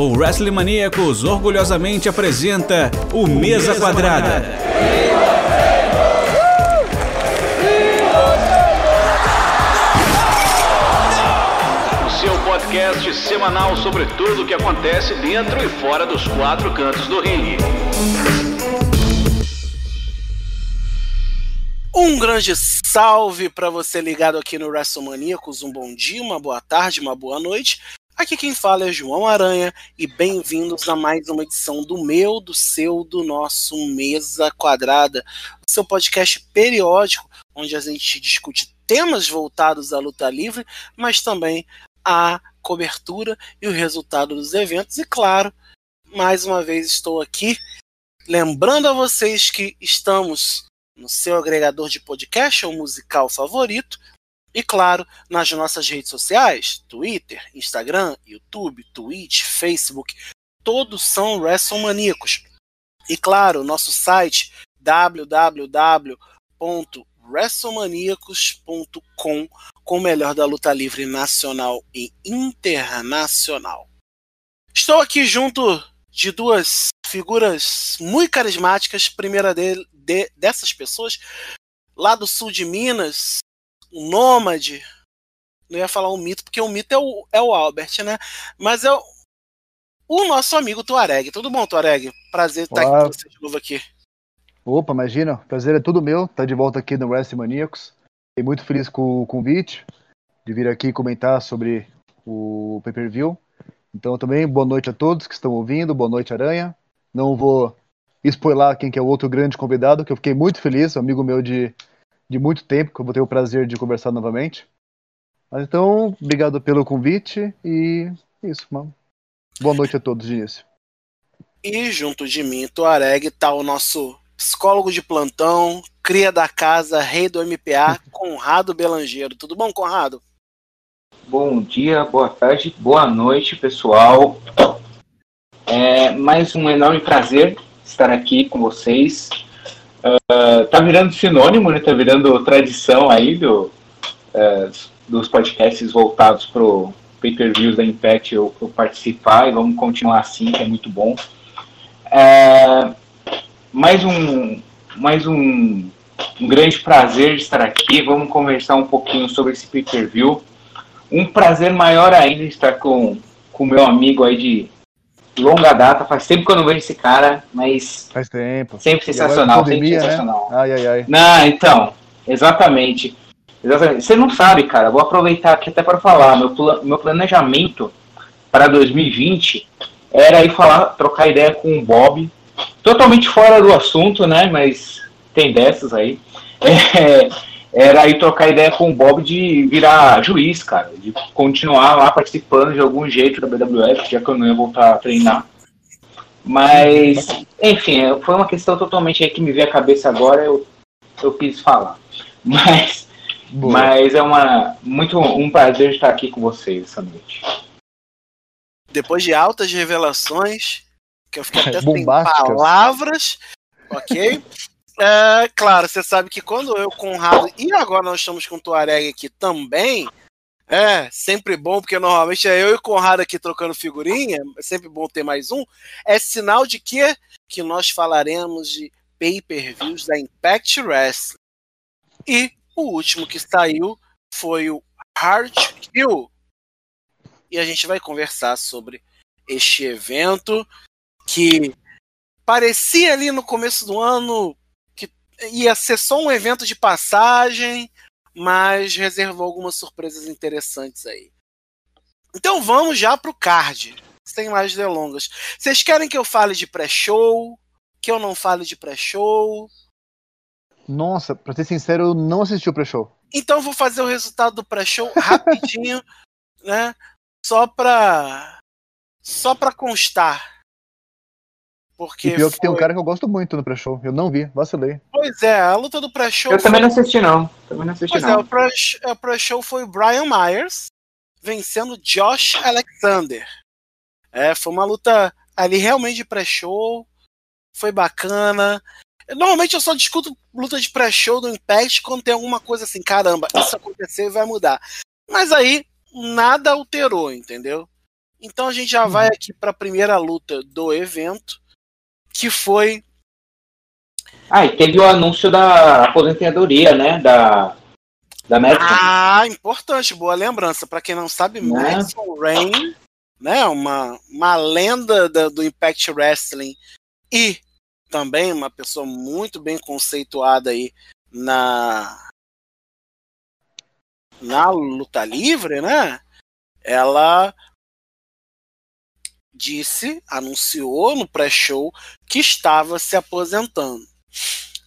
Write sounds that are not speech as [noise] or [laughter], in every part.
o Wrestling Maníacos orgulhosamente apresenta o Mesa Quadrada. O seu podcast semanal sobre tudo o que acontece dentro e fora dos quatro cantos do ringue. Um grande salve para você ligado aqui no WrestleManiacos. Um bom dia, uma boa tarde, uma boa noite. Aqui quem fala é João Aranha e bem-vindos a mais uma edição do meu, do seu, do nosso Mesa Quadrada, o seu podcast periódico onde a gente discute temas voltados à luta livre, mas também a cobertura e o resultado dos eventos. E claro, mais uma vez estou aqui lembrando a vocês que estamos no seu agregador de podcast ou musical favorito e claro, nas nossas redes sociais, Twitter, Instagram, YouTube, Twitch, Facebook, todos são WrestleManíacos. E claro, nosso site www.wrestlemaniacos.com com o melhor da luta livre nacional e internacional. Estou aqui junto de duas figuras muito carismáticas. Primeira de, de, dessas pessoas, lá do sul de Minas, um nômade. Não ia falar um mito, porque o mito é o, é o Albert, né? Mas é o, o nosso amigo Tuareg. Tudo bom, Tuareg? Prazer estar aqui com você de novo aqui. Opa, imagina. Prazer é tudo meu. Tá de volta aqui no Wrestling Maníacos. Fiquei muito feliz com o convite de vir aqui comentar sobre o pay-per-view. Então também boa noite a todos que estão ouvindo. Boa noite, Aranha. Não vou spoiler quem que é o outro grande convidado, que eu fiquei muito feliz, um amigo meu de de muito tempo, que eu vou ter o prazer de conversar novamente. Mas então, obrigado pelo convite e é isso, mano. Boa noite a todos de início. E junto de mim, Tuareg, tá o nosso psicólogo de plantão, cria da casa, rei do MPA, [laughs] Conrado Belangeiro. Tudo bom, Conrado? Bom dia, boa tarde, boa noite, pessoal. É mais um enorme prazer estar aqui com vocês Uh, tá virando sinônimo, né? Tá virando tradição aí do, uh, dos podcasts voltados pro pay-per-views da Impact eu, eu, participar e vamos continuar assim, que é muito bom. Uh, mais um, mais um, um grande prazer estar aqui. Vamos conversar um pouquinho sobre esse pay-per-view. Um prazer maior ainda estar com o meu amigo aí de longa data, faz tempo que eu não vejo esse cara, mas. Faz tempo. Sempre sensacional, pandemia, sempre sensacional. Né? Ai, ai, ai. Não, então, exatamente. Exatamente. Você não sabe, cara, vou aproveitar aqui até para falar. Meu, meu planejamento para 2020 era ir falar, trocar ideia com o Bob. Totalmente fora do assunto, né? Mas tem dessas aí. [laughs] É, era ir trocar ideia com o Bob de virar juiz, cara, de continuar lá participando de algum jeito da BWF, já que eu não ia voltar a treinar. Mas, enfim, foi uma questão totalmente aí que me veio à cabeça agora, eu, eu quis falar. [laughs] Mas, mas é uma, muito um prazer estar aqui com vocês essa noite. Depois de altas revelações, que eu fiquei [laughs] até sem palavras, ok? É, claro, você sabe que quando eu, Conrado, e agora nós estamos com o Tuareg aqui também, é sempre bom, porque normalmente é eu e o Conrado aqui trocando figurinha, é sempre bom ter mais um. É sinal de que, que nós falaremos de pay-per-views da Impact Wrestling. E o último que saiu foi o Hard Kill. E a gente vai conversar sobre este evento que parecia ali no começo do ano ia ser só um evento de passagem, mas reservou algumas surpresas interessantes aí. Então vamos já pro card, sem mais delongas. Vocês querem que eu fale de pré-show? Que eu não fale de pré-show? Nossa, pra ser sincero, eu não assisti o pré-show. Então vou fazer o resultado do pré-show [laughs] rapidinho, né? Só pra. Só pra constar. Porque e pior foi... que tem um cara que eu gosto muito no pré-show. Eu não vi, vacilei. Pois é, a luta do pré-show. Eu foi... também não assisti, não. Também não assisti, pois não. é, o pré-show foi o Brian Myers vencendo Josh Alexander. É, foi uma luta ali realmente de pré-show. Foi bacana. Normalmente eu só discuto luta de pré-show do Impact quando tem alguma coisa assim, caramba, isso aconteceu e vai mudar. Mas aí nada alterou, entendeu? Então a gente já vai uhum. aqui para a primeira luta do evento, que foi. Ah, e teve o anúncio da aposentadoria, né? Da, da Madison. Ah, importante, boa lembrança. Para quem não sabe, né? Madison Rain, né? Uma, uma lenda da, do Impact Wrestling e também uma pessoa muito bem conceituada aí na na luta livre, né? Ela disse, anunciou no pré-show que estava se aposentando.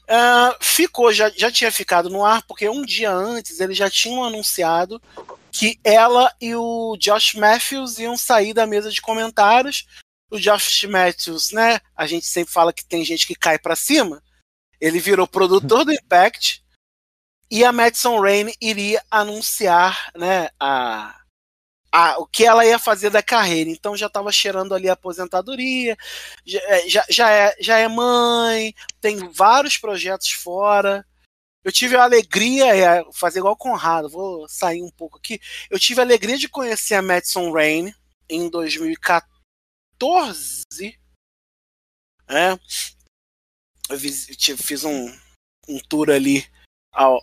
Uh, ficou, já, já tinha ficado no ar, porque um dia antes eles já tinham anunciado que ela e o Josh Matthews iam sair da mesa de comentários. O Josh Matthews, né? A gente sempre fala que tem gente que cai para cima. Ele virou produtor do Impact e a Madison Rain iria anunciar, né, a, a, o que ela ia fazer da carreira. Então já estava cheirando ali a aposentadoria, já, é, já, já, é, já é mãe, tem vários projetos fora. Eu tive a alegria, é, fazer igual Conrado, vou sair um pouco aqui. Eu tive a alegria de conhecer a Madison Rain em 2014. É, eu fiz um, um tour ali ao,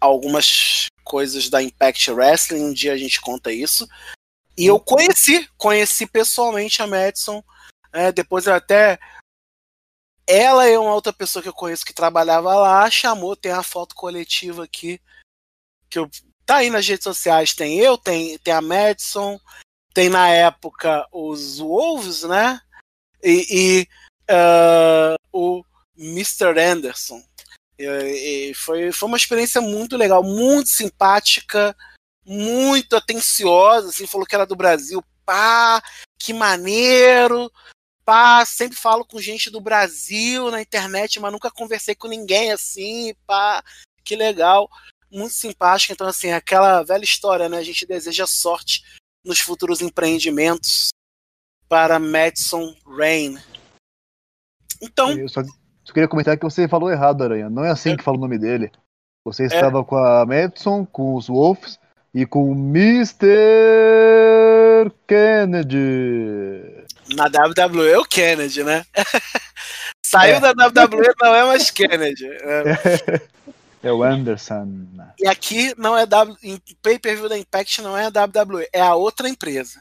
algumas coisas da Impact Wrestling, um dia a gente conta isso. E eu conheci, conheci pessoalmente a Madison. É, depois eu até. Ela é uma outra pessoa que eu conheço que trabalhava lá, chamou, tem a foto coletiva aqui. Que eu, tá aí nas redes sociais. Tem eu, tem, tem a Madison, tem na época os Wolves, né? E, e uh, o Mr. Anderson. E, e foi, foi uma experiência muito legal, muito simpática, muito atenciosa, assim, falou que era do Brasil. Pá, que maneiro! Pá, sempre falo com gente do Brasil na internet, mas nunca conversei com ninguém assim, pá, que legal. Muito simpática, então assim, aquela velha história, né? A gente deseja sorte nos futuros empreendimentos para Madison Rain. Então, eu só, só queria comentar que você falou errado, Aranha. Não é assim é. que fala o nome dele. Você é. estava com a Madison, com os Wolves e com o Mr. Kennedy. Na WWE é o Kennedy, né? [laughs] Saiu é. da WWE, não é mais Kennedy. É. [laughs] é o Anderson. E aqui não é W. Em pay-per-view da Impact não é a WWE, é a outra empresa.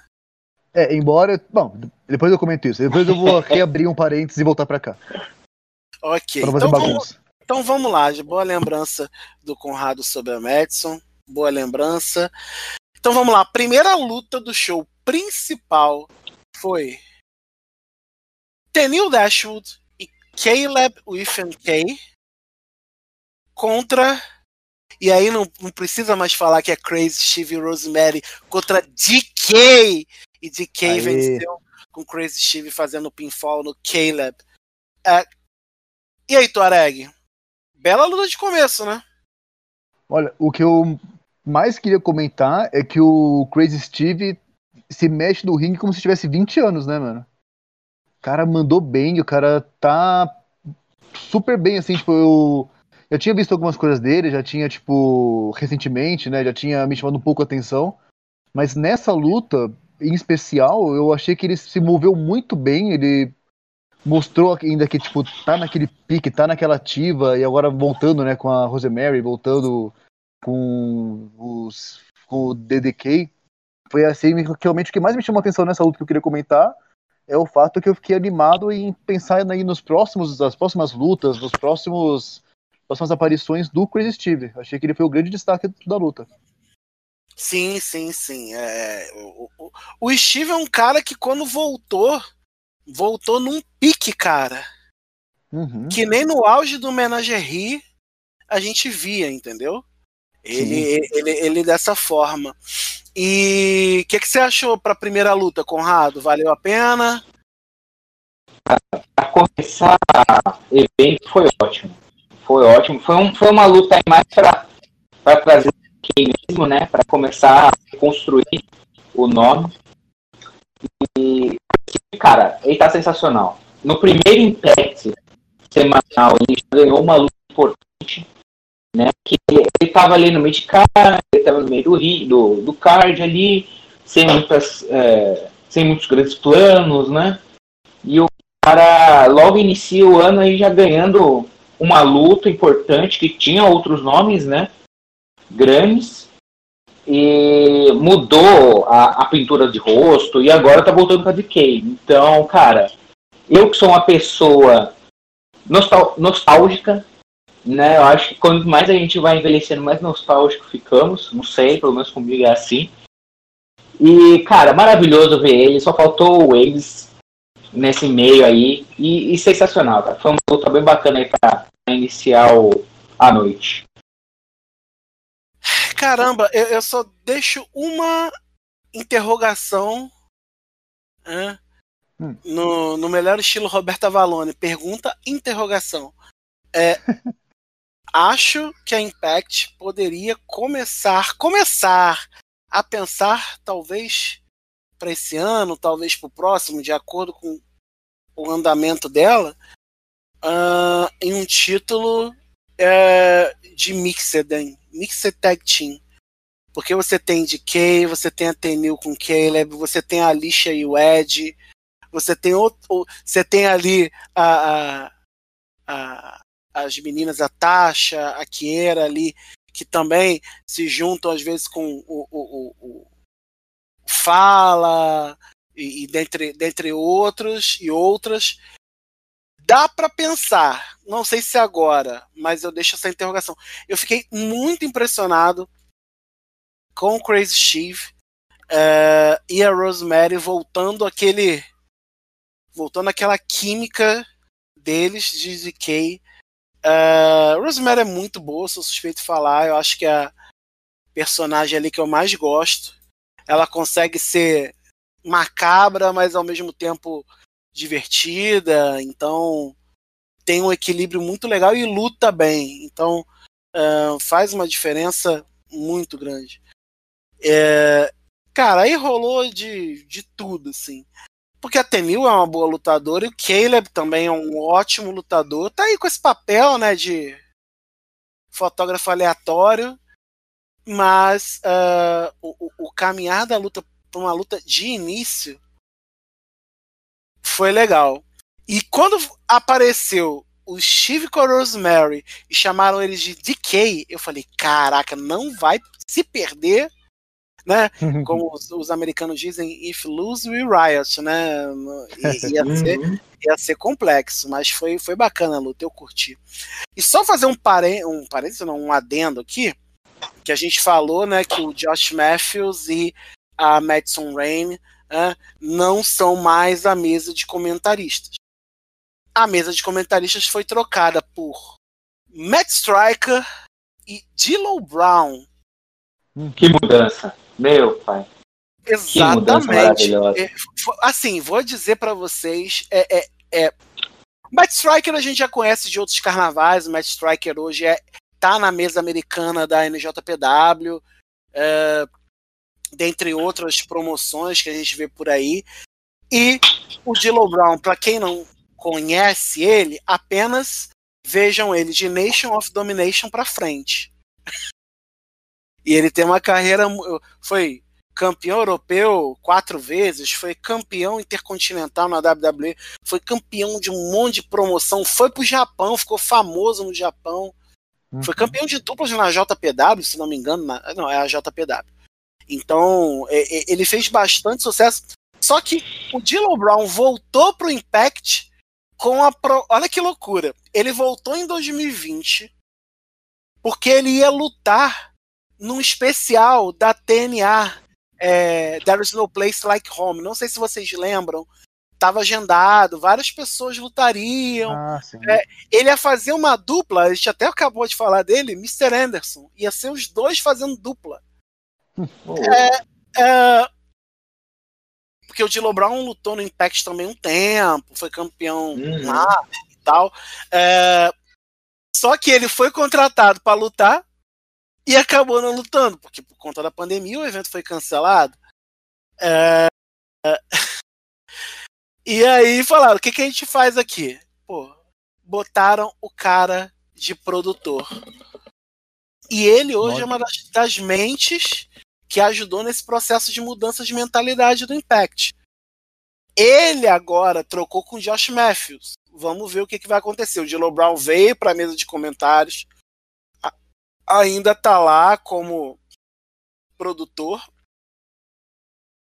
É, embora. Bom, depois eu comento isso. Depois eu vou [laughs] reabrir um parênteses e voltar para cá. Ok. Então vamos, então vamos lá. Boa lembrança do Conrado sobre a Madison. Boa lembrança. Então vamos lá. Primeira luta do show principal foi Tenil Dashwood e Caleb Withen Kay contra. E aí não, não, precisa mais falar que é Crazy Steve Rosemary contra DK. E DK venceu com Crazy Steve fazendo pinfall no Caleb. É, e aí, Tuareg? Bela luta de começo, né? Olha, o que eu mais queria comentar é que o Crazy Steve se mexe no ringue como se tivesse 20 anos, né, mano? O cara mandou bem, o cara tá super bem, assim, tipo, eu já tinha visto algumas coisas dele, já tinha, tipo, recentemente, né, já tinha me chamado um pouco a atenção, mas nessa luta, em especial, eu achei que ele se moveu muito bem, ele mostrou ainda que, tipo, tá naquele pique, tá naquela ativa, e agora voltando, né, com a Rosemary, voltando com os com o DDK, foi assim, realmente o que mais me chamou atenção nessa luta que eu queria comentar é o fato que eu fiquei animado em pensar aí nos próximos, das próximas lutas, nos próximos próximas aparições do Crazy Steve. Achei que ele foi o grande destaque da luta. Sim, sim, sim. É, o, o, o Steve é um cara que quando voltou voltou num pique, cara. Uhum. Que nem no auge do Menagerie a gente via, entendeu? Ele, ele, ele dessa forma. E o que, que você achou para a primeira luta, Conrado? Valeu a pena? Para começar, o evento foi ótimo. Foi ótimo. Foi, um, foi uma luta mais para trazer mesmo, né? Para começar a construir o nome. E cara, ele tá sensacional. No primeiro Impact semanal, ele ganhou uma luta importante, né? Que ele tava ali no meio de card, ele tava no meio do, do, do card ali, sem muitas. É, sem muitos grandes planos, né? E o cara logo inicia o ano aí já ganhando uma luta importante que tinha outros nomes, né? Grandes. E mudou a, a pintura de rosto e agora tá voltando com a DK. Então, cara, eu que sou uma pessoa nostal nostálgica, né? Eu acho que quanto mais a gente vai envelhecendo, mais nostálgico ficamos. Não sei, pelo menos comigo é assim. E, cara, maravilhoso ver ele. Só faltou o Waves nesse meio aí. E, e, sensacional, cara. Foi uma luta bem bacana aí pra iniciar o, a noite. Caramba, eu, eu só deixo uma interrogação né, hum. no, no melhor estilo Roberta Valone. Pergunta, interrogação. É, [laughs] acho que a Impact poderia começar, começar a pensar, talvez para esse ano, talvez para o próximo, de acordo com o andamento dela, uh, em um título uh, de Mixed, Mixed Tag Team. Porque você tem DK, você tem a Tenil com Caleb, você tem a Alicia e o Ed, você tem outro, você tem ali a, a, a as meninas, a Tasha, a Kiera ali, que também se juntam às vezes com o, o, o, o Fala e, e dentre, dentre outros e outras. Dá para pensar, não sei se agora, mas eu deixo essa interrogação. Eu fiquei muito impressionado com o Crazy Steve uh, e a Rosemary voltando aquele voltando aquela química deles de ZK Uh, Rosemary é muito boa, sou suspeito de falar. Eu acho que é a personagem ali que eu mais gosto. Ela consegue ser macabra, mas ao mesmo tempo divertida. Então tem um equilíbrio muito legal e luta bem. Então uh, faz uma diferença muito grande. É, cara, aí rolou de, de tudo, assim. Porque a Temil é uma boa lutadora e o Caleb também é um ótimo lutador. Tá aí com esse papel, né, de fotógrafo aleatório. Mas uh, o, o, caminhar da luta para uma luta de início foi legal. E quando apareceu o Steve com Rosemary e chamaram eles de DK, eu falei: caraca, não vai se perder né? [laughs] Como os, os, americanos dizem, if lose, we riot, né? I, [laughs] ia, ser, uhum. ia ser complexo, mas foi, foi bacana a luta, eu curti. E só fazer um, pare, um parênteses, não, um adendo aqui, que a gente falou, né, que o Josh Matthews e a Madison Rain né, não são mais a mesa de comentaristas. A mesa de comentaristas foi trocada por Matt Striker e D'Lo Brown. Que mudança. Meu pai. Exatamente. É, assim, vou dizer para vocês, é, é, é, Matt Striker a gente já conhece de outros carnavais. O Matt Striker hoje é tá na mesa americana da NJPW, é, dentre outras promoções que a gente vê por aí. E o Dillo Brown, para quem não conhece ele, apenas vejam ele de Nation of Domination para frente. [laughs] E ele tem uma carreira. Foi campeão europeu quatro vezes, foi campeão intercontinental na WWE, foi campeão de um monte de promoção, foi pro Japão, ficou famoso no Japão. Uhum. Foi campeão de duplas na JPW, se não me engano. Na, não, é a JPW. Então, é, é, ele fez bastante sucesso. Só que o Dylan Brown voltou pro Impact com a. Pro... Olha que loucura. Ele voltou em 2020 porque ele ia lutar num especial da TNA, é, There is no place like home. Não sei se vocês lembram. Estava agendado, várias pessoas lutariam. Ah, é, ele ia fazer uma dupla, a gente até acabou de falar dele, Mr. Anderson. Ia ser os dois fazendo dupla. É, é, porque o Dilo Brown lutou no Impact também um tempo, foi campeão uhum. lá e tal. É, só que ele foi contratado para lutar e acabou não lutando, porque por conta da pandemia o evento foi cancelado. É... [laughs] E aí falaram: o que, que a gente faz aqui? Pô, botaram o cara de produtor. E ele hoje é uma das, das, mentes que ajudou nesse processo de mudança de mentalidade do Impact. Ele agora trocou com o Josh Matthews. Vamos ver o que, que vai acontecer. O Dilo Brown veio para a mesa de comentários. Ainda tá lá como produtor.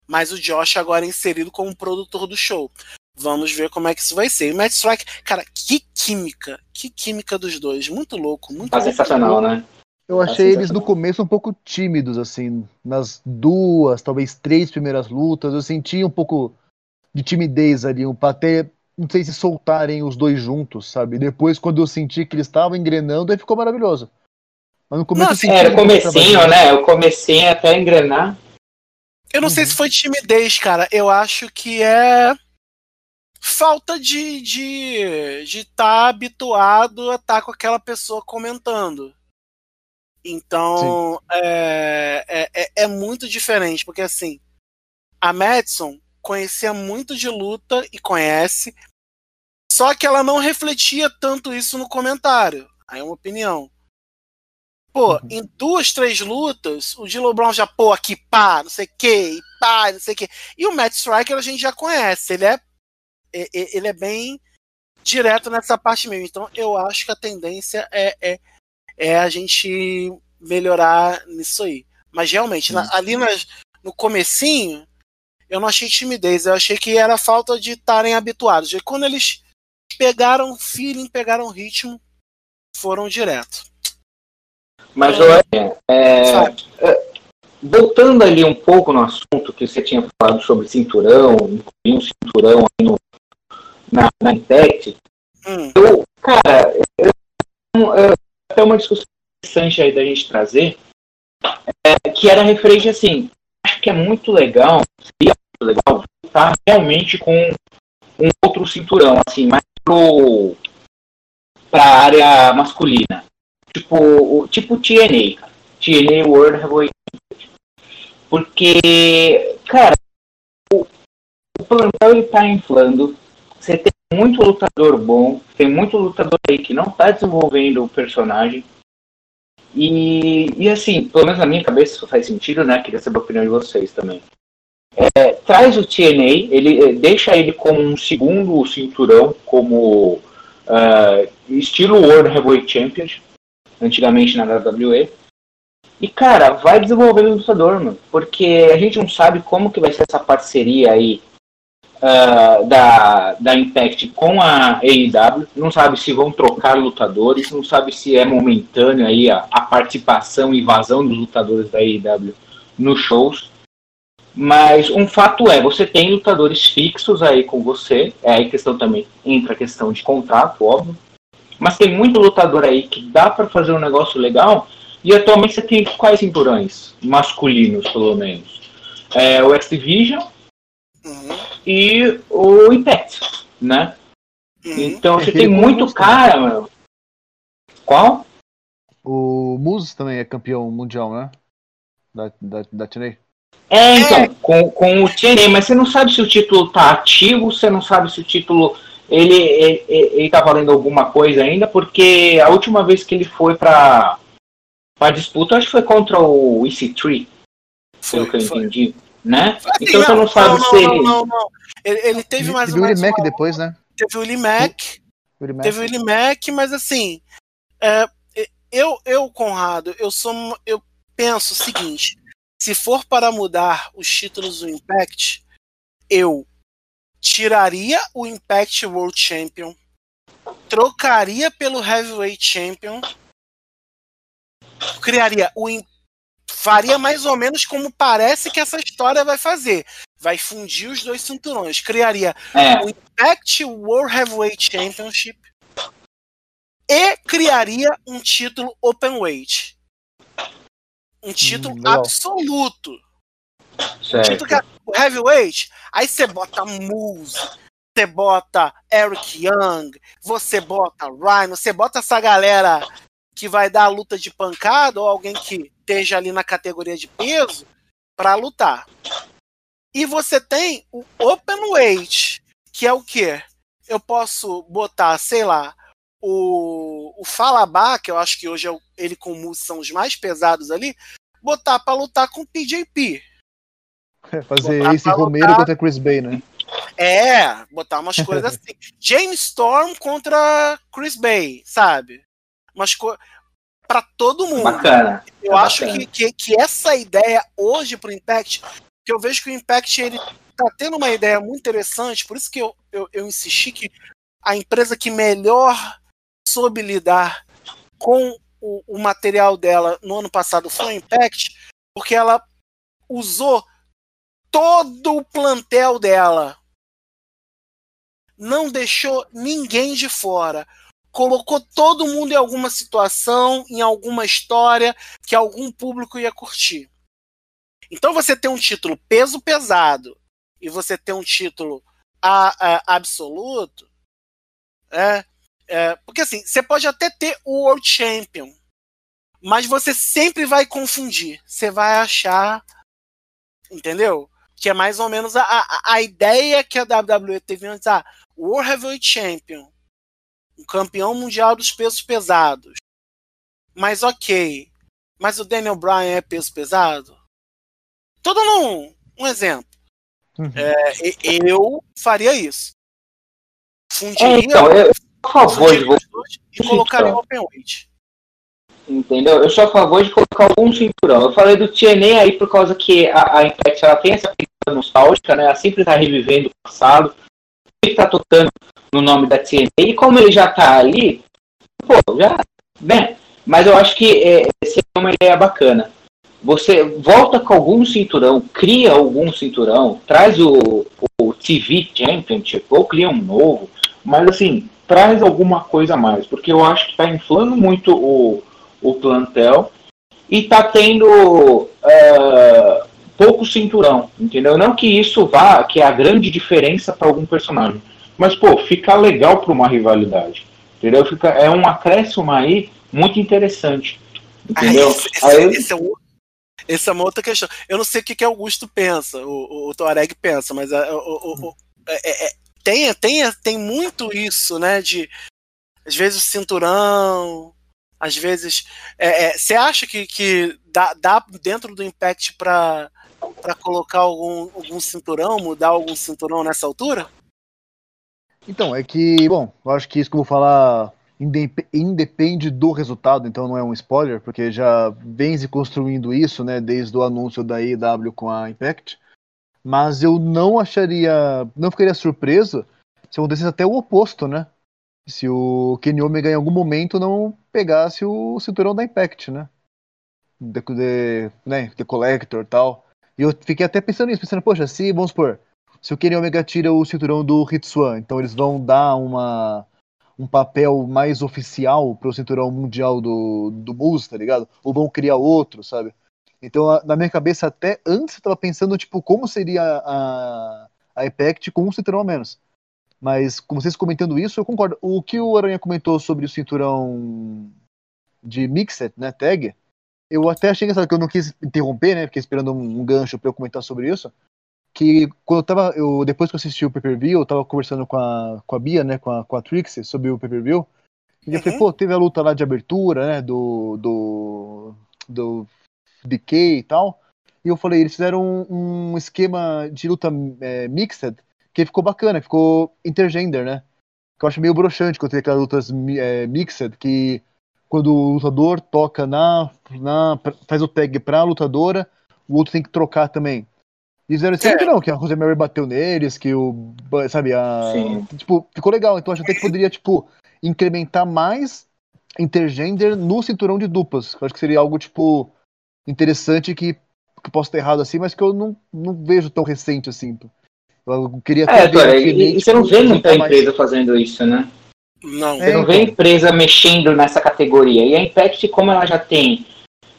Mas o Josh agora é inserido como produtor do show. Vamos ver como é que isso vai ser. E Matt Strike, cara, que química. Que química dos dois. Muito louco. Muito tá sensacional, né? Eu tá achei eles no começo um pouco tímidos, assim. Nas duas, talvez três primeiras lutas. Eu senti um pouco de timidez ali, um até não sei se soltarem os dois juntos, sabe? Depois, quando eu senti que eles estavam engrenando, aí ficou maravilhoso. Mas no começo Nossa, era o comecinho, né? O comecinho até engrenar. Eu não uhum. sei se foi timidez, cara. Eu acho que é falta de de de estar tá habituado a estar tá com aquela pessoa comentando. Então é, é, é, é, muito diferente, porque assim, a Madison conhecia muito de luta e conhece, só que ela não refletia tanto isso no comentário. Aí é uma opinião. Pô, uhum. em duas, três lutas, o Dilo Brown já, pô, aqui, pá, não sei o que, pá, não sei o que. E o Matt Striker a gente já conhece, ele é, ele é bem direto nessa parte mesmo. Então eu acho que a tendência é, é, é a gente melhorar nisso aí. Mas realmente, na, ali nas, no comecinho, eu não achei timidez, eu achei que era falta de estarem habituados. E quando eles pegaram feeling, pegaram ritmo, foram direto. Mas, olha, é, é, voltando ali um pouco no assunto que você tinha falado sobre cinturão, incluir um cinturão no, na, na Impact, hum. eu, cara, é, até uma discussão interessante aí da gente trazer, é, que era referente assim, acho que é muito legal, seria muito legal voltar realmente com um outro cinturão, assim, mais pro pra área masculina. Tipo, tipo TNA. TNA World Heavyweight Porque, cara, o, o plantel ele tá inflando. Você tem muito lutador bom, tem muito lutador aí que não tá desenvolvendo o personagem. E, e assim, pelo menos na minha cabeça isso faz sentido, né? Queria saber a opinião de vocês também. É, traz o TNA, ele é, deixa ele como um segundo cinturão, como uh, estilo World Heavyweight Champion, antigamente na WWE. E cara, vai desenvolvendo o lutador, mano, porque a gente não sabe como que vai ser essa parceria aí uh, da, da Impact com a AEW, não sabe se vão trocar lutadores, não sabe se é momentâneo aí a, a participação e invasão dos lutadores da AEW nos shows. Mas um fato é, você tem lutadores fixos aí com você, é aí questão também, entra a questão de contrato, óbvio. Mas tem muito lutador aí que dá para fazer um negócio legal, e atualmente você tem quais cinturões? Masculinos, pelo menos. É, o X-Division uhum. e o Impact, né? Uhum. Então você tem muito cara, mano. Qual? O Muse também é campeão mundial, né? Da, da, da TNA. É, então, é. com, com o TNA, mas você não sabe se o título tá ativo, você não sabe se o título ele, ele, ele tá valendo alguma coisa ainda, porque a última vez que ele foi pra, pra disputa, acho que foi contra o EC3, pelo que eu foi. entendi, né? Assim, então não, você não sabe não, se ele... Não, não, ele... Ele, teve mais, teve mais o Mac depois, né? Teve o Limac, teve o Limac, mas assim, é, eu, eu, Conrado, eu sou, eu penso o seguinte, se for para mudar os títulos do Impact, eu tiraria o Impact World Champion, trocaria pelo Heavyweight Champion, criaria o faria mais ou menos como parece que essa história vai fazer. Vai fundir os dois cinturões. Criaria é. o Impact World Heavyweight Championship e criaria um título Open Weight um título hum, absoluto. Um título que é o heavyweight. Aí você bota Moose, você bota Eric Young, você bota Rhino, você bota essa galera que vai dar a luta de pancada ou alguém que esteja ali na categoria de peso para lutar. E você tem o Open Weight, que é o que? Eu posso botar, sei lá, o, o Falabá, que eu acho que hoje é o, ele com o são os mais pesados ali, botar para lutar com o TJP. É, [laughs] fazer esse Romero lutar... contra Chris Bay, né? É, botar umas coisas [laughs] assim. James Storm contra Chris Bay, sabe? Umas coisas para todo mundo. Bacana. Eu é acho bacana. Que, que, que, essa ideia hoje pro Impact, que eu vejo que o Impact ele tá tendo uma ideia muito interessante, por isso que eu, eu, eu insisti que a empresa que melhor soube lidar com o, o material dela no ano passado foi a Impact, porque ela usou todo o plantel dela. Não deixou ninguém de fora colocou todo mundo em alguma situação, em alguma história que algum público ia curtir. Então você tem um título peso pesado e você tem um título a, a, absoluto, é, é, porque assim, você pode até ter o World Champion, mas você sempre vai confundir. Você vai achar, entendeu? Que é mais ou menos a, a, a ideia que a WWE teve antes. Ah, World Heavyweight Champion um campeão mundial dos pesos pesados. Mas ok. Mas o Daniel Bryan é peso pesado? Todo um, um exemplo. Uhum. É, eu faria isso. Fundiria, é, então, eu, a favor de você. E colocaria o open weight. Entendeu? Eu sou a favor de colocar algum cinturão. Eu falei do TNA aí por causa que a, a Impact ela tem essa pegada nostálgica, né? Ela sempre está revivendo o passado, está tocando no nome da TNA, e como ele já tá ali, pô, já, né? Mas eu acho que é, seria uma ideia bacana. Você volta com algum cinturão, cria algum cinturão, traz o, o TV Championship, ou cria um novo, mas assim, traz alguma coisa a mais, porque eu acho que está inflando muito o, o plantel e está tendo uh, pouco cinturão, entendeu? Não que isso vá, que é a grande diferença para algum personagem, mas, pô, fica legal para uma rivalidade. Entendeu? Fica, é um acréscimo aí muito interessante. Entendeu? esse, aí... esse, é um, essa é uma outra questão. Eu não sei o que, que Augusto pensa, o, o, Tuareg pensa, mas a, o, o, o é, é, tem, tem, tem muito isso, né? De às vezes o cinturão, às vezes. Você é, é acha que, que dá, dá dentro do Impact para colocar algum, algum cinturão, mudar algum cinturão nessa altura? Então, é que, bom, eu acho que isso que eu vou falar independe do resultado, então não é um spoiler, porque já vem se construindo isso, né, desde o anúncio da EW com a Impact. Mas eu não acharia, não ficaria surpreso se acontecesse até o oposto, né? Se o Kenny Omega em algum momento não pegasse o cinturão da Impact, né? The, the, né, The Collector tal. E eu fiquei até pensando nisso, pensando, poxa, se, vamos supor, se o Kenny Omega tira o cinturão do Hitsuan, então eles vão dar uma, um papel mais oficial pro cinturão mundial do, do Moose, tá ligado? Ou vão criar outro, sabe? Então, na minha cabeça, até antes eu tava pensando, tipo, como seria a, a Impact com um cinturão a menos. Mas, com vocês comentando isso, eu concordo. O que o Aranha comentou sobre o cinturão de Mixed, né, tag, eu até achei engraçado que eu não quis interromper, né, fiquei esperando um, gancho para eu comentar sobre isso, que quando eu tava, eu, depois que eu assisti o pay-per-view, eu tava conversando com a, com a Bia, né, com a, com a Trixie, sobre o pay-per-view, e eu falei, uhum. pô, teve a luta lá de abertura, né, do, do, do DK e tal, e eu falei, eles fizeram um, um esquema de luta é, mixed, que ficou bacana, ficou intergender, né, que eu acho meio broxante quando tem aquelas lutas é, mixed, que quando o lutador toca na, na, faz o tag pra lutadora, o outro tem que trocar também. Dizeram assim é. que não, que a Rosemary bateu neles, que o. Sabe, a. Sim. Tipo, ficou legal. Então acho até que poderia, tipo, incrementar mais intergender no cinturão de duplas. Eu acho que seria algo, tipo, interessante que, que posso ter errado assim, mas que eu não, não vejo tão recente assim. Eu queria É, cara, e, e, você não vê muita empresa mais... fazendo isso, né? Não. Você é, não vê então. empresa mexendo nessa categoria. E a Impact, como ela já tem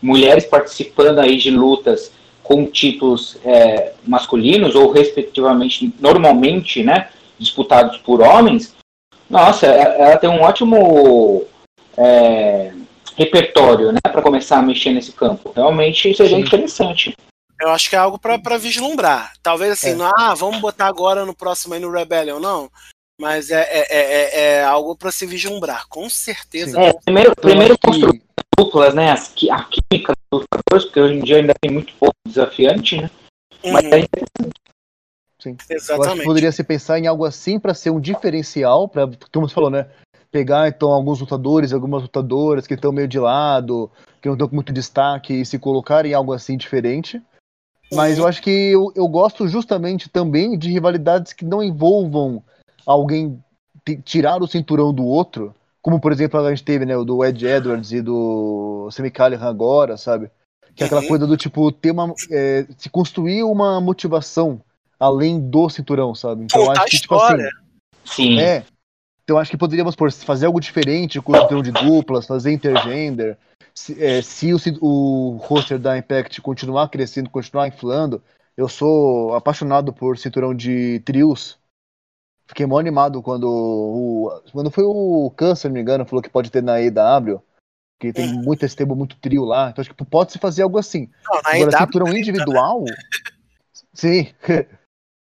mulheres participando aí de lutas com títulos é, masculinos ou respectivamente normalmente né disputados por homens nossa é, ela tem um ótimo é, repertório né para começar a mexer nesse campo realmente seria Sim. interessante eu acho que é algo para vislumbrar talvez assim é. não, ah vamos botar agora no próximo aí no Rebellion não mas é, é, é, é algo para se vislumbrar com certeza é, primeiro primeiro construir duplas, né? As, a química dos lutadores, porque hoje em dia ainda tem muito pouco desafiante, né? Uhum. Mas é interessante. Sim. Exatamente. Eu acho que poderia se pensar em algo assim para ser um diferencial, para como você falou, né? Pegar então alguns lutadores, algumas lutadoras que estão meio de lado, que não estão com muito destaque e se colocar em algo assim diferente. Mas eu acho que eu, eu gosto justamente também de rivalidades que não envolvam alguém tirar o cinturão do outro, como por exemplo a gente teve, né, o do Ed Edwards e do Sami Callihan agora, sabe? Que é aquela uhum. coisa do tipo, ter uma. É, se construir uma motivação além do cinturão, sabe? Então Contar acho que, tipo assim. Sim. É. Então acho que poderíamos por, fazer algo diferente com o cinturão de duplas, fazer intergender. Se, é, se o, o roster da Impact continuar crescendo, continuar inflando, eu sou apaixonado por cinturão de trios. Fiquei mó animado quando o. Quando foi o Khan, se não me engano, falou que pode ter na EW. Que tem hum. muito esse muito trio lá. Então acho que pode se fazer algo assim. Não, na Agora, EW cinturão individual. Né? Sim. [laughs]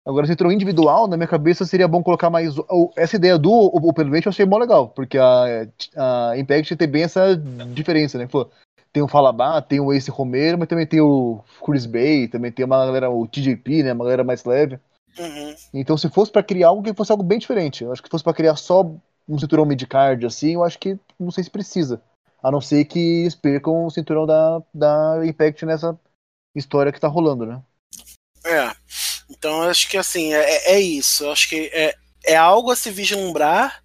Agora, cinturão individual, na minha cabeça, seria bom colocar mais. Essa ideia do Open Weight eu achei mó legal, porque a, a Impact tem bem essa diferença, né? Pô, tem o Falabá, tem o Ace Romero, mas também tem o Chris Bay, também tem uma galera, o TJP, né? Uma galera mais leve. Uhum. Então, se fosse para criar algo que fosse algo bem diferente, eu acho que fosse para criar só um cinturão mid-card, assim, eu acho que não sei se precisa. A não ser que eles percam o cinturão da, da Impact nessa história que tá rolando, né? É. Então, eu acho que, assim, é, é, é isso. Eu acho que é, é algo a se vislumbrar.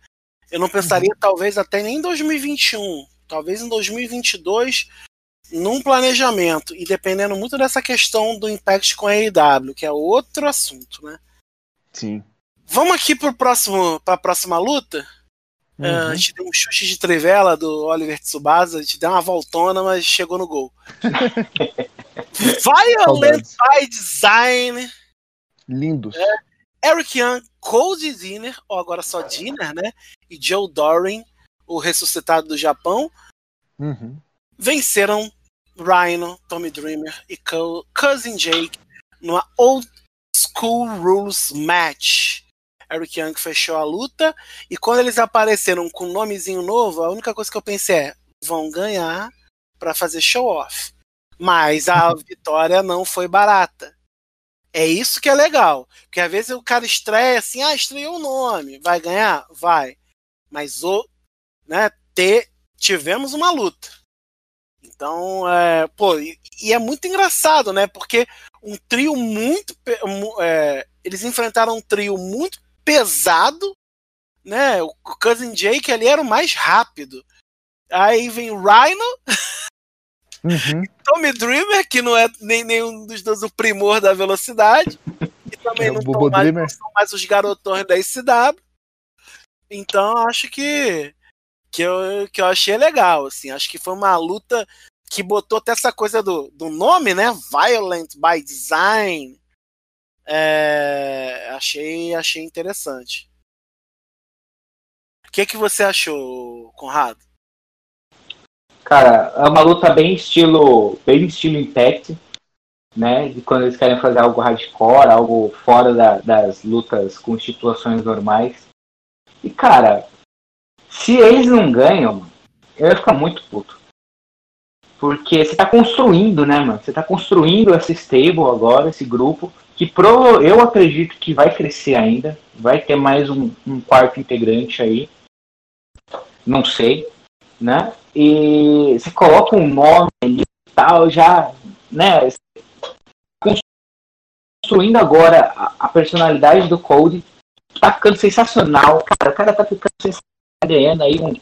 Eu não pensaria, uhum. talvez, até nem em 2021. Talvez em 2022 num planejamento e dependendo muito dessa questão do impact com a AEW, que é outro assunto, né? Sim. Vamos aqui para a próxima luta. Uhum. Uh, a gente deu um chute de trivela do Oliver Tsubasa, a gente deu uma voltona, mas chegou no gol. [laughs] Violent by Design. Lindos. É, Eric Young, Cody Dinner, ou agora só Dinner, né? E Joe Doring, o ressuscitado do Japão. Uhum. Venceram Rhino, Tommy Dreamer e Cousin Jake numa Old School Rules Match. Eric Young fechou a luta e quando eles apareceram com um nomezinho novo, a única coisa que eu pensei é: vão ganhar para fazer show off. Mas a [laughs] vitória não foi barata. É isso que é legal. Porque às vezes o cara estreia assim, ah, estreou o um nome. Vai ganhar? Vai. Mas o, né, ter, tivemos uma luta. Então, é, pô, e, e, é muito engraçado, né? Porque um trio muito. É, eles enfrentaram um trio muito pesado, né? O Cousin Jake ali era o mais rápido. Aí vem Rhino. Uhum. [laughs] Tommy Dreamer, que não é nem nenhum dos dois o primor da velocidade. E também é, não, são mais, não são mais os garotões da ICW. Então acho que que eu, que eu achei legal, assim. Acho que foi uma luta que botou até essa coisa do, do nome, né? Violent by Design. É, achei, achei interessante. O que, que você achou, Conrado? Cara, é uma luta bem estilo, bem estilo Impact, né? De quando eles querem fazer algo hardcore, algo fora da, das lutas com situações normais. E cara, se eles não ganham, eu ia ficar muito puto. Porque você tá construindo, né, mano? Você tá construindo esse stable agora, esse grupo, que pro, eu acredito que vai crescer ainda. Vai ter mais um, um quarto integrante aí. Não sei, né? E você coloca um nome ali e tal, já, né? Construindo agora a, a personalidade do Code. Tá ficando sensacional. Cara, o cara tá ficando sensacional. Aí um,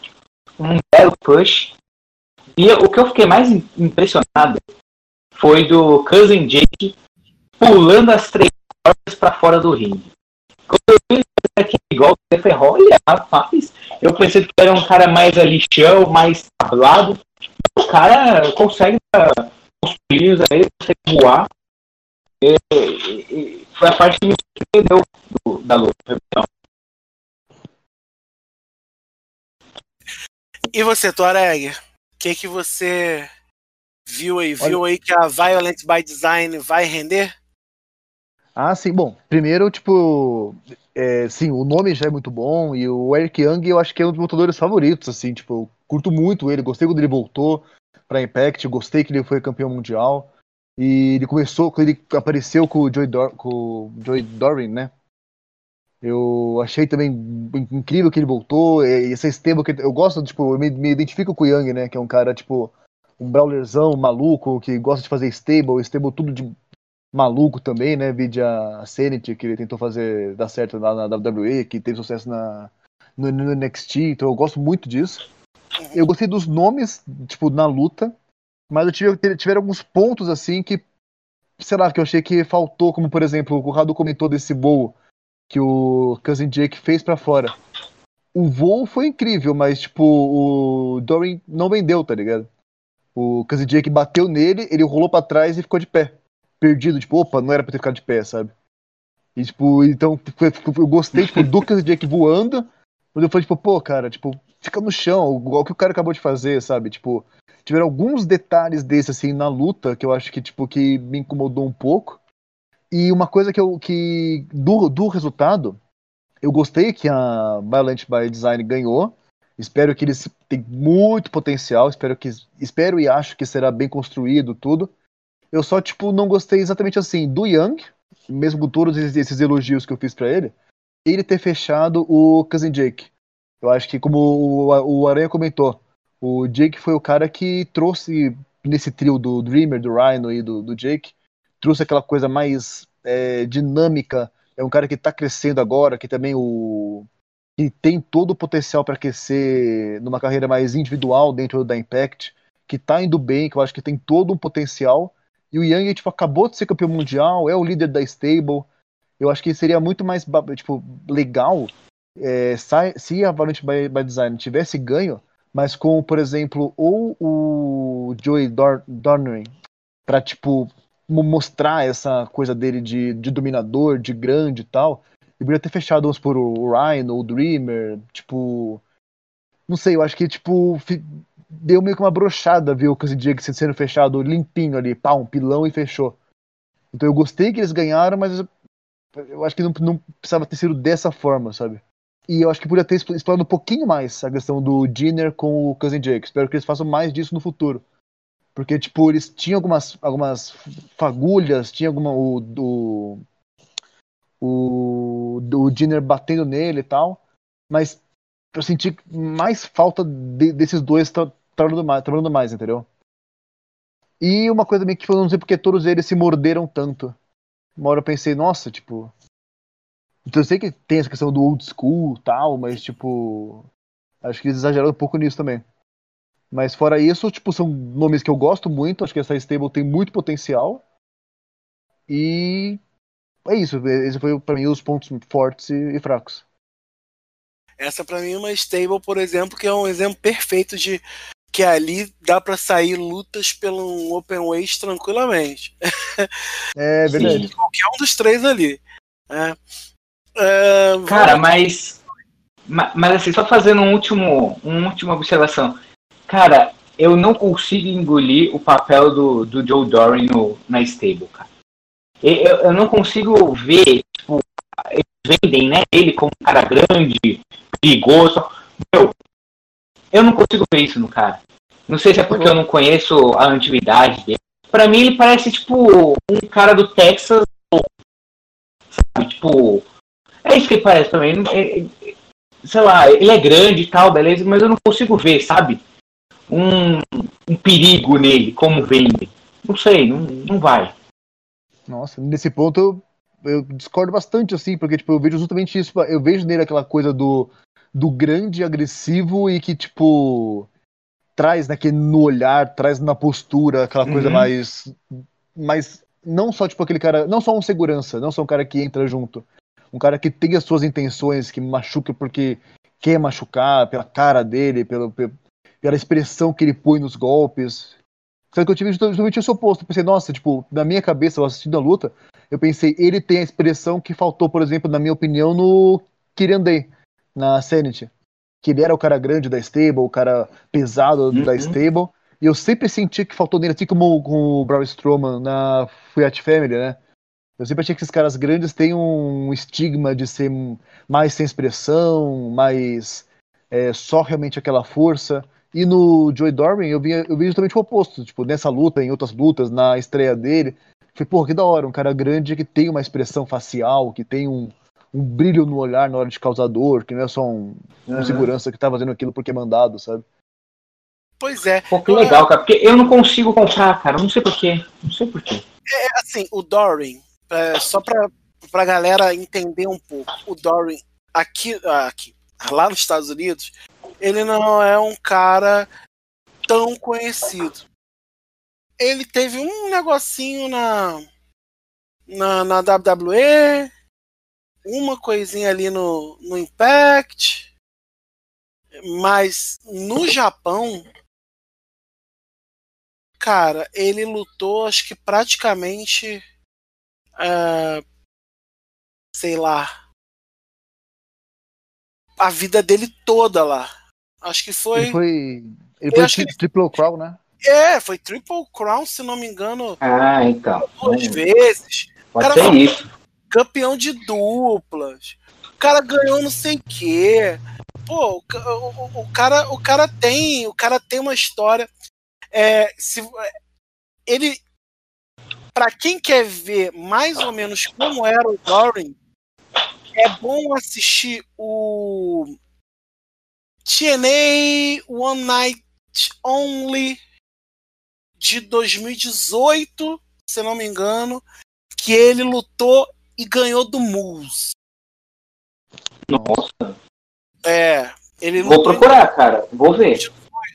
um belo push. E o que eu fiquei mais impressionado foi do Cousin Jake pulando as três cordas para fora do ringue. Quando eu vi aquele golpe, eu falei, olha, rapaz, eu pensei que era um cara mais ali chão, mais tablado. O cara consegue os filhos aí, consegue voar. E, e, foi a parte que me surpreendeu da luta. E você, Tuareg? Que que você viu aí? Viu Olha... aí que a Violent by Design vai render? Ah, sim. Bom, primeiro, tipo, é, sim, o nome já é muito bom e o Eric Young eu acho que é um dos lutadores favoritos, assim, tipo, eu curto muito ele, gostei quando ele voltou pra Impact, gostei que ele foi campeão mundial. E ele começou, quando ele apareceu com o Joey, Dor com o Joey Dorin, né? Eu achei também incrível que ele voltou. E essa stable que eu gosto, tipo, eu me, me, identifico com o Young, né? Que é um cara, tipo, um brawlerzão maluco, que gosta de fazer stable, stable tudo de maluco também, né? Vide a Sanity, que ele tentou fazer dar certo lá na WWE, que teve sucesso na, no, no NXT, então eu gosto muito disso. Eu gostei dos nomes, tipo, na luta, mas eu tive, tiveram alguns pontos, assim, que, sei lá, que eu achei que faltou, como, por exemplo, o Rado comentou desse voo que o Cousin Jake fez para fora. O voo foi incrível, mas, tipo, o Dorian não vendeu, tá ligado? O Cousin Jake bateu nele, ele rolou para trás e ficou de pé perdido, tipo, opa, não era pra ter ficado de pé, sabe? E, tipo, então, eu gostei, tipo, do Kansas Jake voando, mas eu falei, tipo, pô, cara, tipo, fica no chão, igual que o cara acabou de fazer, sabe? Tipo, tiveram alguns detalhes desse, assim, na luta, que eu acho que, tipo, que me incomodou um pouco. E uma coisa que eu, que, do, do resultado, eu gostei que a Violent by Design ganhou, espero que eles tenham muito potencial, espero que, espero e acho que será bem construído tudo, eu só, tipo, não gostei exatamente assim do Young, mesmo com todos esses elogios que eu fiz para ele, ele ter fechado o Cousin Jake. Eu acho que, como o, Aranha comentou, o Jake foi o cara que trouxe, nesse trio do Dreamer, do Rhino e do, do Jake, trouxe aquela coisa mais é, dinâmica. É um cara que tá crescendo agora, que também o. que tem todo o potencial para crescer numa carreira mais individual dentro da Impact, que tá indo bem, que eu acho que tem todo um potencial e o Yang, tipo, acabou de ser campeão mundial, é o líder da stable. Eu acho que seria muito mais, tipo, legal é, se a Valorant by, by, Design tivesse ganho, mas com, por exemplo, ou o Joey Dor Dornery pra, tipo, mostrar essa coisa dele de, de dominador, de grande e tal. E poderia ter fechado uns por o Ryan ou o Dreamer, tipo. Não sei, eu acho que, tipo, deu meio que uma brochada ver o Cousin Jake sendo fechado limpinho ali, pá, um pilão e fechou. Então eu gostei que eles ganharam, mas eu acho que não, não precisava ter sido dessa forma, sabe? E eu acho que podia ter explorado um pouquinho mais a questão do Dinner com o Cousin Jake. Espero que eles façam mais disso no futuro. Porque, tipo, eles tinham algumas, algumas fagulhas, tinha alguma. O, do, o, o Dinner batendo nele e tal. Mas eu senti mais falta de, desses dois trabalhando mais, trabalhando mais, entendeu? E uma coisa meio que eu não sei porque todos eles se morderam tanto. Uma hora eu pensei, nossa, tipo. Então eu sei que tem essa questão do old school tal, mas tipo. Acho que eles exageraram um pouco nisso também. Mas fora isso, tipo, são nomes que eu gosto muito, acho que essa stable tem muito potencial. E é isso, esse foi para mim os pontos fortes e, fracos. Essa para mim é uma stable, por exemplo, que é um exemplo perfeito de que ali dá para sair lutas pelo Open Waste tranquilamente. [laughs] É verdade. Qualquer um dos três ali. É. É, Cara, mas, mas assim, só fazendo um último, uma última observação. Cara, eu não consigo engolir o papel do, do Joe Doran no, na stable, cara. Eu, eu não consigo ver, tipo, eles vendem, né, ele como um cara grande, perigoso. Meu, eu não consigo ver isso no cara. Não sei se é porque eu não conheço a antiguidade dele. Pra mim ele parece tipo um cara do Texas. Sabe? Tipo. É isso que ele parece é, sei lá, ele é grande e tal, beleza, mas eu não consigo ver, sabe? Um, um perigo nele, como vende. Não sei, não, não vai. Nossa, nesse ponto eu, eu discordo bastante, assim, porque tipo, eu vejo justamente isso. Eu vejo nele aquela coisa do do grande agressivo e que, tipo, traz naquele no olhar, traz na postura, aquela coisa uhum. mais. mais. Não só, tipo, aquele cara. Não só um segurança, não só um cara que entra junto. Um cara que tem as suas intenções, que machuca porque quer machucar, pela cara dele, pela, pela expressão que ele põe nos golpes. Só que eu tive justamente o oposto. Eu pensei, nossa, tipo, na minha cabeça, eu assistindo a luta, eu pensei, ele tem a expressão que faltou, por exemplo, na minha opinião, no Kirandei na Sanity. Que ele era o cara grande da stable, o cara pesado uhum. da stable. E eu sempre senti que faltou nele, assim como com o Braun Strowman na Fiat Family, né? Eu sempre achei que esses caras grandes têm um estigma de ser mais sem expressão, mais é, só realmente aquela força. E no Joey Doring eu vi, eu vi justamente o oposto. Tipo, nessa luta, em outras lutas, na estreia dele. Falei, pô, que da hora, um cara grande que tem uma expressão facial, que tem um, um brilho no olhar na hora de causar dor, que não é só um, uhum. um segurança que tá fazendo aquilo porque é mandado, sabe? Pois é. Pô, que legal, cara. Porque eu não consigo comprar, cara. Não sei porquê. Não sei porquê. É, é, assim, o Doring, é, só pra, pra galera entender um pouco, o Doring, aqui, aqui, lá nos Estados Unidos, ele não é um cara tão conhecido. Ele teve um negocinho na, na, na WWE, uma coisinha ali no, no Impact, mas no Japão Cara, ele lutou, acho que praticamente. Uh, sei lá. A vida dele toda lá. Acho que foi. Ele foi. Ele foi tri Triple Crown, né? É, foi Triple Crown, se não me engano. Ah, então. Duas hum. vezes. Pode cara ser isso. Campeão de duplas. O cara ganhou não sei o quê. Pô, o, o, o, cara, o cara tem, o cara tem uma história. É, se, ele, para quem quer ver mais ou menos como era o Doran, é bom assistir o TNA One Night Only de 2018, se não me engano, que ele lutou e ganhou do Moose. Nossa. É, ele Vou procurar, cara. Vou ver.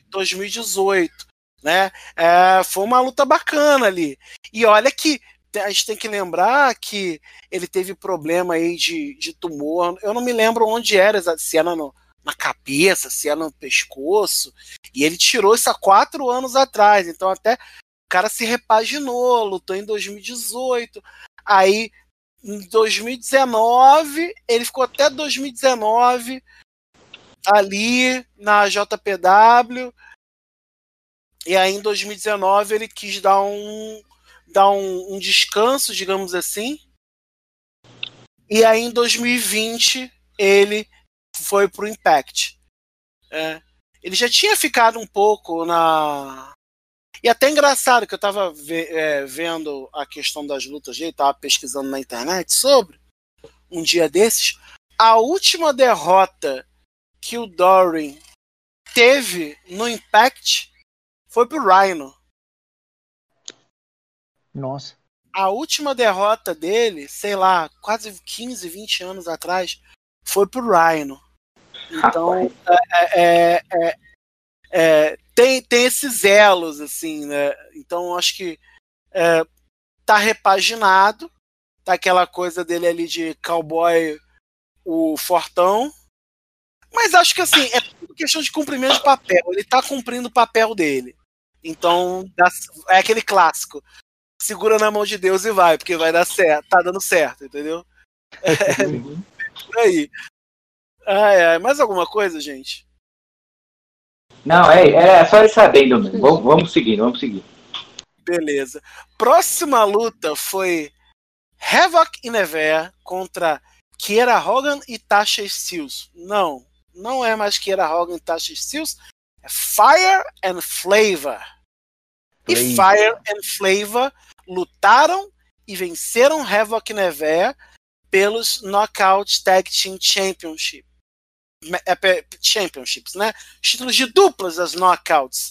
2018 né? É, foi uma luta bacana ali. E olha que a gente tem que lembrar que ele teve problema aí de, de tumor. Eu não me lembro onde era, se era no, na cabeça, se era no pescoço. E ele tirou isso há quatro anos atrás. Então até o cara se repaginou, lutou em 2018. Aí em 2019, ele ficou até 2019 ali na JPW. E aí em 2019 ele quis dar um, dar um, um descanso, digamos assim. E aí em 2020 ele foi pro Impact. É. Ele já tinha ficado um pouco na. E até engraçado que eu tava ve é, vendo a questão das lutas dele, tava pesquisando na internet sobre um dia desses. A última derrota que o Dorin teve no Impact foi pro Rhino. Nossa. A última derrota dele, sei lá, quase 15, 20 anos atrás, foi pro Rhino. Então, é, é, é, é, tem, tem esses elos, assim, né? Então, acho que é, tá repaginado. Tá aquela coisa dele ali de cowboy, o fortão. Mas acho que, assim, é tudo questão de cumprimento de papel. Ele tá cumprindo o papel dele. Então, é aquele clássico. Segura na mão de Deus e vai, porque vai dar certo. Tá dando certo, entendeu? [laughs] É, por aí. Ai, ai, mais alguma coisa, gente? Não, é, é só isso sabendo mesmo. Vamos, vamos seguir, vamos seguir. Beleza. Próxima luta foi Havoc e Nevea contra Kiera Hogan e Tasha Steels. Não, não é mais Kiera Hogan e Tasha Steels. É Fire and Flavor e Fire and Flavor lutaram e venceram Havoc Nevea pelos Knockout Tag Team Championship. É, championships, né? Títulos de duplas das Knockouts.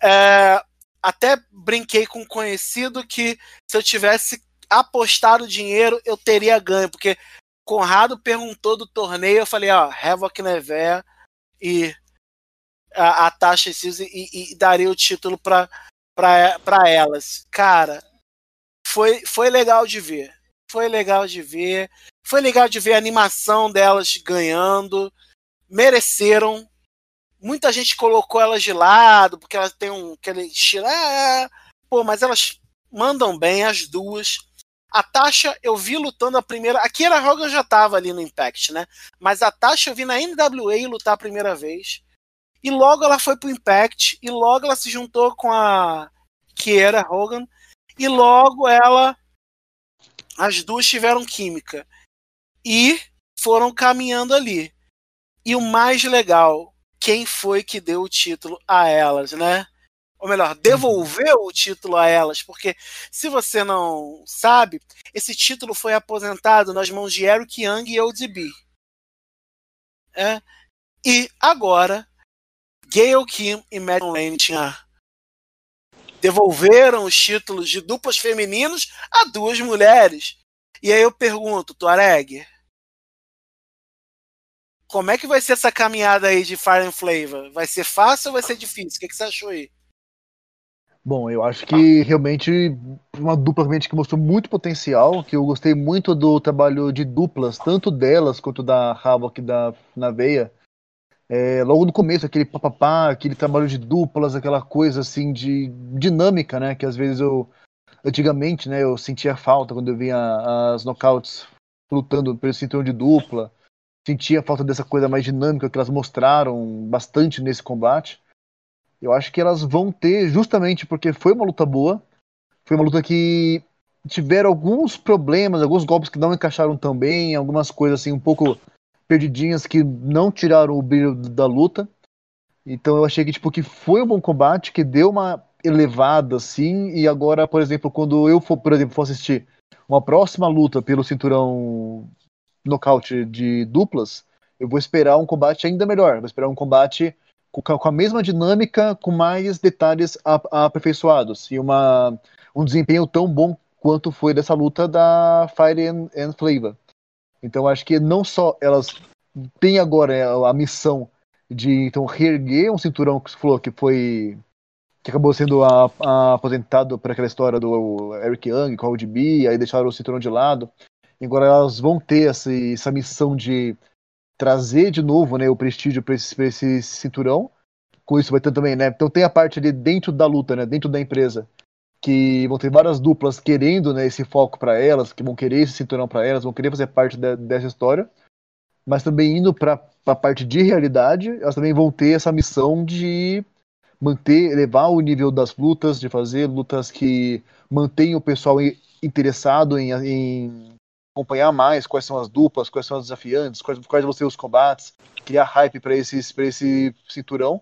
É, até brinquei com um conhecido que se eu tivesse apostado dinheiro, eu teria ganho, porque Conrado perguntou do torneio, eu falei, ó, Havoc Nevea e a, a Tasha e, e daria o título para para elas. Cara, foi, foi legal de ver. Foi legal de ver. Foi legal de ver a animação delas ganhando. Mereceram. Muita gente colocou elas de lado, porque elas têm um. aquele estilo. Ah, pô, mas elas mandam bem, as duas. A Tasha, eu vi lutando a primeira. A Kira Hogan já tava ali no Impact, né? Mas a Tasha eu vi na NWA lutar a primeira vez. E logo ela foi pro Impact, e logo ela se juntou com a Kiera Hogan, e logo ela. As duas tiveram química. E foram caminhando ali. E o mais legal, quem foi que deu o título a elas, né? Ou melhor, devolveu o título a elas, porque se você não sabe, esse título foi aposentado nas mãos de Eric Young e ODB. É? E agora, Gail Kim e Megan Lane tinha devolveram os títulos de duplas femininos a duas mulheres. E aí eu pergunto, Tuareg, como é que vai ser essa caminhada aí de Fire and Flavor? Vai ser fácil ou vai ser difícil? O que, que você achou aí? Bom, eu acho que realmente uma dupla realmente que mostrou muito potencial, que eu gostei muito do trabalho de duplas, tanto delas quanto da Havoc da na veia. É, logo no começo, aquele papapá, aquele trabalho de duplas, aquela coisa assim de dinâmica, né? Que às vezes eu, antigamente, né, eu sentia falta quando eu via as knockouts lutando pelo cinturão de dupla. Sentia falta dessa coisa mais dinâmica que elas mostraram bastante nesse combate. Eu acho que elas vão ter, justamente porque foi uma luta boa, foi uma luta que tiveram alguns problemas, alguns golpes que não encaixaram tão bem, algumas coisas assim um pouco perdidinhas que não tiraram o brilho da luta. Então eu achei que tipo que foi um bom combate, que deu uma elevada assim, e agora, por exemplo, quando eu for, por exemplo, for assistir uma próxima luta pelo cinturão nocaute de duplas, eu vou esperar um combate ainda melhor, vou esperar um combate com, com a mesma dinâmica, com mais detalhes aperfeiçoados e uma, um desempenho tão bom quanto foi dessa luta da Fire and, and Flavor. Então acho que não só elas têm agora é, a missão de então reerguer um cinturão que falou que foi que acabou sendo a, a, aposentado por aquela história do Eric Young com o ODB, aí deixaram o cinturão de lado. Agora elas vão ter essa, essa missão de trazer de novo né, o prestígio para esse, esse cinturão. Com isso vai ter também, né? Então tem a parte ali dentro da luta, né? Dentro da empresa que vão ter várias duplas querendo né, esse foco para elas, que vão querer esse cinturão para elas, vão querer fazer parte de, dessa história, mas também indo para a parte de realidade, elas também vão ter essa missão de manter, elevar o nível das lutas, de fazer lutas que mantenham o pessoal interessado em, em acompanhar mais quais são as duplas, quais são as desafiantes, quais, quais vão ser os combates, criar hype para esse cinturão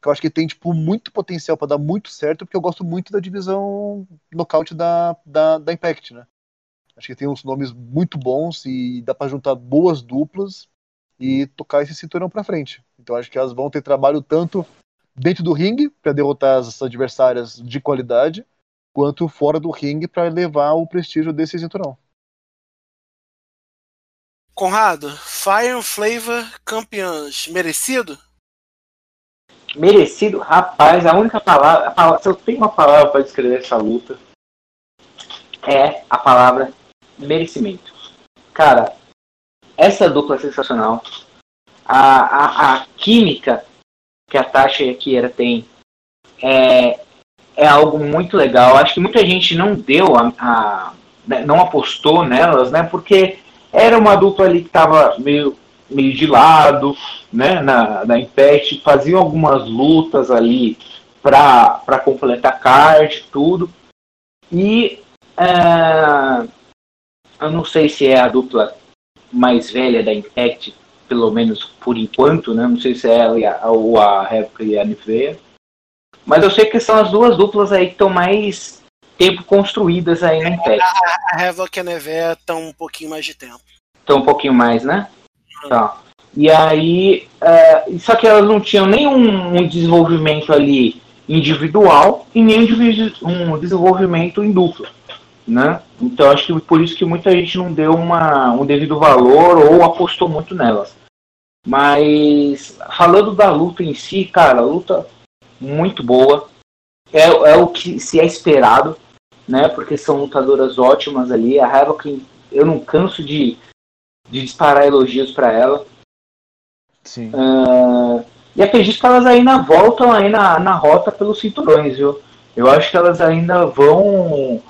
que eu acho que tem tipo muito potencial para dar muito certo, porque eu gosto muito da divisão nocaute da, da, da Impact, né? Acho que tem uns nomes muito bons e dá para juntar boas duplas e tocar esse cinturão para frente. Então acho que elas vão ter trabalho tanto dentro do ringue para derrotar as adversárias de qualidade, quanto fora do ringue para elevar o prestígio desse cinturão. Conrado, Fire Flavor campeãs, merecido? merecido. Rapaz, a única palavra, a palavra se eu tenho uma palavra para descrever essa luta, é a palavra merecimento. Cara, essa dupla é sensacional. A, a, a química que a Tasha e a Kiera têm é, é algo muito legal. Acho que muita gente não deu a, a né, não apostou nelas, né? Porque era uma dupla ali que estava meio meio de lado, né, na, na Impact, faziam algumas lutas ali para completar card, tudo. E é, eu não sei se é a dupla mais velha da Impact, pelo menos por enquanto, né? Não sei se é ela ou a Réplica e a Nivea. Mas eu sei que são as duas duplas aí que estão mais tempo construídas aí na Impact. A, a e a Nivea estão um pouquinho mais de tempo. Estão um pouquinho mais, né? Tá. E aí, é, só que elas não tinham nenhum um desenvolvimento ali individual e nem um desenvolvimento em dupla, né? Então acho que por isso que muita gente não deu uma, um devido valor ou apostou muito nelas. Mas falando da luta em si, cara, luta muito boa. É, é o que se é esperado, né? Porque são lutadoras ótimas ali. A Havoc, eu não canso de de disparar elogios para ela. Sim. Uh, e acredito que elas ainda voltam aí na, na rota pelos cinturões, viu? Eu acho que elas ainda vão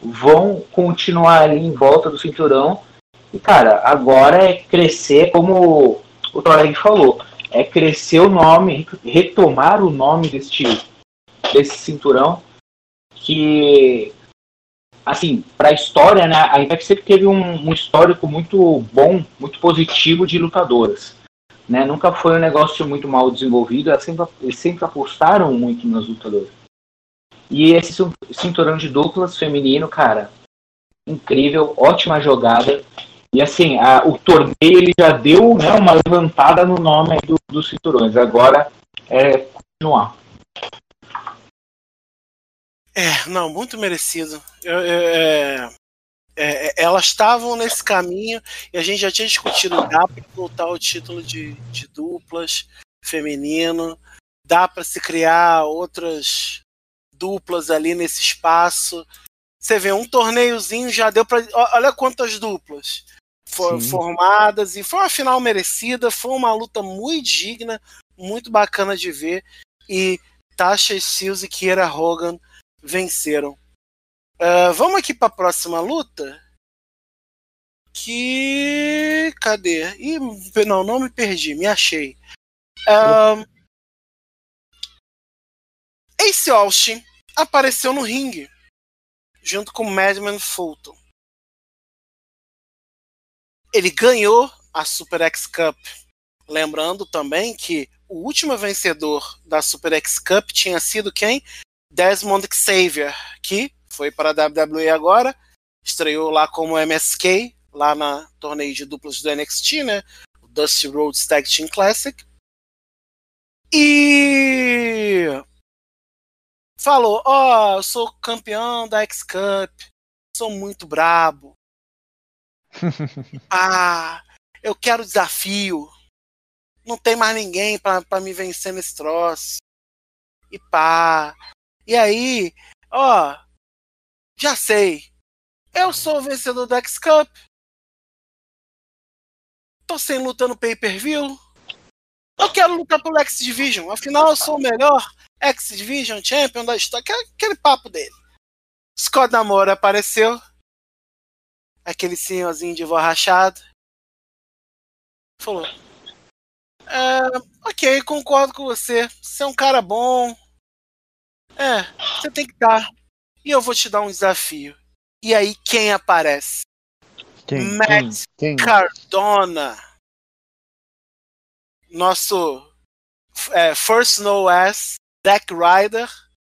vão continuar ali em volta do cinturão. E cara, agora é crescer, como o Toreg falou, é crescer o nome, retomar o nome deste, desse cinturão que assim, para a história, né, a Impact sempre teve um, um, histórico muito bom, muito positivo de lutadoras. né? Nunca foi um negócio muito mal desenvolvido, eles sempre, eles sempre apostaram muito nos lutadores. E esse cinturão de duplas feminino, cara, incrível, ótima jogada. E assim, a, o torneio ele já deu né, uma levantada no nome do, dos cinturões. Agora é continuar. É, não, muito merecido. Eu, eu, é, é, é, elas estavam nesse caminho e a gente já tinha discutido dá para voltar o título de, de duplas feminino, dá para se criar outras duplas ali nesse espaço. Você vê um torneiozinho já deu para olha quantas duplas foram formadas e foi uma final merecida, foi uma luta muito digna, muito bacana de ver e Tasha Steelz e Kiera Hogan venceram. Uh, vamos aqui para a próxima luta. Que. Cadê? Ih, não, não me perdi, me achei. Uh, Ace Austin apareceu no ringue junto com Madman Fulton. Ele ganhou a Super X Cup. Lembrando também que o último vencedor da Super X Cup tinha sido quem? Desmond Xavier, que foi para a WWE agora, estreou lá como MSK, lá na torneio de duplas do NXT, né? O Dusty Rhodes Tag Team Classic. E falou: Ó, oh, eu sou campeão da X Cup, sou muito brabo. [laughs] ah, eu quero desafio. Não tem mais ninguém para me vencer nesse troço. E pá. E aí, ó, já sei. Eu sou o vencedor do X Cup. Tô sem luta no pay-per-view. Eu quero lutar pelo X Division. Afinal, eu sou o melhor X Division Champion da história. Aquele papo dele. Scott Namora apareceu. Aquele senhorzinho de voz rachado. Falou. É, ok, concordo com você. Você é um cara bom. É, você tem que estar. E eu vou te dar um desafio. E aí, quem aparece? Quem? Matt quem? Quem? Cardona. Nosso é, First No S, Deck Rider,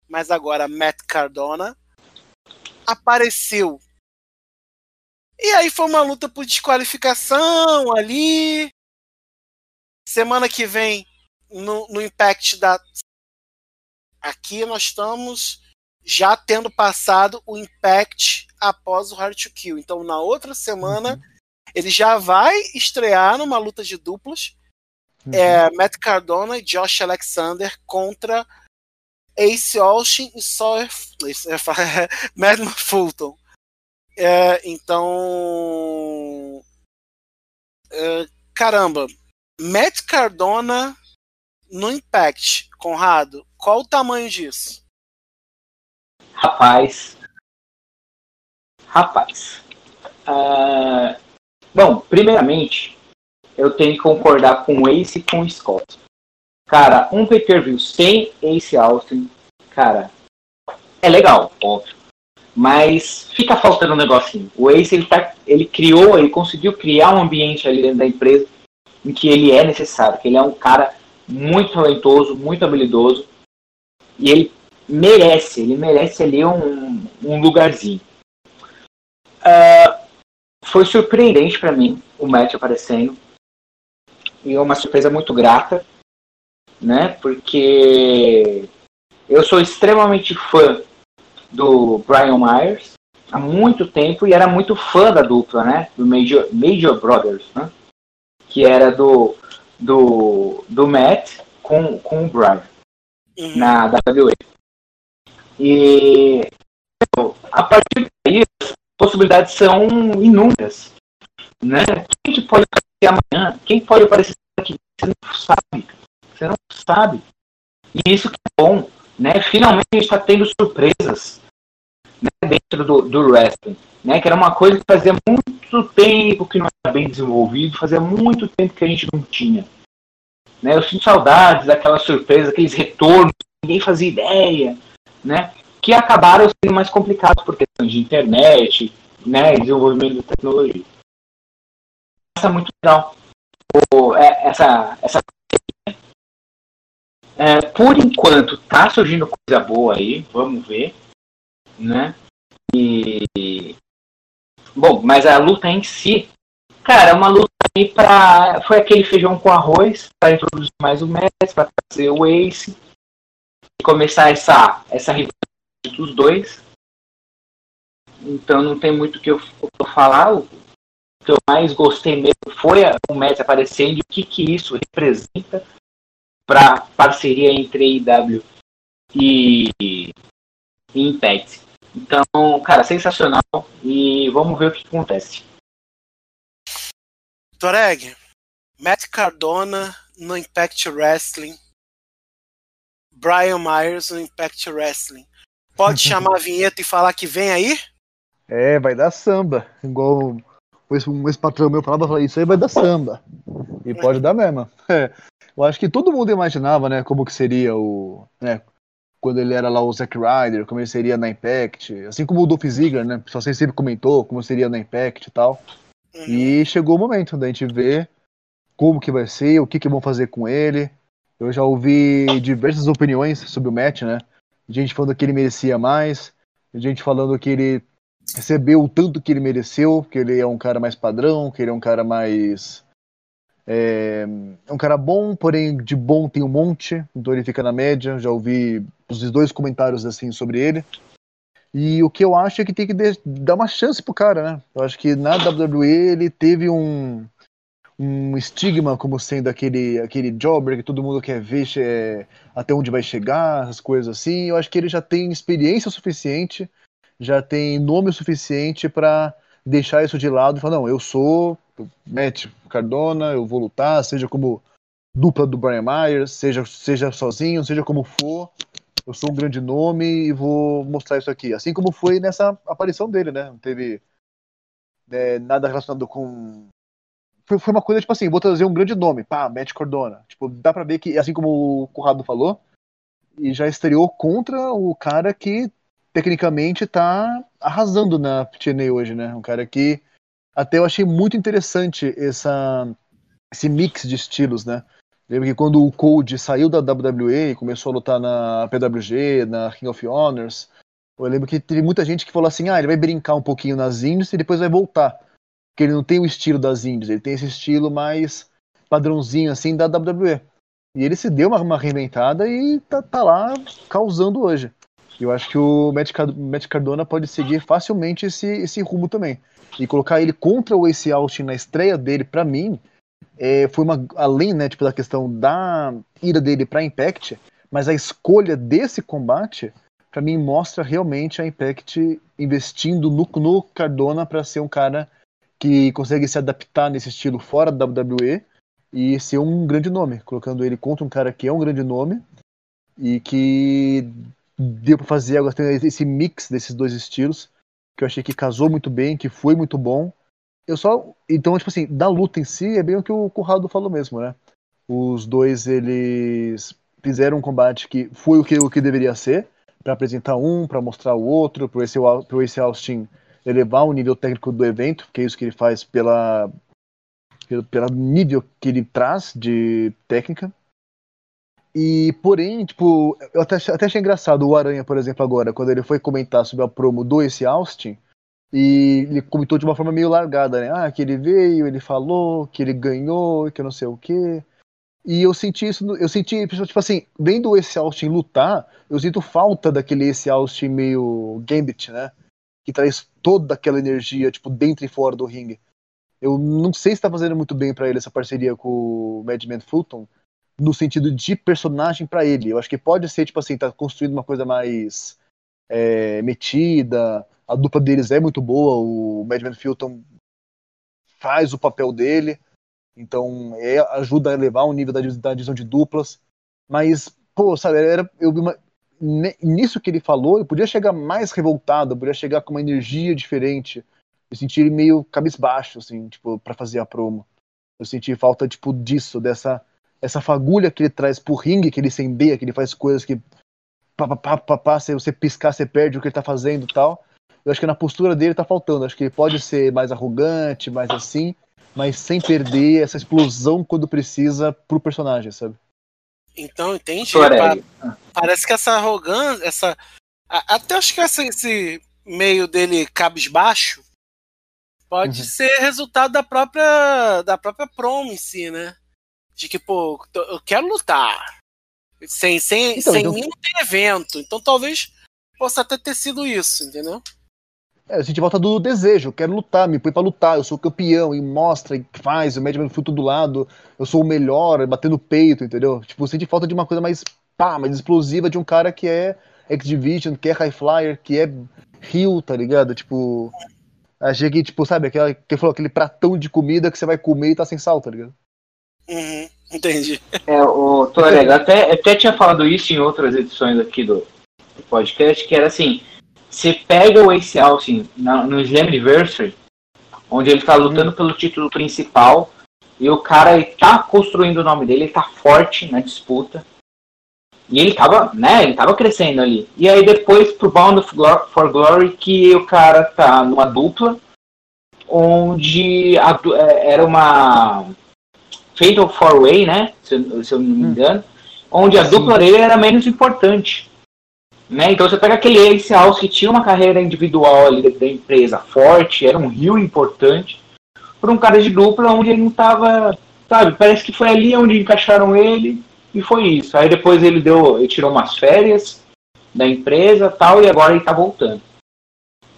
mas agora Matt Cardona. Apareceu. E aí foi uma luta por desqualificação ali. Semana que vem, no, no Impact da. Aqui nós estamos já tendo passado o Impact após o Hard to Kill. Então, na outra semana, uhum. ele já vai estrear numa luta de duplas. Uhum. É, Matt Cardona e Josh Alexander contra Ace Austin e Sawyer [laughs] Madman Fulton. É, então. É, caramba. Matt Cardona no Impact, Conrado, qual o tamanho disso? Rapaz. Rapaz. Uh, bom, primeiramente, eu tenho que concordar com o Ace e com o Scott. Cara, um pay-per-view sem Ace Austin, cara, é legal, óbvio. Mas fica faltando um negocinho. O Ace, ele, tá, ele criou, ele conseguiu criar um ambiente ali dentro da empresa em que ele é necessário, que ele é um cara muito talentoso, muito habilidoso, e ele merece, ele merece ali um, um lugarzinho. Uh, foi surpreendente para mim o Matt aparecendo. E é uma surpresa muito grata, né? Porque eu sou extremamente fã do Brian Myers há muito tempo e era muito fã da dupla, né? Do Major, Major Brothers, né? Que era do, do, do Matt com, com o Brian na WWE. E a partir daí, as possibilidades são inúmeras. Né? Quem pode aparecer amanhã? Quem pode aparecer aqui? Você não sabe. Você não sabe. E isso que é bom. Né? Finalmente a gente está tendo surpresas né, dentro do, do wrestling. Né? Que era uma coisa que fazia muito tempo que não era bem desenvolvido, fazia muito tempo que a gente não tinha. Né? Eu sinto saudades daquela surpresa, aqueles retornos, ninguém fazia ideia né? Que acabaram sendo mais complicados por questões de internet, né? Desenvolvimento de tecnologia. Isso é muito legal. o, é, essa, essa é, por enquanto tá surgindo coisa boa aí, vamos ver, né? E bom, mas a luta em si, cara, é uma luta aí para foi aquele feijão com arroz para introduzir mais o Messi, para trazer o Ace e começar essa essa rivalidade dos dois. Então não tem muito o que eu, eu falar. O que eu mais gostei mesmo foi o Messi aparecendo e o que, que isso representa para parceria entre IW e, e Impact. Então, cara, sensacional e vamos ver o que acontece. Toreg, Matt Cardona no Impact Wrestling, Brian Myers no Impact Wrestling. Pode [laughs] chamar a vinheta e falar que vem aí? É, vai dar samba. Igual um ex-patrão meu falava, isso aí vai dar samba. E pode dar mesmo. [laughs] É. Eu acho que todo mundo imaginava, né, como que seria o, né, quando ele era lá o Zack Ryder, como ele seria na Impact, assim como o Dolph Ziggler, né, só você sempre comentou como seria na Impact e tal. Uhum. E chegou o momento da gente ver como que vai ser, o que que vão fazer com ele. Eu já ouvi diversas opiniões sobre o match, né? Gente falando que ele merecia mais, gente falando que ele recebeu o tanto que ele mereceu, que ele é um cara mais padrão, que ele é um cara mais é, é um cara bom, porém de bom tem um monte, então ele fica na média. Já ouvi os dois comentários assim sobre ele. E o que eu acho é que tem que dar uma chance pro cara, né? Eu acho que na WWE ele teve um, um estigma como sendo aquele, aquele jobber que todo mundo quer ver até onde vai chegar, as coisas assim. Eu acho que ele já tem experiência suficiente, já tem nome suficiente para deixar isso de lado e falar: não, eu sou Matt Cardona, eu vou lutar, seja como dupla do Brian Myers, seja, seja sozinho, seja como for, eu sou um grande nome e vou mostrar isso aqui. Assim como foi nessa aparição dele, né? Não teve né, nada relacionado com. Foi, foi, uma coisa tipo assim: vou trazer um grande nome, pá, Matt Cardona. Tipo, dá pra ver que, assim como o Corrado falou, e já estreou contra o cara que tecnicamente tá arrasando na TNA hoje, né? Um cara que até eu achei muito interessante essa, esse mix de estilos, né? Lembro que quando o Code saiu da WWE e começou a lutar na PWG, na King of Honors, eu lembro que teve muita gente que falou assim: ah, ele vai brincar um pouquinho nas indies e depois vai voltar. Porque ele não tem o estilo das indies, ele tem esse estilo mais padrãozinho assim da WWE. E ele se deu uma, uma reinventada e tá, tá lá causando hoje. Eu acho que o Matt Cardona pode seguir facilmente esse, esse rumo também. E colocar ele contra o Ace Austin na estreia dele, para mim, é, foi uma além né, tipo, da questão da ida dele para Impact, mas a escolha desse combate, para mim, mostra realmente a Impact investindo no, no Cardona para ser um cara que consegue se adaptar nesse estilo fora da WWE e ser um grande nome, colocando ele contra um cara que é um grande nome e que deu para fazer agora esse mix desses dois estilos que eu achei que casou muito bem, que foi muito bom. Eu só então tipo assim da luta em si é bem o que o Corrado falou mesmo, né? Os dois eles fizeram um combate que foi o que o que deveria ser para apresentar um, para mostrar o outro, para esse pro esse Austin elevar o nível técnico do evento, que é isso que ele faz pela pelo, pelo nível que ele traz de técnica. E, porém, tipo, eu até, até achei engraçado o Aranha, por exemplo, agora, quando ele foi comentar sobre a promo do esse Austin, e ele comentou de uma forma meio largada, né? Ah, que ele veio, ele falou, que ele ganhou, que eu não sei o quê. E eu senti isso, eu senti, tipo assim, vendo esse Austin lutar, eu sinto falta daquele esse Austin meio Gambit, né? Que traz toda aquela energia, tipo, dentro e fora do ringue. Eu não sei se tá fazendo muito bem para ele essa parceria com o Madman Fulton, no sentido de personagem para ele. Eu acho que pode ser, tipo assim, tá construindo uma coisa mais é, metida. A dupla deles é muito boa. O Madman Filton faz o papel dele. Então, é, ajuda a elevar o nível da, da divisão de duplas. Mas, pô, sabe, era, eu uma, nisso que ele falou, eu podia chegar mais revoltado, eu podia chegar com uma energia diferente. Eu senti ele meio cabisbaixo, assim, tipo, para fazer a promo. Eu senti falta, tipo, disso, dessa essa fagulha que ele traz pro ringue, que ele incendeia, que ele faz coisas que pá, pá, pá, pá, pá, se você piscar, você perde o que ele tá fazendo e tal. Eu acho que na postura dele tá faltando. Acho que ele pode ser mais arrogante, mais assim, mas sem perder essa explosão quando precisa pro personagem, sabe? Então, entende? Pa parece que essa arrogância, essa. Até acho que essa, esse meio dele cabisbaixo pode uhum. ser resultado da própria da própria si, né? De que, pô, eu quero lutar. Sem, sem, então, sem então... mim não tem evento. Então talvez possa até ter sido isso, entendeu? É, a gente volta do desejo, eu quero lutar, me põe pra lutar, eu sou campeão, e mostra, e faz, o médico fruto do lado, eu sou o melhor, batendo no peito, entendeu? Tipo, sente falta de uma coisa mais pá, mais explosiva de um cara que é X-Division, que é High Flyer, que é Rio, tá ligado? Tipo. Achei que, tipo, sabe, aquela, que falou, aquele pratão de comida que você vai comer e tá sem sal, tá ligado? Uhum, entendi. É, o Torega, até, até tinha falado isso em outras edições aqui do, do podcast, que era assim, você pega o Ace Austin na, no Slammiversary, onde ele tá lutando hum. pelo título principal, e o cara ele tá construindo o nome dele, ele tá forte na disputa. E ele tava, né, ele tava crescendo ali. E aí depois pro Bound for Glory, que o cara tá numa dupla, onde a, é, era uma Fatal Four Way, né, se, se eu não me hum. engano, onde a Sim. dupla dele era menos importante. Né? Então você pega aquele Ace House que tinha uma carreira individual ali da empresa forte, era um rio importante, por um cara de dupla onde ele não estava, sabe, parece que foi ali onde encaixaram ele e foi isso. Aí depois ele deu, ele tirou umas férias da empresa tal, e agora ele tá voltando.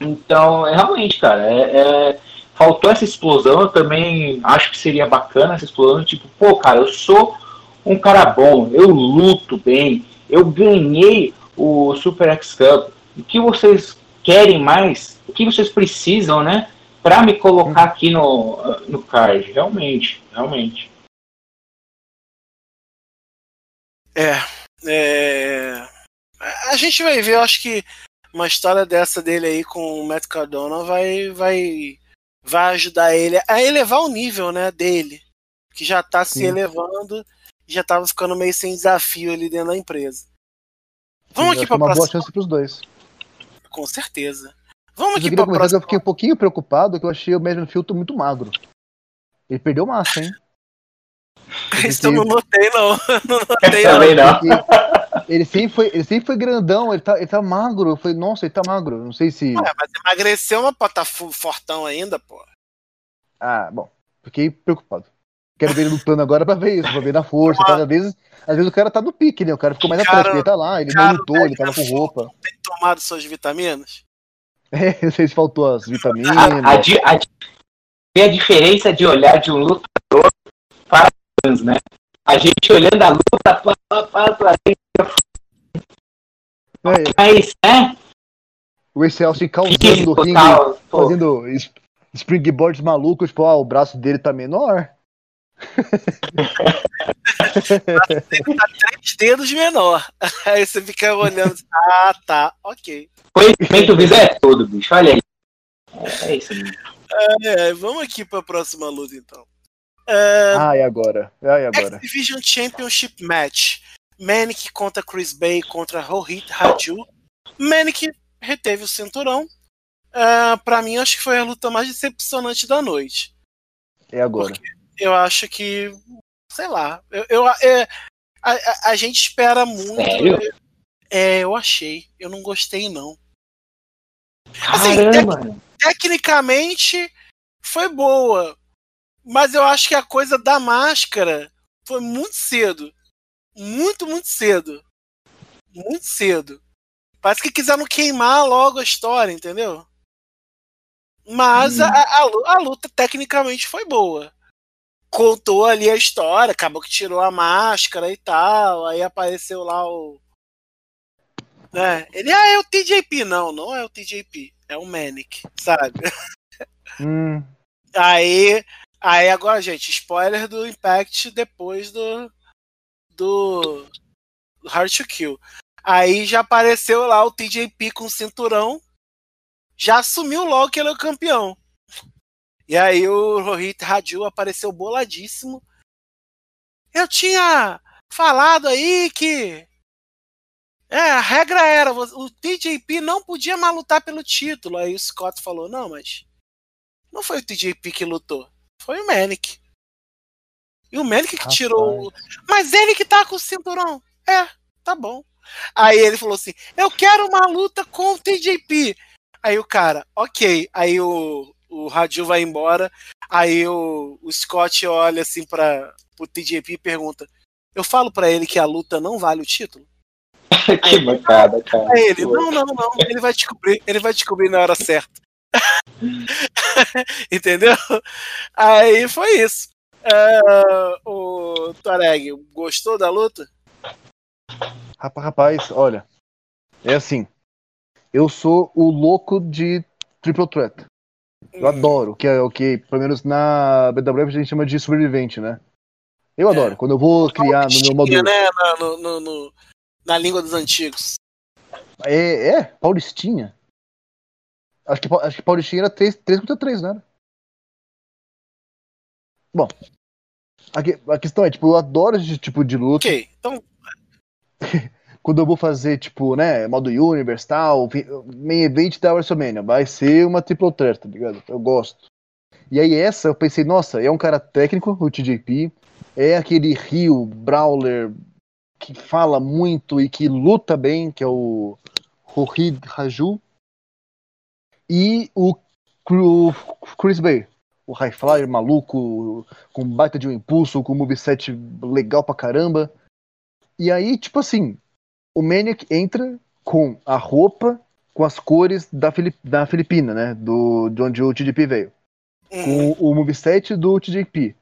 Então, é realmente, cara, é, é, faltou essa explosão, eu também acho que seria bacana essa explosão, tipo, pô, cara, eu sou um cara bom, eu luto bem, eu ganhei o Super X Cup. O que vocês querem mais? O que vocês precisam, né? Para me colocar aqui no, no card. Realmente, realmente. É, é, A gente vai ver, eu acho que uma história dessa dele aí com o Matt Cardona vai, vai, vai ajudar ele a elevar o nível né, dele. Que já está se elevando e já estava ficando meio sem desafio ali dentro da empresa. Vamos aqui para uma próxima. boa chance para os dois. Com certeza. Vamos aqui para próxima. Eu fiquei um pouquinho preocupado que eu achei o Madden Filtro muito magro. Ele perdeu massa, hein? [laughs] Isso eu não notei, não. [laughs] Não notei, Também não. Ele sempre, foi, ele sempre foi grandão, ele tá, ele tá magro. Eu falei, nossa, ele tá magro. Não sei se. Ué, mas emagreceu, mas pô, tá fortão ainda, pô. Ah, bom. Fiquei preocupado. Quero ver ele lutando agora pra ver isso, pra ver na força. Às, vezes, às vezes o cara tá no pique, né? O cara ficou mais atrás, ele tá lá, ele cara, não lutou, ele tava com roupa. Tem tomado suas vitaminas? [laughs] É, não sei se faltou as vitaminas. A, a, a, a diferença de olhar de um lutador para fãs, né? A gente olhando a luta para para é. Mas, né? O Excelsior causando no ringue, fazendo springboards malucos, tipo, ah, o braço dele tá menor tá três dedos menor. [laughs] Aí você fica olhando. Ah, tá, ok. Conhecimento vivo é tudo, bicho. Olha aí. É isso mesmo. É, vamos aqui pra próxima luta, então. É... Ah, e agora? Ah, e agora? Division Championship Match. Manic contra Chris Bay contra Rohit Raju. Manic reteve o cinturão. Uh, pra mim, acho que foi a luta mais decepcionante da noite. E agora? Porque eu acho que. Sei lá. Eu, eu é, a, a, gente espera muito. Sério? É, eu achei. Eu não gostei, não. Assim, tec, tecnicamente foi boa. Mas eu acho que a coisa da máscara foi muito cedo. Muito, muito cedo. Muito cedo. Parece que quiseram queimar logo a história, entendeu? Mas hum. a, a, a, luta tecnicamente foi boa contou ali a história, acabou que tirou a máscara e tal, aí apareceu lá o. Né? Ele ah, é o TJP, não, não é o TJP, é o Manic, sabe? Hum. Aí, aí agora, gente, spoiler do Impact depois do do Hard to Kill. Aí já apareceu lá o TJP com o cinturão, já assumiu logo que ele é o campeão. E aí o Rohit Raju apareceu boladíssimo. Eu tinha falado aí que é, a regra era o TJP não podia mais lutar pelo título. Aí o Scott falou: "Não, mas não foi o TJP que lutou. Foi o Manic. E o Manic que Rapaz. tirou. Mas ele que tá com o cinturão. É, tá bom. Aí ele falou assim: Eu quero uma luta com o TJP. Aí o cara, ok. Aí o, o Radil vai embora. Aí o, o Scott olha assim para o TJP e pergunta: Eu falo para ele que a luta não vale o título? [laughs] que bancada, cara. Aí ele, não, não, não. Ele vai descobrir, ele vai descobrir na hora certa. [laughs] Entendeu? Aí foi isso. Uh, o Tareg, gostou da luta? Rapaz, olha. É assim. Eu sou o louco de Triple Threat. Eu adoro, que é o que, pelo menos na BWF a gente chama de sobrevivente, né? Eu é. adoro. Quando eu vou criar no meu modo. Né? No, no, no, na língua dos antigos. É, é Paulistinha. Acho que, acho que Paulistinha era 3, 3 contra 3, né? Bom. A, a questão é, tipo, eu adoro esse tipo de luta. Ok, então. Quando eu vou fazer, tipo, né, modo Universe tal, main event da WrestleMania, vai ser uma triple threat, tá ligado? Eu gosto. E aí essa, eu pensei, nossa, é um cara técnico, o TJP, é aquele Rio, Brawler, que fala muito e que luta bem, que é o Rohit Raju, e o, Chris Bay, o High Flyer maluco, com baita de um impulso, com um moveset legal pra caramba. E aí, tipo assim, o Maniac entra com a roupa com as cores da, Filip, da Filipina, né? Do, de onde o TJP veio. Com o moveset do TJP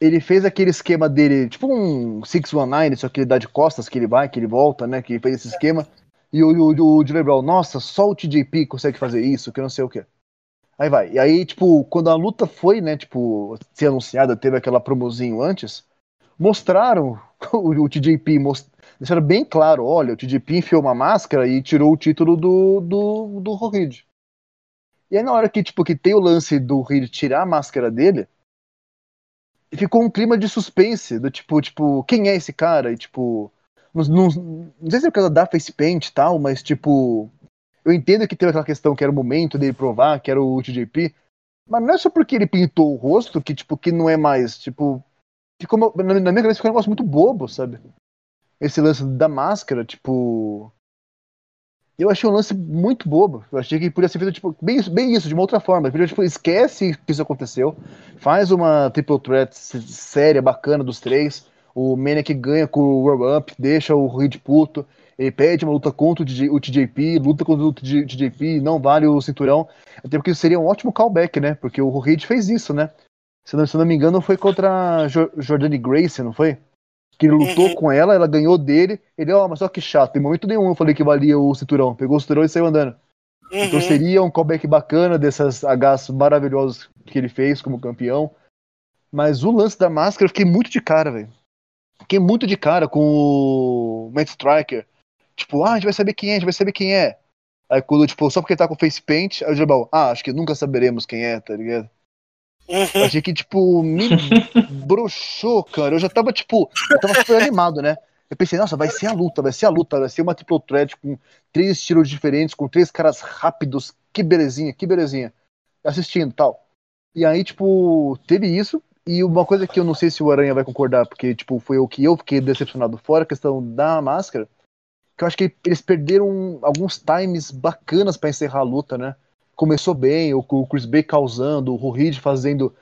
ele fez aquele esquema dele, tipo um 619, só que ele dá de costas, que ele vai, que ele volta, né? Que fez esse esquema. E o, o, o Jimmy Brown, nossa, só o TJP consegue fazer isso, que não sei o que. Aí vai. E aí, tipo, quando a luta foi, né, tipo, ser anunciada, teve aquela promozinho antes, mostraram [laughs] o, o TJP, most... deixaram bem claro, olha, o TJP enfiou uma máscara e tirou o título do, do, do Reed. E aí na hora que, tipo, que tem o lance do Reed tirar a máscara dele, ficou um clima de suspense, do tipo, tipo, quem é esse cara? E tipo, não, não, não sei se é por causa da face paint e tal, mas tipo, eu entendo que teve aquela questão que era o momento dele provar, que era o TJP, mas não é só porque ele pintou o rosto que, tipo, que não é mais, tipo, ficou, na minha cabeça ficou um negócio muito bobo, sabe? Esse lance da máscara, tipo, eu achei um lance muito bobo. Eu achei que podia ser feito tipo, bem, bem isso, de uma outra forma. Podia, tipo, esquece que isso aconteceu. Faz uma triple threat séria, bacana dos três. O Maniac ganha com o Roll Up, deixa o Reed puto. Ele pede uma luta contra o, DJ, o TJP, luta contra o TJP, não vale o cinturão. Até porque seria um ótimo callback, né? Porque o Reed fez isso, né? Se não, se não me engano, foi contra a Jordane Grace, não foi? Que ele lutou uhum. com ela, ela ganhou dele. Ele, ó, oh, mas só que chato, em momento nenhum eu falei que valia o cinturão. Pegou o cinturão e saiu andando. Uhum. Então seria um callback bacana dessas Hs maravilhosos que ele fez como campeão. Mas o lance da máscara eu fiquei muito de cara, velho. Fiquei muito de cara com o Matt Striker. Tipo, ah, a gente vai saber quem é, a gente vai saber quem é. Aí quando, tipo, só porque ele tá com face paint, aí o Jabal, ah, acho que nunca saberemos quem é, tá ligado? Uhum. achei que, tipo, me [laughs] broxou, cara. Eu já tava, tipo, eu tava super animado, né? Eu pensei, nossa, vai ser a luta, vai ser a luta, vai ser uma triple threat com três estilos diferentes, com três caras rápidos. Que belezinha, que belezinha. Assistindo tal. E aí, tipo, teve isso. E uma coisa que eu não sei se o Aranha vai concordar, porque, tipo, foi o que eu fiquei decepcionado fora, a questão da máscara. Que eu acho que eles perderam alguns times bacanas para encerrar a luta, né? Começou bem, o, Chris Bay causando, o Ruhid fazendo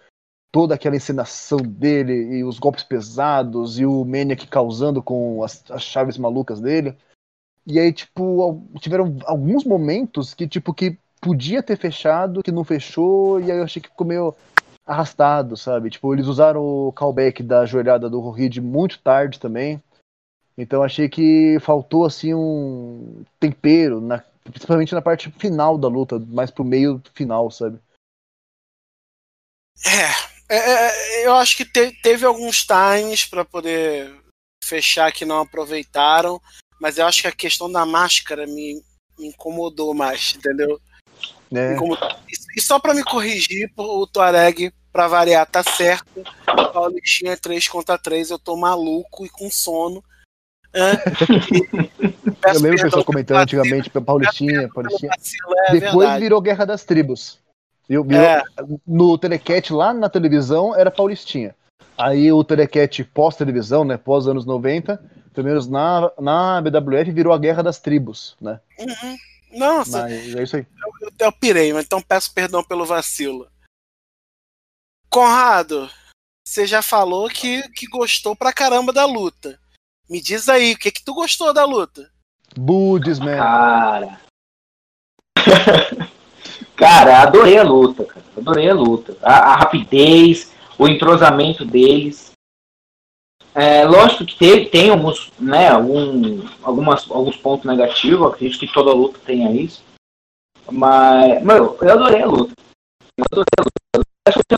toda aquela encenação dele e os golpes pesados e o Maniac causando com as, as chaves malucas dele. E aí, tipo, tiveram alguns momentos que, tipo, que podia ter fechado, que não fechou, e aí eu achei que ficou meio arrastado, sabe? Tipo, eles usaram o callback da joelhada do Rohid muito tarde também. Então achei que faltou assim um tempero na, Principalmente na parte final da luta, mais pro meio final, sabe? É, é, é eu acho que te, teve alguns times para poder fechar que não aproveitaram, mas eu acho que a questão da máscara me, me incomodou mais, entendeu? É. E só para me corrigir, o Tuareg, para variar, tá certo. O Paulistinha é 3 contra 3, eu tô maluco e com sono. [laughs] eu lembro o pessoal comentando antigamente, Paulistinha, Paulistinha. É Depois verdade. virou Guerra das Tribos. Eu, é. no Telecat lá na televisão era Paulistinha. Aí o Telecat pós-televisão, né, pós anos 90, pelo menos na, na BWF virou a Guerra das Tribos, né? Uhum. Nossa, mas é isso aí. Eu, eu, eu pirei, então peço perdão pelo vacilo. Conrado, você já falou que, que gostou pra caramba da luta. Me diz aí, o que que tu gostou da luta? Budes, man. Cara. [laughs] cara, adorei a luta, cara. Adorei a luta. A, a rapidez, o entrosamento deles. É, lógico que tem, tem alguns, né, algum, algumas, alguns pontos negativos, acredito que toda luta tenha isso. Mas, mano, eu adorei a luta. Eu adorei a luta. acho que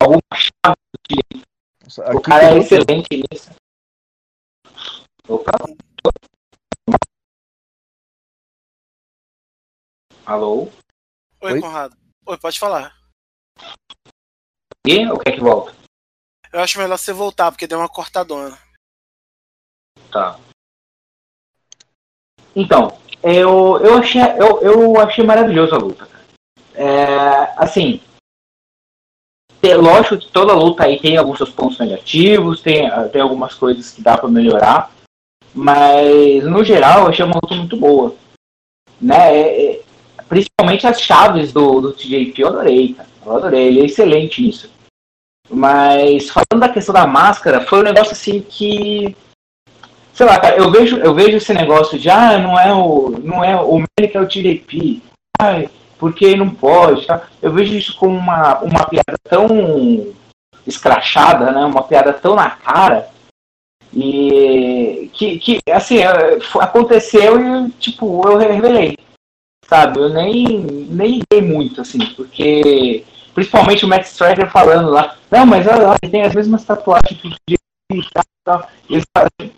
alguma chave de... O cara é excelente nisso. Opa. Alô? Oi, Oi, Conrado. Oi, pode falar. E o que é que volta? Eu acho melhor você voltar, porque deu uma cortadona. Tá. Então, eu, eu, achei, eu, eu achei maravilhoso a luta. É, assim, tem, lógico que toda luta aí tem alguns seus pontos negativos, tem, tem algumas coisas que dá para melhorar, mas no geral eu achei uma luta muito boa. Né? É, é principalmente as chaves do, do TJP eu adorei, cara. Eu adorei, ele é excelente nisso. Mas falando da questão da máscara, foi um negócio assim que. Sei lá, cara, eu vejo, eu vejo esse negócio de ah, não é o. Não é o Manic é o TJP. Ai, porque não pode. Tá? Eu vejo isso como uma, uma piada tão escrachada, né? uma piada tão na cara, e que, que assim, é, aconteceu e tipo, eu revelei. Sabe, eu nem, nem dei muito, assim, porque principalmente o Matt Striker falando lá, não, mas olha ele tem as mesmas tatuagens de e tal, Eles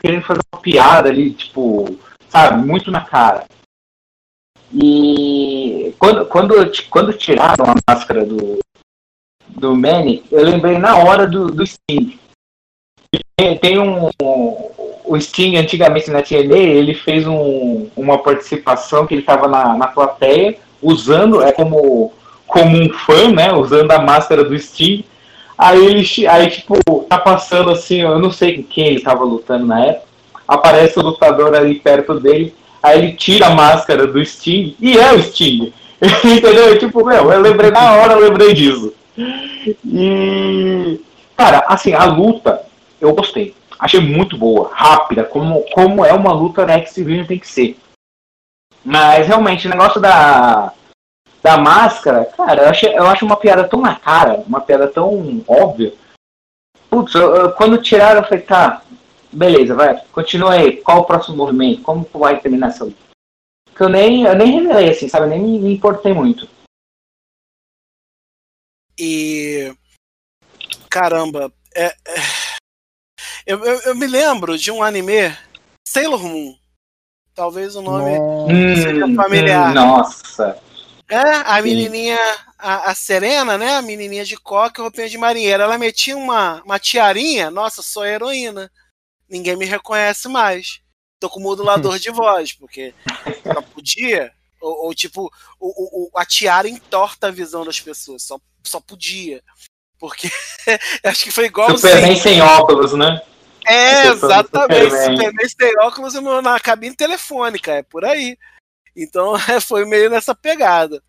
querendo fazer uma piada ali, tipo, sabe, muito na cara. E quando, quando, quando tiraram a máscara do, do Manny, eu lembrei na hora do, do Sting. Tem, tem um, um, O Sting, antigamente na TNA, ele fez um, uma participação que ele estava na, na plateia, usando, é como, como um fã, né? Usando a máscara do Sting. Aí ele, aí, tipo, tá passando assim, eu não sei quem ele estava lutando na época. Aparece o lutador ali perto dele Aí ele tira a máscara do Sting e é o Sting. [laughs] Entendeu? Tipo, meu, eu lembrei na hora, eu lembrei disso. E. Cara, assim, a luta, eu gostei. Achei muito boa, rápida, como, como é uma luta na X-Division tem que ser. Mas realmente, o negócio da, da máscara, cara, eu, achei, eu acho uma piada tão na cara, uma piada tão óbvia. Putz, eu, eu, quando tiraram, eu falei, tá, Beleza, vai. Continua aí. Qual o próximo movimento? Como vai terminar essa luta? Que eu nem, eu nem revelei, assim, sabe? Nem me, me importei muito. E. Caramba. É, é... Eu, eu, eu, me lembro de um anime, Sailor Moon. Talvez o nome nossa. seja familiar. Hum, nossa. É, a menininha, a, a, Serena, né? A menininha de coque e roupinha de marinheira. Ela metia uma, uma tiarinha. Nossa, sou heroína ninguém me reconhece mais. Tô com modulador de voz, porque só podia. Ou, ou tipo, o, o, a tiara entorta a visão das pessoas. Só, só podia. Porque [laughs] acho que foi igual. Superman sem óculos, né? É, exatamente. Superman sem óculos na cabine telefônica, é por aí. Então [laughs] foi meio nessa pegada.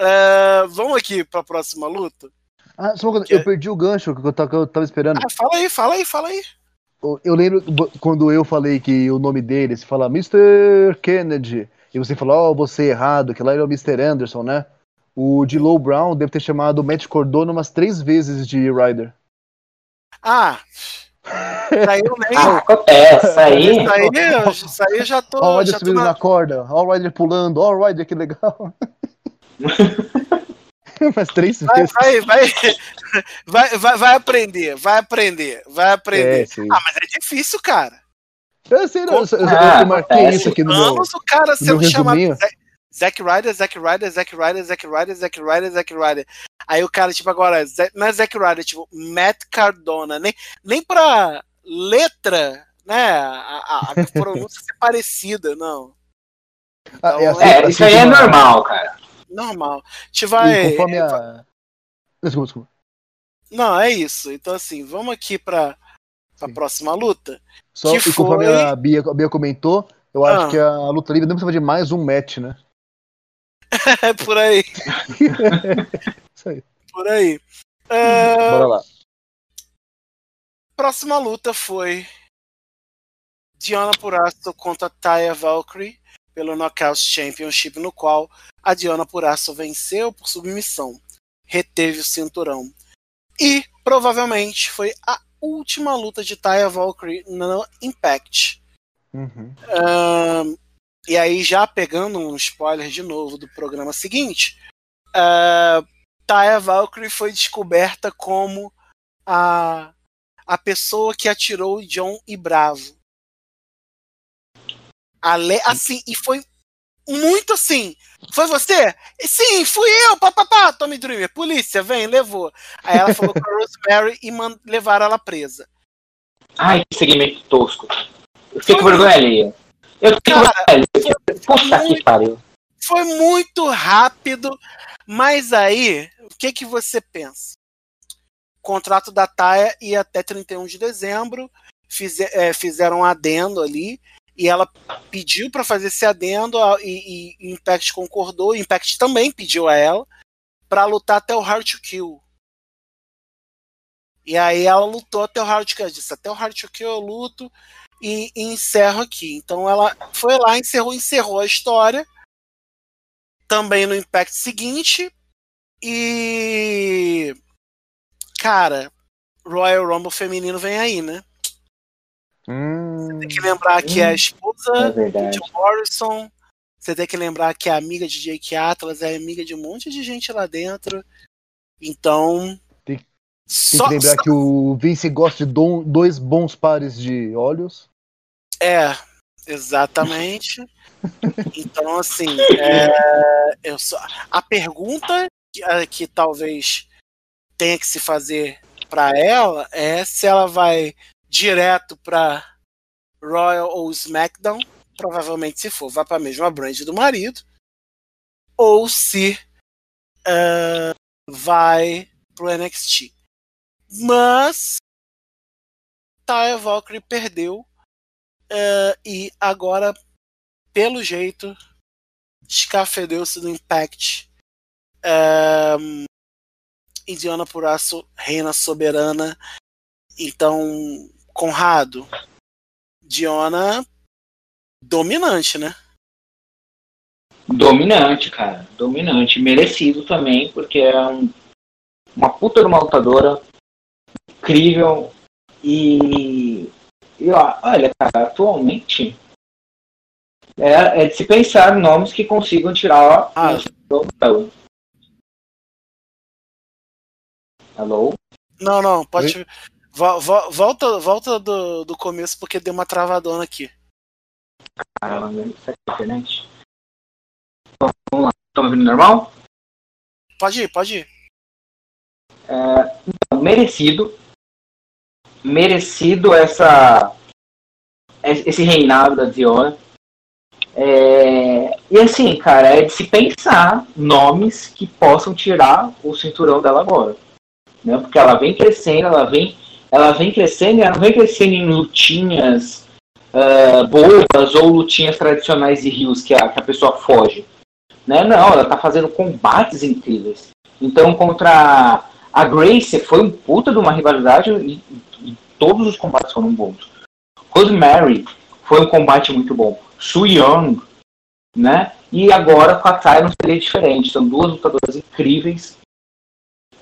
Uh, vamos aqui para a próxima luta. Ah, só uma coisa, que... eu perdi o gancho que eu tava, que eu tava esperando. Ah, fala aí, fala aí, fala aí eu lembro quando eu falei que o nome dele se fala Mr. Kennedy, e você falou, ó, oh, você errado, que lá ele é o Mr. Anderson, né? O de Low Brown deve ter chamado o Matt Cordona umas três vezes de Ryder. Ah! Saiu nem. Ah, acontece, isso aí. Isso aí, isso aí eu já tô. Ó, o Ryder subindo na... na corda, ó, o Ryder pulando, ó, o Ryder, que legal. [laughs] Faz três vai, vezes. Vai, vai, vai, vai, vai aprender, vai aprender, vai aprender. É, ah, mas é difícil, cara. Eu sei, não, eu, eu, ah, eu marquei isso aqui no meu, o cara sendo chamado Zack Ryder, Zack Ryder, Zack Ryder, Zack Ryder, Zack Ryder, Zack Ryder. Aí o cara, tipo, agora, não é Zack Ryder, tipo, Matt Cardona. Nem, nem pra letra, né, a, a, a [laughs] pronúncia ser parecida, não. Então, é, assim, é, isso aí é normal, cara. Normal. A gente vai. E conforme a. Desculpa, desculpa. Não, é isso. Então, assim, vamos aqui pra, pra próxima luta. Só que e conforme foi... a, Bia, a Bia comentou, eu ah. acho que a luta livre não precisa de mais um match, né? [laughs] é por aí. [laughs] isso aí. Por aí. Uh... Bora lá. Próxima luta foi Diana Purasso contra Taya Valkyrie pelo Knockout Championship, no qual a Diana Purasso venceu por submissão, reteve o cinturão. E provavelmente foi a última luta de Taya Valkyrie no Impact. Uhum. Uh, e aí, já pegando um spoiler de novo do programa seguinte, uh, Taya Valkyrie foi descoberta como a, a pessoa que atirou John e Bravo. Ale, assim, e foi muito assim. Foi você? Sim, fui eu, papapá, Tommy Dreamer, polícia, vem, levou. Aí ela falou com a Rosemary e levaram ela presa. Ai, que segmento tosco. Eu fiquei com vergonha ali. Eu vergonha Puta que pariu. Foi muito rápido, mas aí, o que que você pensa? O contrato da Taia ia até 31 de dezembro, fizer, é, fizeram um adendo ali, e ela pediu para fazer esse adendo e, e, Impact concordou. Impact também pediu a ela para lutar até o Hard to Kill. E aí ela lutou até o Hard to Kill. Disse: até o Hard to Kill eu luto e, e encerro aqui. Então ela foi lá, encerrou, encerrou a história. Também no Impact seguinte. E. Cara, Royal Rumble feminino vem aí, né? Hum, você tem que lembrar que é a hum. esposa é de Morrison. Você tem que lembrar que é amiga de Jake Atlas, é amiga de um monte de gente lá dentro. Então. Tem, tem só, que lembrar só... que o Vince gosta de dom, dois bons pares de olhos. É, exatamente. [laughs] então, assim, é, eu só, a pergunta que, que talvez tenha que se fazer para ela é se ela vai direto para Royal ou SmackDown, provavelmente se for, vai para a mesma brand do marido, ou se uh, vai pro NXT. Mas Taya Valkyrie perdeu uh, e agora, pelo jeito, escafedeu-se do Impact. Um, Indiana Puraço, reina soberana. Então, Conrado, Diona dominante, né? Dominante, cara. Dominante. Merecido também, porque é um, uma puta de uma lutadora incrível. E, e ó, olha, cara, atualmente é, é, de se pensar nomes que consigam tirar ah. do Alô? Não, não, pode. Volta, volta do, do começo porque deu uma travadona aqui. Caramba, isso é diferente. Bom, vamos lá. Estão me ouvindo normal? Pode ir, pode ir. É, então, merecido. Merecido essa esse reinado da Diona. É, e assim, cara, é de se pensar nomes que possam tirar o cinturão dela agora. Né? Porque ela vem crescendo, ela vem ela vem crescendo e ela não vem crescendo em lutinhas uh, ou lutinhas tradicionais de rios que a, que a pessoa foge. Né? Não, ela tá fazendo combates incríveis. Então, contra a Grace foi um puta de uma rivalidade todos os combates foram bons. Rosemary foi um combate muito bom. Su Young, né? E agora com a Ty não seria diferente. São duas lutadoras incríveis.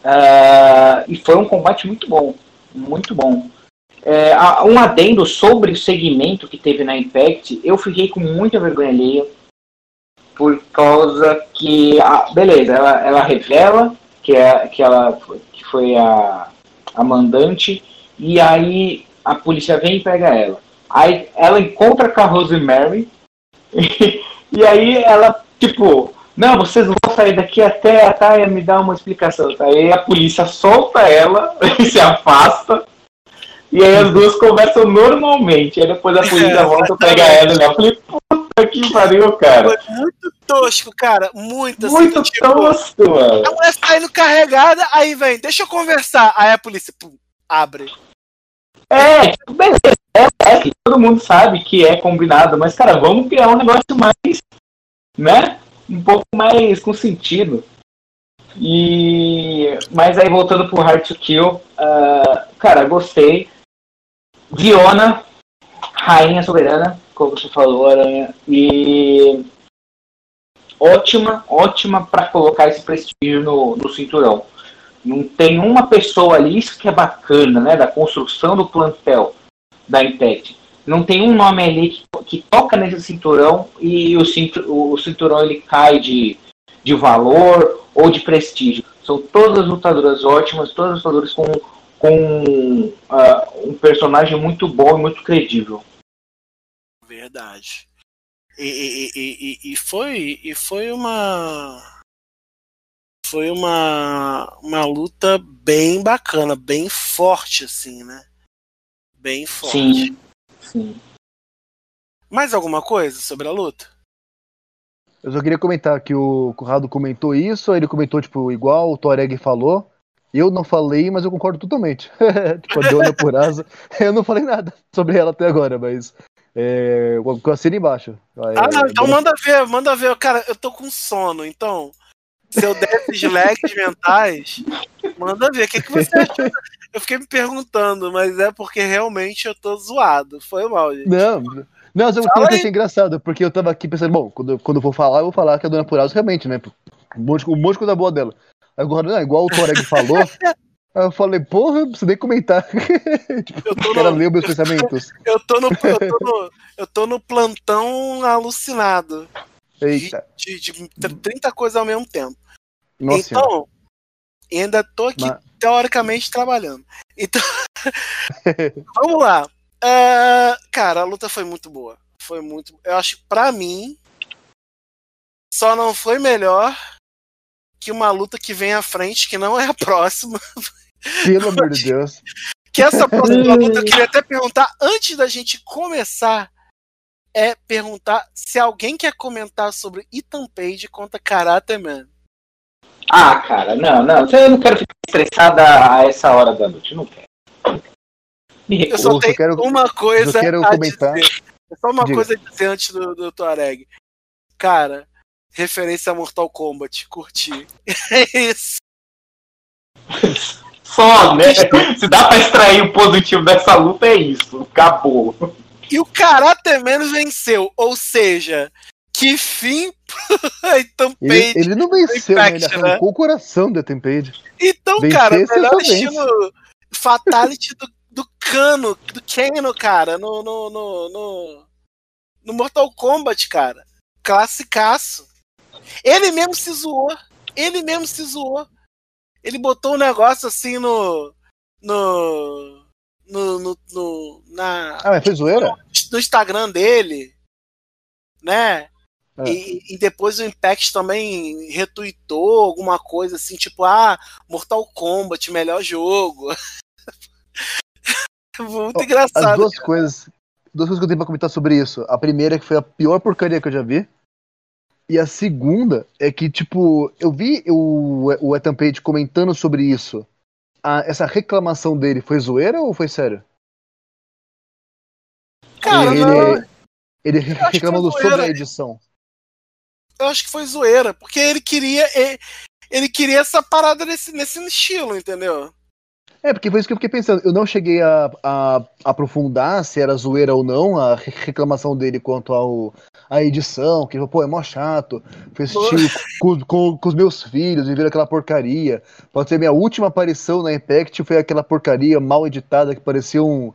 Uh, e foi um combate muito bom muito bom. É, um adendo sobre o segmento que teve na Impact, eu fiquei com muita vergonha alheia, por causa que, a, beleza, ela, ela revela que, é, que ela que foi a, a mandante, e aí a polícia vem e pega ela. Aí ela encontra com a Rosemary, e, [laughs] e aí ela, tipo, não, vocês vão sair daqui até a Taia me dar uma explicação. Tá? Aí a polícia solta ela e [laughs] se afasta. E aí as duas conversam normalmente. Aí depois a polícia volta, pega ela e eu falei, puta que pariu, cara. Foi muito tosco, cara. Muito, assim, Muito tipo, tosco, mano. A mulher saindo carregada, aí vem, deixa eu conversar. Aí a polícia, pum, abre. É, beleza. É, é, todo mundo sabe que é combinado, mas, cara, vamos criar um negócio mais, né? Um pouco mais com sentido. E. Mas aí voltando pro Hard to Kill, uh, cara, gostei. Diona, Rainha Soberana, como você falou, Aranha. E ótima, ótima para colocar esse prestígio no, no cinturão. Não tem uma pessoa ali, isso que é bacana, né? Da construção do plantel da Impact. Não tem um nome ali que, que toca nesse cinturão e o, cinturão, o cinturão ele cai de, de valor ou de prestígio. São todas lutadoras ótimas, todas lutadoras com, com uh, um personagem muito bom e muito credível. Verdade. E, e, e, e, foi, e foi uma. Foi uma, uma luta bem bacana, bem forte, assim, né? Bem forte. Sim, sim. Mais alguma coisa sobre a luta? Eu só queria comentar que o Corrado comentou isso, ele comentou, tipo, igual o Toreg falou. Eu não falei, mas eu concordo totalmente. [laughs] tipo, a Dona Purasa, [laughs] eu não falei nada sobre ela até agora, mas é, eu assino embaixo. ah, não, então manda ver, manda ver. Cara, eu tô com sono, então. Se eu der esses lags mentais, manda ver. O que, que você achou? Eu fiquei me perguntando, mas é porque realmente eu tô zoado. Foi mal, gente. Não, não, eu achei engraçado, porque eu tava aqui pensando, bom, quando, quando eu for falar, eu vou falar que a Dona Purasa realmente, né? Um monte, um monte de coisa boa dela. Agora, não, igual o Toreg falou, [laughs] Aí eu falei, porra, não nem comentar. [laughs] tipo, eu tô no, ler meus pensamentos. [laughs] Eu tô, no, eu, tô no, eu tô no plantão alucinado. Eita. De, de, de 30 coisas ao mesmo tempo. Nossa então, ainda tô aqui Mas... teoricamente trabalhando. Então, [laughs] vamos lá. Uh, cara, a luta foi muito boa. Foi muito. Eu acho que pra mim, só não foi melhor que uma luta que vem à frente, que não é a próxima. Pelo amor de [laughs] Deus. Que essa próxima luta eu [laughs] queria até perguntar, antes da gente começar, é perguntar se alguém quer comentar sobre Ethan Page contra Karate Man. Ah, cara, não, não. Eu não quero ficar estressada a essa hora da noite. não quero. Eu só tenho quero, uma coisa quero a comentar. dizer. Só uma Diga. coisa a dizer antes do, do Tuareg. Cara, referência a Mortal Kombat. Curti. [laughs] É isso. Só, né? Se dá pra extrair o positivo dessa luta, é isso. Acabou. E o Karate menos venceu. Ou seja, que fim [laughs] Ethan Page. Ele, ele não venceu, né? ele arrancou né? o coração do Ethan Page. Então, Vencer, cara, melhor estilo Fatality do, do Cano, do Kano, cara, no, no, no, no, no Mortal Kombat, cara. Classicaço. Ele mesmo se zoou. Ele mesmo se zoou. Ele botou um negócio assim no. No. No. no, no na, ah, mas foi zoeira? No, no Instagram dele. Né? É. E, e, depois o Impact também retweetou alguma coisa assim, tipo, ah, Mortal Kombat, melhor jogo. [laughs] Muito engraçado. As duas cara. coisas. Duas coisas que eu tenho pra comentar sobre isso. A primeira é que foi a pior porcaria que eu já vi. E a segunda é que, tipo, eu vi o, o Ethan Page comentando sobre isso. A, essa reclamação dele foi zoeira ou foi sério? Cara, ele, não. Ele, reclamando sobre a edição. Eu acho que foi zoeira, porque ele queria. Ele, ele queria essa parada nesse, nesse estilo, entendeu? É, porque foi isso que eu fiquei pensando. Eu não cheguei a, a, aprofundar se era zoeira ou não a reclamação dele quanto ao a edição, que pô, é mó chato. Foi assistir com, com, com, os meus filhos e aquela porcaria. Pode ser minha última aparição na Impact foi aquela porcaria mal editada que parecia um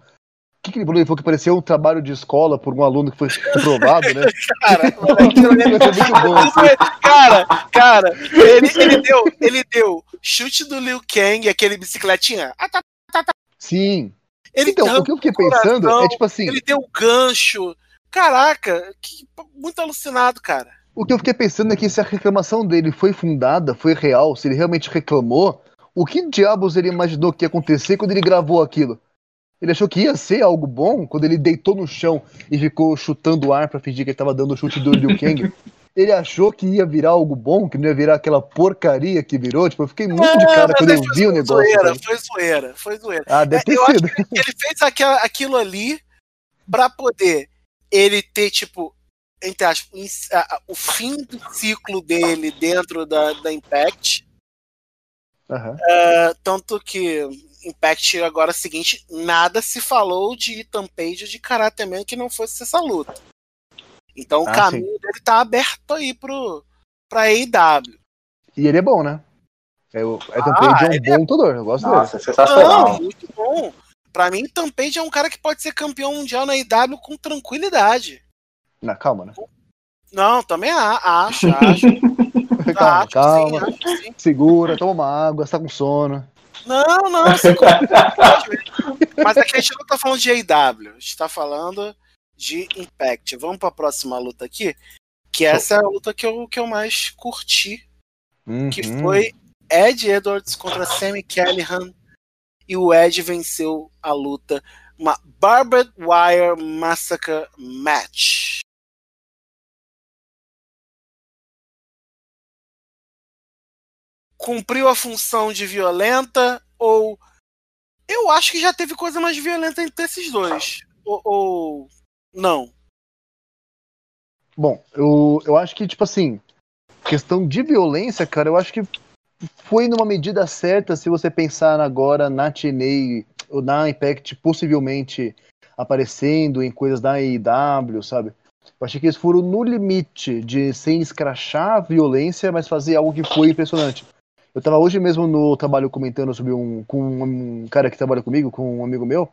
que, que ele falou? Ele falou que parecia um trabalho de escola por um aluno que foi reprovado, né? [laughs] cara, [laughs] bom, assim. [laughs] cara, cara, ele, ele, deu, ele deu chute do Liu Kang, aquele bicicletinha. Ah, tá, tá, tá. Sim. Ele então, o que eu fiquei pensando coração, é tipo assim. Ele deu gancho. Caraca, que, muito alucinado, cara. O que eu fiquei pensando é que se a reclamação dele foi fundada, foi real, se ele realmente reclamou, o que diabos ele imaginou que ia acontecer quando ele gravou aquilo? Ele achou que ia ser algo bom quando ele deitou no chão e ficou chutando o ar pra fingir que ele tava dando o chute do Liu Kang. [laughs] ele achou que ia virar algo bom, que não ia virar aquela porcaria que virou. Tipo, eu fiquei muito de cara quando eu vi o negócio. Zoeira, foi zoeira, foi zoeira. Ah, deve é, ter sido. ele fez aquela, aquilo ali pra poder ele ter, tipo, entre aspas, o fim do ciclo dele dentro da, da Impact. Uhum. Uh, tanto que Impact agora é o seguinte, nada se falou de Ethan Page de Karate Man que não fosse essa luta. Então o ah, caminho sim. dele tá aberto aí pro, pra AEW. E ele é bom, né? É, o Ethan ah, Page é um bom é... lutador, eu gosto Nossa, dele. sensacional. Não, muito bom. Pra mim, Ethan Page é um cara que pode ser campeão mundial na AEW com tranquilidade. Na calma, né? Não, também acho, [laughs] acho. calma, acho, calma. Sim, acho, sim. Segura, toma uma água, está com sono. Não, não, [laughs] Mas aqui a gente não tá falando de AEW, a gente tá falando de Impact. Vamos para a próxima luta aqui, que essa é a luta que eu, que eu mais curti, uhum. que foi Ed Edwards contra Sammy Callahan e o Ed venceu a luta, uma Barbed Wire Massacre Match. Cumpriu a função de violenta ou eu acho que já teve coisa mais violenta entre esses dois ou, ou não bom eu, eu acho que tipo assim questão de violência cara eu acho que foi numa medida certa se você pensar agora na TNA ou na Impact possivelmente aparecendo em coisas da AEW, sabe? Eu achei que eles foram no limite de sem escrachar a violência, mas fazer algo que foi impressionante. Eu tava hoje mesmo no trabalho comentando sobre um com um cara que trabalha comigo, com um amigo meu,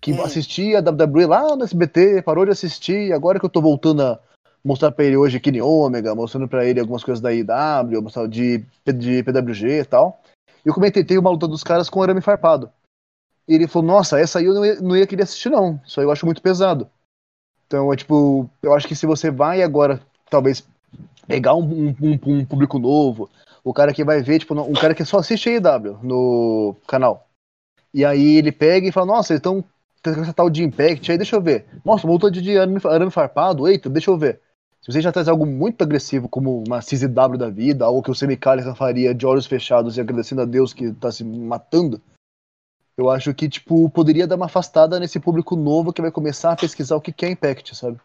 que hum. assistia a WWE lá no SBT, parou de assistir, agora que eu tô voltando a mostrar pra ele hoje Kenny Omega, mostrando pra ele algumas coisas da IW, mostrar de, de PWG e tal. E eu comentei, tem uma luta dos caras com arame farpado. E ele falou, nossa, essa aí eu não ia, não ia querer assistir não, isso aí eu acho muito pesado. Então, é tipo, eu acho que se você vai agora, talvez, pegar um, um, um público novo, o cara que vai ver, tipo, um cara que só assiste AEW no canal. E aí ele pega e fala, nossa, eles estão essa tal de Impact, aí deixa eu ver. Nossa, luta de arame, arame farpado, eita, deixa eu ver. Se você já traz algo muito agressivo, como uma CZW da vida, algo que o Semicallis faria de olhos fechados e agradecendo a Deus que tá se matando, eu acho que, tipo, poderia dar uma afastada nesse público novo que vai começar a pesquisar o que é Impact, sabe?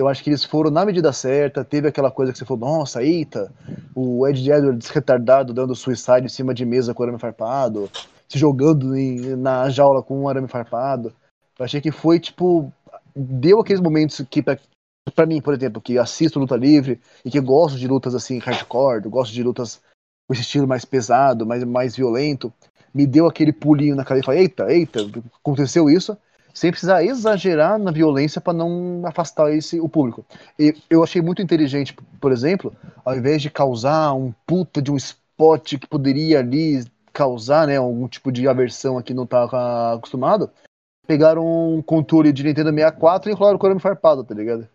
Então acho que eles foram na medida certa, teve aquela coisa que você falou, nossa, eita, o Ed Edwards retardado dando suicide em cima de mesa com arame farpado, se jogando em, na jaula com um arame farpado. Eu achei que foi, tipo, deu aqueles momentos que pra, mim, por exemplo, que assisto luta livre e que gosto de lutas assim, hardcore, gosto de lutas com esse estilo mais pesado, mais, mais violento, me deu aquele pulinho na cabeça, eita, eita, aconteceu isso, sem precisar exagerar na violência para não afastar esse o público. E eu achei muito inteligente, por exemplo, ao invés de causar um puta de um spot que poderia ali causar, né, algum tipo de aversão aqui não tá acostumado, pegaram um controle de Nintendo 64 e enrolaram o arame farpado, tá ligado?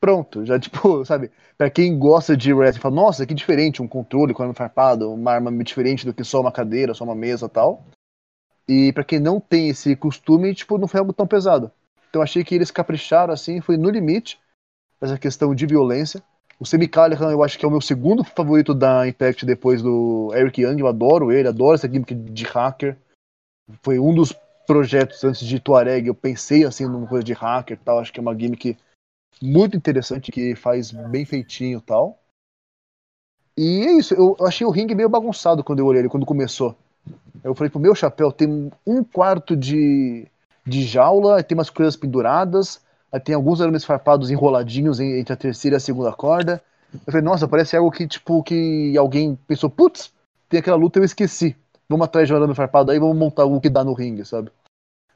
Pronto, já tipo, [laughs] sabe, para quem gosta de wrestling, fala, nossa, que diferente um controle com arame farpado, uma arma diferente do que só uma cadeira, só uma mesa tal. E para quem não tem esse costume, tipo, não foi algo tão pesado. Então achei que eles capricharam assim, foi no limite essa questão de violência. O Semi Callihan eu acho que é o meu segundo favorito da Impact depois do Eric Young, eu adoro ele, adoro essa gimmick de hacker. Foi um dos projetos antes de Tuareg, eu pensei assim numa coisa de hacker e tal, acho que é uma gimmick muito interessante que faz bem feitinho e tal. E é isso, eu achei o ringue meio bagunçado quando eu olhei ele, quando começou. Eu falei pro meu chapéu, tem um quarto de, de jaula, tem umas coisas penduradas, aí tem alguns arames farpados enroladinhos entre a terceira e a segunda corda. Eu falei, nossa, parece algo que, tipo, que alguém pensou, putz, tem aquela luta eu esqueci. Vamos atrás de um arame farpado aí, vamos montar o que dá no ringue, sabe?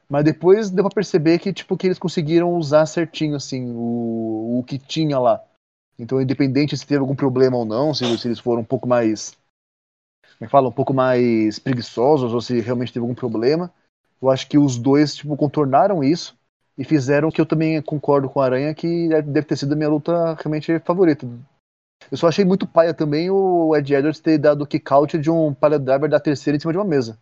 Mas depois deu pra perceber que, tipo, que eles conseguiram usar certinho, assim, o, o que tinha lá. Então, independente se teve algum problema ou não, se, se eles foram um pouco mais me fala, um pouco mais preguiçosos ou se realmente teve algum problema. Eu acho que os dois tipo, contornaram isso e fizeram que eu também concordo com a Aranha que deve ter sido a minha luta realmente favorita. Eu só achei muito paia também o Ed Edwards ter dado o kick out de um driver da terceira em cima de uma mesa.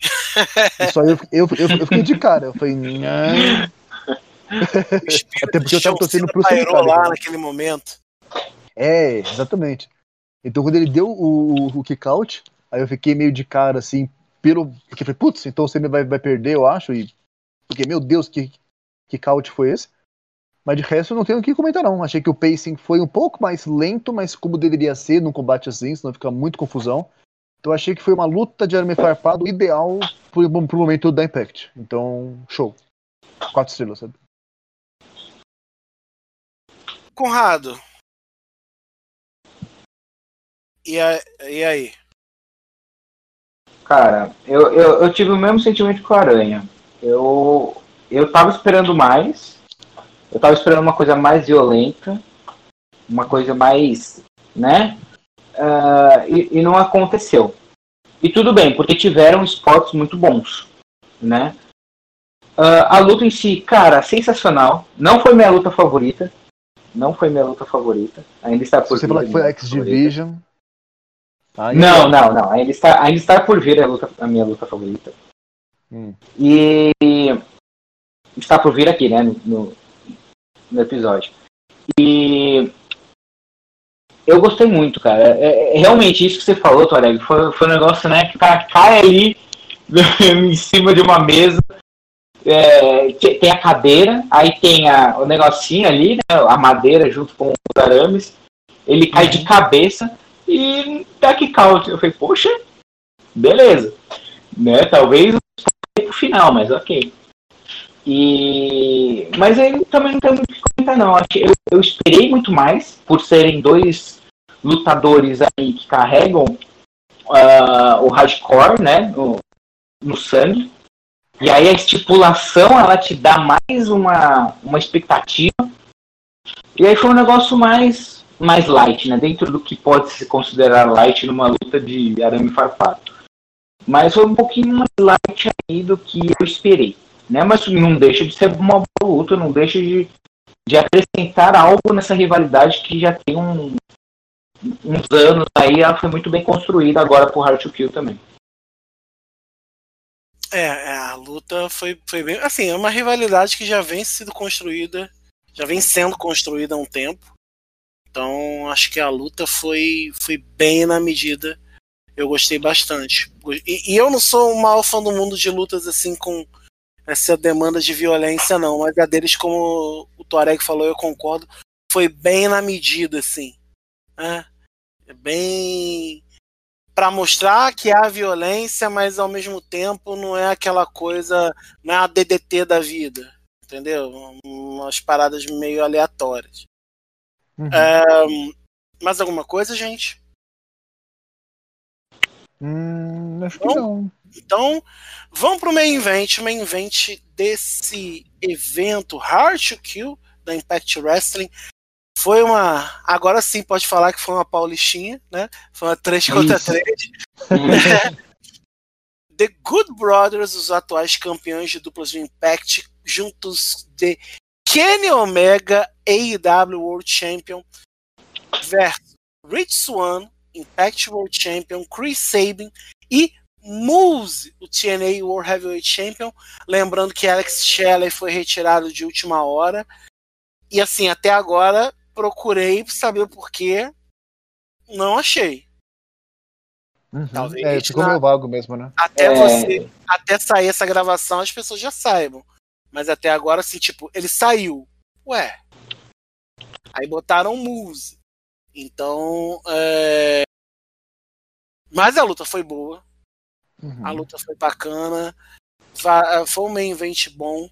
[laughs] Só eu, eu, eu, eu, fiquei de cara, eu falei, não. Até porque eu tava torcendo pro Central. lá naquele momento. É, exatamente. Então quando ele deu o, o, o kick out, aí eu fiquei meio de cara assim, pelo. Porque falei, putz, então você vai, vai perder, eu acho. E. Porque, meu Deus, que kick out foi esse? Mas de resto não tenho o que comentar, não. Achei que o pacing foi um pouco mais lento, mas como deveria ser num combate assim, senão fica muito confusão. Então achei que foi uma luta de arame farpado ideal pro, pro momento da Impact. Então, show. Quatro estrelas, sabe? Conrado. E, a, e aí? Cara, eu, eu, eu tive o mesmo sentimento com a Aranha. Eu, eu tava esperando mais. Eu tava esperando uma coisa mais violenta. Uma coisa mais. né? Uh, e, e, não aconteceu. E tudo bem, porque tiveram spots muito bons. Né? Uh, a luta em si, cara, sensacional. Não foi minha luta favorita. Não foi minha luta favorita. Ainda está por Você falou que foi X Division. Não, não, não. Ainda está, ainda está por vir a, luta, a minha luta favorita. Hum. E está por vir aqui, né, no, no episódio. E eu gostei muito, cara. É, é, realmente isso que você falou, Toreg, foi, foi um negócio, né, que o cara cai ali [laughs] em cima de uma mesa, é, tem a cadeira, aí tem a, o negocinho ali, né, a madeira junto com os arames, ele cai de uhum. cabeça e dá que count. Eu falei, poxa, beleza. Né, talvez pro final, mas ok. E... Mas aí também não tem muito o que comentar, não. Eu, eu esperei muito mais por serem dois lutadores aí que carregam uh, o hardcore, né? No, no sangue. E aí a estipulação ela te dá mais uma, uma expectativa. E aí foi um negócio mais, mais light, né? Dentro do que pode se considerar light numa luta de arame farpado. Mas foi um pouquinho mais light aí do que eu esperei né? Mas não deixa de ser uma boa luta, não deixa de, de acrescentar algo nessa rivalidade que já tem um, uns anos aí, ela foi muito bem construída agora por Hard to Kill também. É, é, a luta foi, foi bem. Assim, é uma rivalidade que já vem sendo construída, já vem sendo construída há um tempo. Então, acho que a luta foi, foi bem na medida. Eu gostei bastante. E, e eu não sou o maior fã do mundo de lutas assim com essa demanda de violência, não. Mas a deles, como o Tuareg falou, eu concordo, foi bem na medida, assim. Né? É bem para mostrar que há violência, mas ao mesmo tempo não é aquela coisa, não é a DDT da vida, entendeu? Umas paradas meio aleatórias. Uhum. É, mais alguma coisa, gente? Hum, acho que não. Então, vamos pro main event. O main event desse evento Hard to Kill da Impact Wrestling foi uma. Agora sim pode falar que foi uma paulistinha, né? Foi uma 3 contra 3. [laughs] The Good Brothers, os atuais campeões de duplas do Impact, juntos de Kenny Omega, AEW World Champion, versus Rich Swan, Impact World Champion, Chris Sabin e Moose, o TNA World Heavyweight Champion. Lembrando que Alex Shelley foi retirado de última hora. E assim, até agora procurei saber o porquê. Não achei. Uhum. Talvez. É, ficou na... meio vago mesmo, né? Até é... você. Até sair essa gravação, as pessoas já saibam. Mas até agora, assim, tipo, ele saiu. Ué. Aí botaram Moose. Então. É... Mas a luta foi boa. Uhum. A luta foi bacana. Eh, foi um main event bom.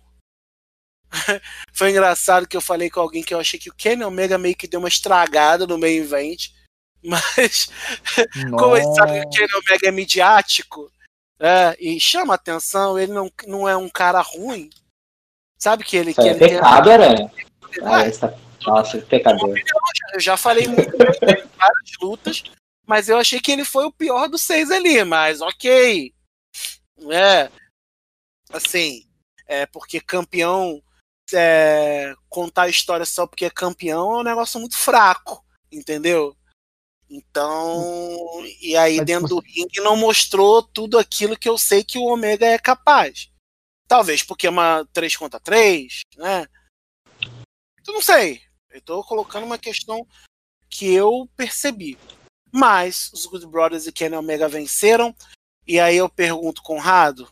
[laughs] foi engraçado que eu falei com alguém que eu achei que o Kenny Omega meio que deu uma estragada no main event. [laughs] Mas, [laughs] como gente sabe que o Kenny Omega é midiático é, e chama atenção, ele não, não é um cara ruim. Sabe que ele. Isso que é ele pecado, tem... Aranha. [laughs] Ah, essa... Nossa, pecador. Eu já falei muito em várias lutas, mas eu achei que ele foi o pior dos seis ali, mas ok. É. Assim, é porque campeão. É, contar a história só porque é campeão é um negócio muito fraco, entendeu? Então, e aí Mas dentro você... do ringue não mostrou tudo aquilo que eu sei que o Omega é capaz. Talvez porque é uma 3 contra 3, né? Eu não sei. Eu tô colocando uma questão que eu percebi. Mas os Good Brothers e Kenny Omega venceram. E aí eu pergunto, Conrado,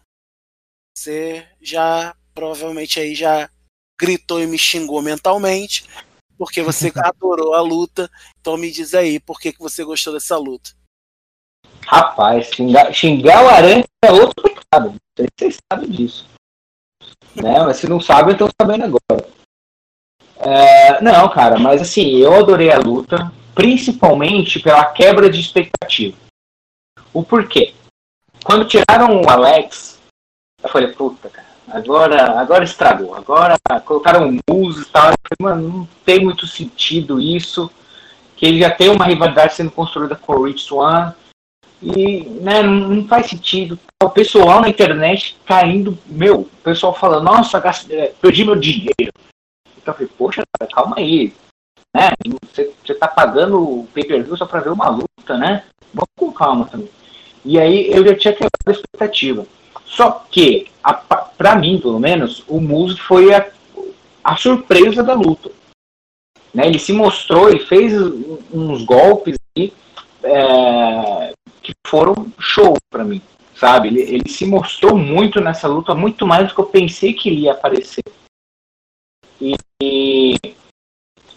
você já provavelmente aí já gritou e me xingou mentalmente, porque você [laughs] adorou a luta. Então me diz aí, por que, que você gostou dessa luta? Rapaz, xingar, xingar o Aranha é outro pecado. Vocês sabem disso. Né? Mas se não sabem, estão sabendo agora. É, não, cara, mas assim, eu adorei a luta, principalmente pela quebra de expectativa. O porquê? Quando tiraram o Alex, eu falei, puta, cara, agora, agora estragou. Agora colocaram música e tal. Eu falei, mano, não tem muito sentido isso. Que ele já tem uma rivalidade sendo construída com o Rich Swan. E né, não, faz sentido. O pessoal na internet caindo, meu, o pessoal falando, nossa, gastei, perdi meu dinheiro. Então eu falei, poxa, calma aí. Né? Você, você tá pagando o pay-per-view só pra ver uma luta, né? Vamos com calma também. E aí eu já tinha quebrado a expectativa. Só que, para mim, pelo menos, o Musk foi a, a surpresa da luta. Né? Ele se mostrou e fez uns golpes aí, é, que foram show para mim, sabe? Ele, ele, se mostrou muito nessa luta, muito mais do que eu pensei que ele ia aparecer. E, e,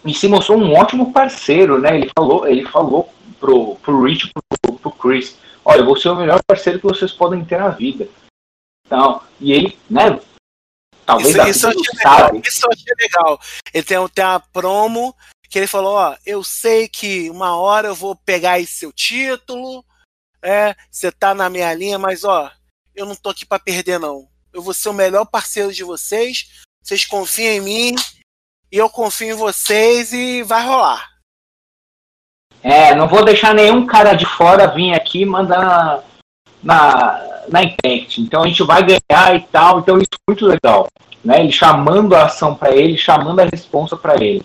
e se mostrou um ótimo parceiro, né? Ele falou, ele falou pro, pro Rich, pro, pro Chris, olha, eu vou ser o melhor parceiro que vocês podem ter na vida. Então, e ele, né? Talvez isso, isso, eu achei legal, isso eu achei legal. Ele tem, tem uma promo que ele falou: Ó, eu sei que uma hora eu vou pegar esse seu título, é, você tá na minha linha, mas ó, eu não tô aqui para perder, não. Eu vou ser o melhor parceiro de vocês. Vocês confiam em mim e eu confio em vocês e vai rolar. É, não vou deixar nenhum cara de fora vir aqui mandar na, na Impact. Então a gente vai ganhar e tal. Então isso é muito legal. Né? Ele chamando a ação para ele, chamando a responsa para ele.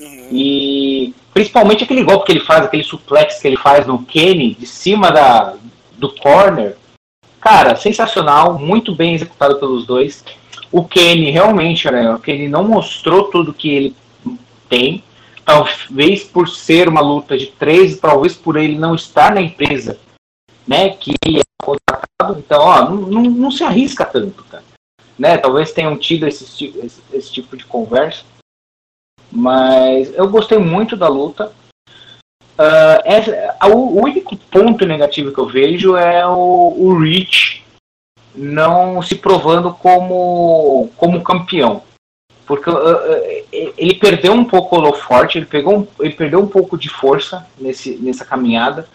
Uhum. E principalmente aquele golpe que ele faz, aquele suplex que ele faz no Kenny, de cima da, do corner. Cara, sensacional, muito bem executado pelos dois. O Kenny realmente, né, o Kenny não mostrou tudo que ele tem. Talvez por ser uma luta de três, talvez por ele não estar na empresa, né, que é contratado. Então, ó, não, não, não, se arrisca tanto, cara. Né? Talvez tenham tido esse, esse, esse tipo de conversa. Mas eu gostei muito da luta. Uh, essa, o, único ponto negativo que eu vejo é o, o Rich não se provando como, como campeão. Porque uh, ele perdeu um pouco o holoforte, ele, pegou um, ele perdeu um pouco de força nesse, nessa caminhada.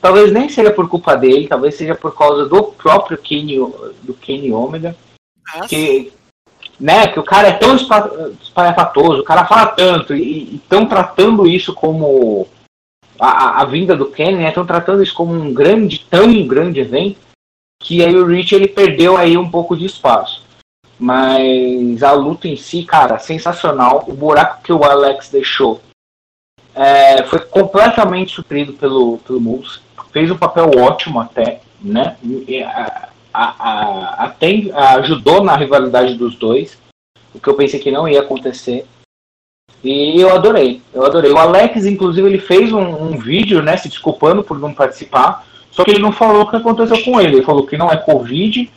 Talvez nem seja por culpa dele, talvez seja por causa do próprio Kenny, do Kenny Omega. Nossa. Que, né, que o cara é tão espalhafatoso, o cara fala tanto, e estão tratando isso como a, a, vinda do Kenny, estão né, tratando isso como um grande, tão grande evento, que aí o Rich ele perdeu aí um pouco de espaço. Mas a luta em si, cara, sensacional. O buraco que o Alex deixou é, foi completamente suprido pelo, pelo Moose fez um papel ótimo até, né? Ajudou na rivalidade dos dois, o que eu pensei que não ia acontecer. E eu adorei, eu adorei. O Alex, inclusive, ele fez um, um, vídeo, né, se desculpando por não participar, só que ele não falou o que aconteceu com ele. Ele falou que não é Covid,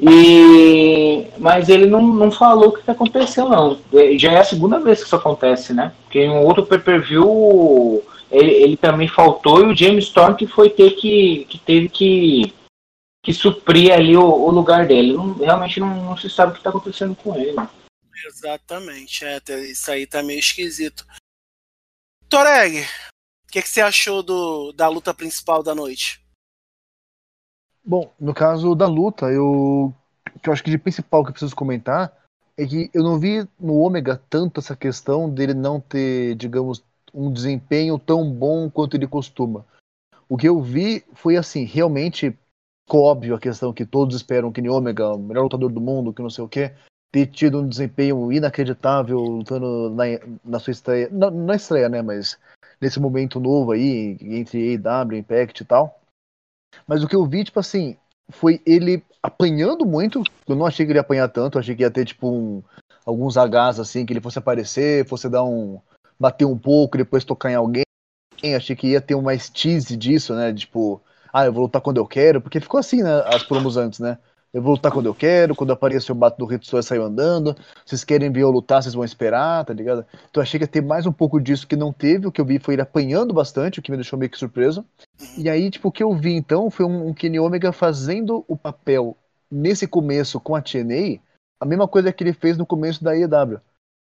e mas ele não, não falou o que aconteceu, não. Já é a segunda vez que isso acontece, né? Porque em um outro pay-per-view ele, ele também faltou e o James Storm que foi ter que, que teve que, que suprir ali o, o lugar dele. Não, realmente não, não, se sabe o que está acontecendo com ele. Exatamente, é, isso aí tá meio esquisito. Toreg, o que, que você achou do, da luta principal da noite? Bom, no caso da luta, eu, que eu acho que de principal que eu preciso comentar é que eu não vi no Ômega tanto essa questão dele não ter, digamos, um desempenho tão bom quanto ele costuma. O que eu vi foi assim, realmente óbvio a questão que todos esperam que Ômega, o melhor lutador do mundo, que não sei o que, ter tido um desempenho inacreditável lutando na, na sua estreia, não na estreia, né, mas nesse momento novo aí, entre AEW, Impact e tal. Mas o que eu vi, tipo assim, foi ele apanhando muito. Eu não achei que ele ia apanhar tanto, achei que ia ter, tipo, um, alguns Hs assim, que ele fosse aparecer, fosse dar um. bater um pouco, depois tocar em alguém. Achei que ia ter uma tease disso, né? Tipo, ah, eu vou lutar quando eu quero, porque ficou assim, né? As promos antes, né? Eu vou lutar quando eu quero, quando aparecer o bato do Hitsuya saiu andando. Vocês querem ver eu lutar, vocês vão esperar, tá ligado? Então achei que ia ter mais um pouco disso que não teve. O que eu vi foi ele apanhando bastante, o que me deixou meio que surpreso. E aí, tipo, o que eu vi então foi um, um Kenny Omega fazendo o papel nesse começo com a TNA, a mesma coisa que ele fez no começo da EW.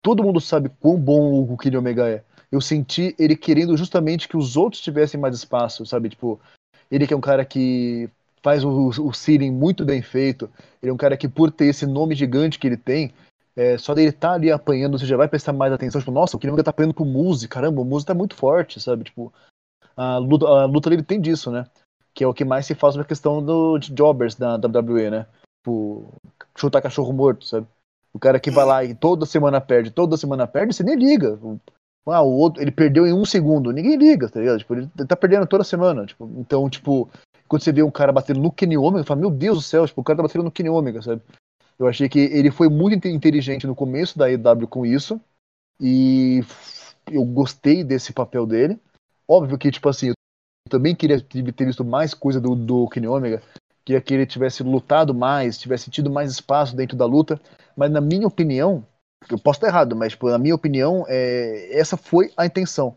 Todo mundo sabe quão bom o Kenny Omega é. Eu senti ele querendo justamente que os outros tivessem mais espaço, sabe? Tipo, ele que é um cara que faz o, o muito bem feito. Ele é um cara que, por ter esse nome gigante que ele tem, é, só dele estar tá ali apanhando, você já vai prestar mais atenção. Tipo, nossa, o Kiringa tá apanhando pro Muse, caramba, o Muse tá muito forte, sabe? Tipo, a luta, a luta dele tem disso, né? Que é o que mais se faz na questão do, de jobbers da WWE, né? Tipo, chutar cachorro morto, sabe? O cara que vai lá e toda semana perde, toda semana perde, você nem liga. Ah, o outro, ele perdeu em um segundo, ninguém liga, tá ligado? Tipo, ele tá perdendo toda semana. Tipo, então, tipo, quando você vê um cara batendo no Kenny Omega, fala, meu Deus do céu, tipo, o cara tá batendo no Kenny Omega, sabe? Eu achei que ele foi muito inteligente no começo da EW com isso, e eu gostei desse papel dele. Óbvio que, tipo assim, eu também queria ter visto mais coisa do, do Kenny Omega, queria que ele tivesse lutado mais, tivesse tido mais espaço dentro da luta, mas na minha opinião, eu posso estar errado, mas tipo, na minha opinião, é, essa foi a intenção.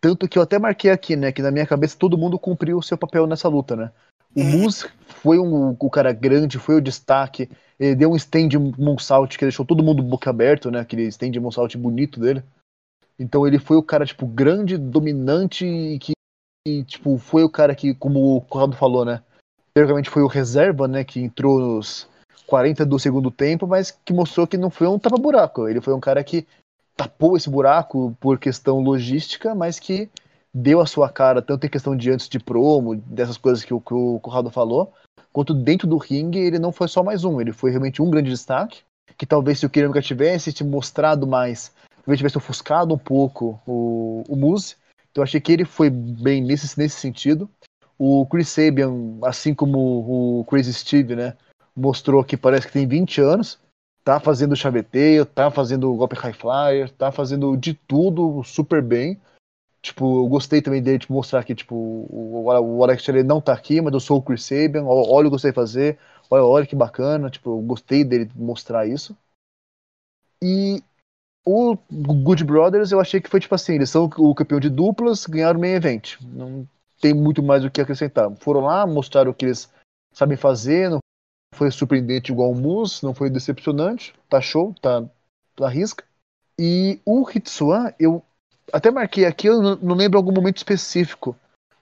Tanto que eu até marquei aqui, né? Que na minha cabeça todo mundo cumpriu o seu papel nessa luta, né? O uhum. Moose foi um, o cara grande, foi o destaque. Ele deu um stand moonsault que deixou todo mundo boca aberto, né? Aquele stand moonsault bonito dele. Então ele foi o cara, tipo, grande, dominante e que, e, tipo, foi o cara que, como o Corrado falou, né? Teoricamente foi o reserva, né? Que entrou nos 40 do segundo tempo, mas que mostrou que não foi um tapa-buraco. Ele foi um cara que tapou esse buraco por questão logística, mas que deu a sua cara, tanto em questão de antes de promo, dessas coisas que o, que o Corrado falou, quanto dentro do ringue, ele não foi só mais um, ele foi realmente um grande destaque, que talvez se o Kiramica tivesse te mostrado mais, talvez tivesse ofuscado um pouco o, o Muse, então achei que ele foi bem nesse, nesse sentido. O Chris Sabian, assim como o Crazy Steve, né, mostrou que parece que tem 20 anos, tá fazendo chaveteio, tá fazendo golpe high flyer, tá fazendo de tudo super bem. Tipo, eu gostei também dele tipo, mostrar que tipo, o, o Alex ele não tá aqui, mas eu sou o Chris Sabian, olha o que eu sei fazer, olha, olha que bacana, tipo, eu gostei dele mostrar isso. E o Good Brothers eu achei que foi tipo assim, eles são o campeão de duplas, ganharam o main event. Não tem muito mais o que acrescentar. Foram lá, mostraram o que eles sabem fazer, foi surpreendente igual o Mus, não foi decepcionante, tá show, tá, tá risca. E o Hitsuan, eu até marquei aqui, eu não, lembro algum momento específico,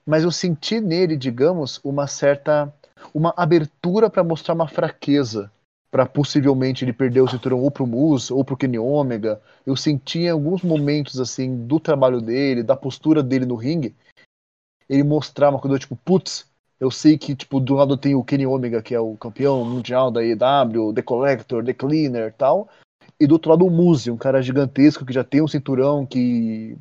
mas eu senti nele, digamos, uma certa uma abertura para mostrar uma fraqueza, para possivelmente ele perder o cinturão ou pro Mus ou pro Kenny Omega. Eu senti em alguns momentos assim do trabalho dele, da postura dele no ringue, ele mostrar uma coisa tipo, putz, eu sei que, tipo, do lado tem o Kenny Omega, que é o campeão mundial da EW, The Collector, The Cleaner e tal. E do outro lado o Muse, um cara gigantesco que já tem um cinturão que,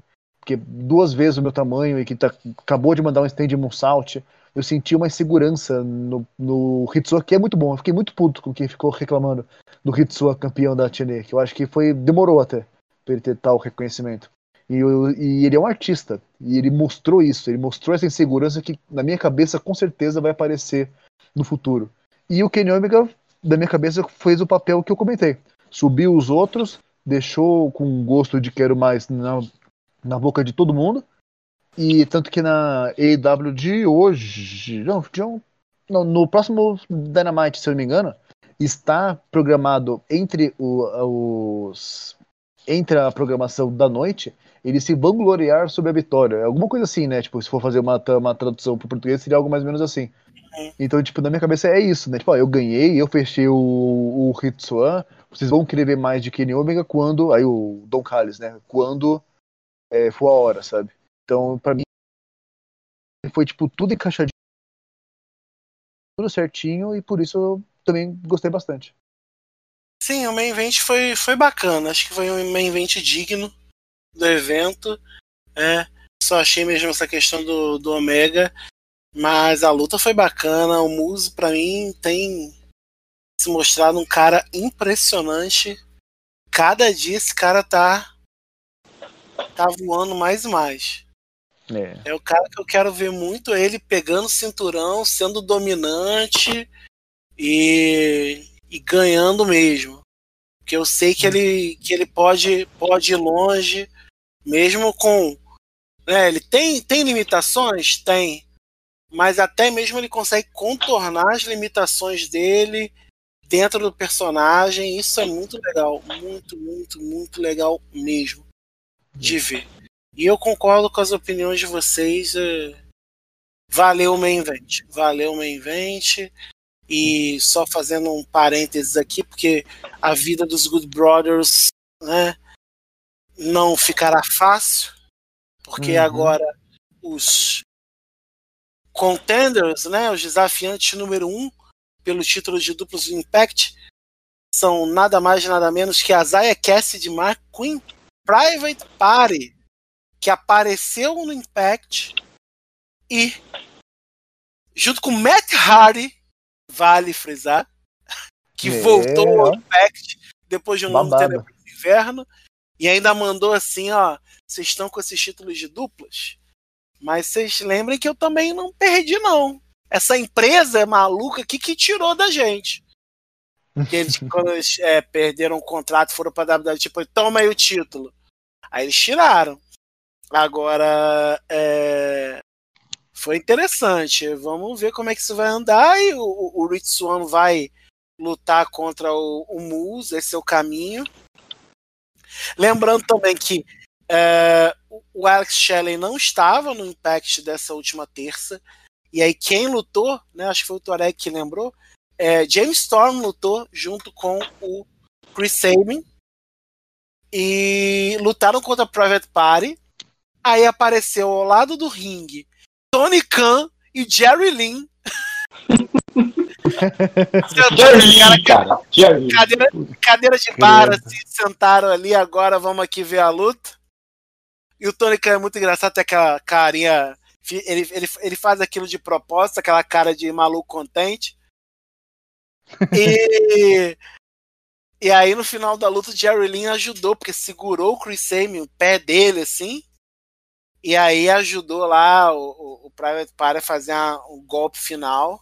que é duas vezes o meu tamanho e que tá, acabou de mandar um stand Moonsault. Eu senti uma insegurança no, no Hitsua, que é muito bom. Eu fiquei muito puto com quem ficou reclamando do Hitsua campeão da TNA, que eu acho que foi demorou até pra ele ter tal reconhecimento. E, e, ele é um artista. E ele mostrou isso. Ele mostrou essa insegurança que, na minha cabeça, com certeza vai aparecer no futuro. E o Kenny Omega, da minha cabeça, fez o papel que eu comentei. Subiu os outros, deixou com gosto de quero mais na, na boca de todo mundo. E tanto que na AEW de hoje. Não, de um, no próximo Dynamite, se eu não me engano, está programado entre o, os. Entre a programação da noite ele se vangloriar sobre a vitória. É alguma coisa assim, né? Tipo, se for fazer uma, uma tradução para o português, seria algo mais ou menos assim. Então, tipo, na minha cabeça é isso, né? Tipo, ó, eu ganhei, eu fechei o, o Hitsuan, vocês vão querer ver mais de Kenny Omega quando. Aí o Don Callis, né? Quando é, for a hora, sabe? Então, para mim, foi, tipo, tudo encaixadinho, tudo certinho, e por isso eu também gostei bastante. Sim, o main event foi, foi bacana. Acho que foi um main event digno do evento. É, Só achei mesmo essa questão do, do Omega. Mas a luta foi bacana. O Muse, pra mim, tem se mostrado um cara impressionante. Cada dia esse cara tá, tá voando mais e mais. É. é o cara que eu quero ver muito ele pegando cinturão, sendo dominante e, e ganhando mesmo. Porque eu sei que ele, que ele pode, pode ir longe, mesmo com. Né, ele tem, tem limitações? Tem. Mas até mesmo ele consegue contornar as limitações dele dentro do personagem. Isso é muito legal. Muito, muito, muito legal mesmo de ver. E eu concordo com as opiniões de vocês. É, valeu o main event. Valeu o main event. E só fazendo um parênteses aqui, porque a vida dos Good Brothers né, não ficará fácil, porque uhum. agora os contenders, né, os desafiantes número um pelo título de duplos do Impact, são nada mais nada menos que a Zaya Cassidy Mark Queen Private Party, que apareceu no Impact e junto com Matt Hardy vale frisar, que voltou ao Impact depois de um longo tempo de inverno e ainda mandou assim, ó, vocês estão com esses títulos de duplas, mas vocês lembrem que eu também não perdi não. Essa empresa é maluca aqui que tirou da gente. Que eles, [laughs] quando eles é, perderam o contrato, foram pra WWE, tipo, toma aí o título. Aí eles tiraram. Agora, é, foi interessante. Vamos ver como é que isso vai andar. E o, o Rich Swan vai lutar contra o, o Moose, esse é o caminho. Lembrando também que é, o Alex Shelley não estava no Impact dessa última terça. E aí quem lutou, né, acho que foi o Torek que lembrou, é, James Storm lutou junto com o Chris Sabin. E lutaram contra a Private Party. Aí apareceu ao lado do ringue Tony Khan e Jerry Lynn. [laughs] Jerry cara, cara. Jerry. Cadeira, cadeira de bar, assim, sentaram ali, agora vamos aqui ver a luta. E o Tony Khan é muito engraçado, tem aquela carinha. Ele, ele, ele faz aquilo de propósito, aquela cara de maluco contente. [laughs] E, e aí no final da luta, o Jerry Lynn ajudou, porque segurou o Chris Sammy, o pé dele, assim. E aí ajudou lá o, o, o Private Party a fazer um golpe final.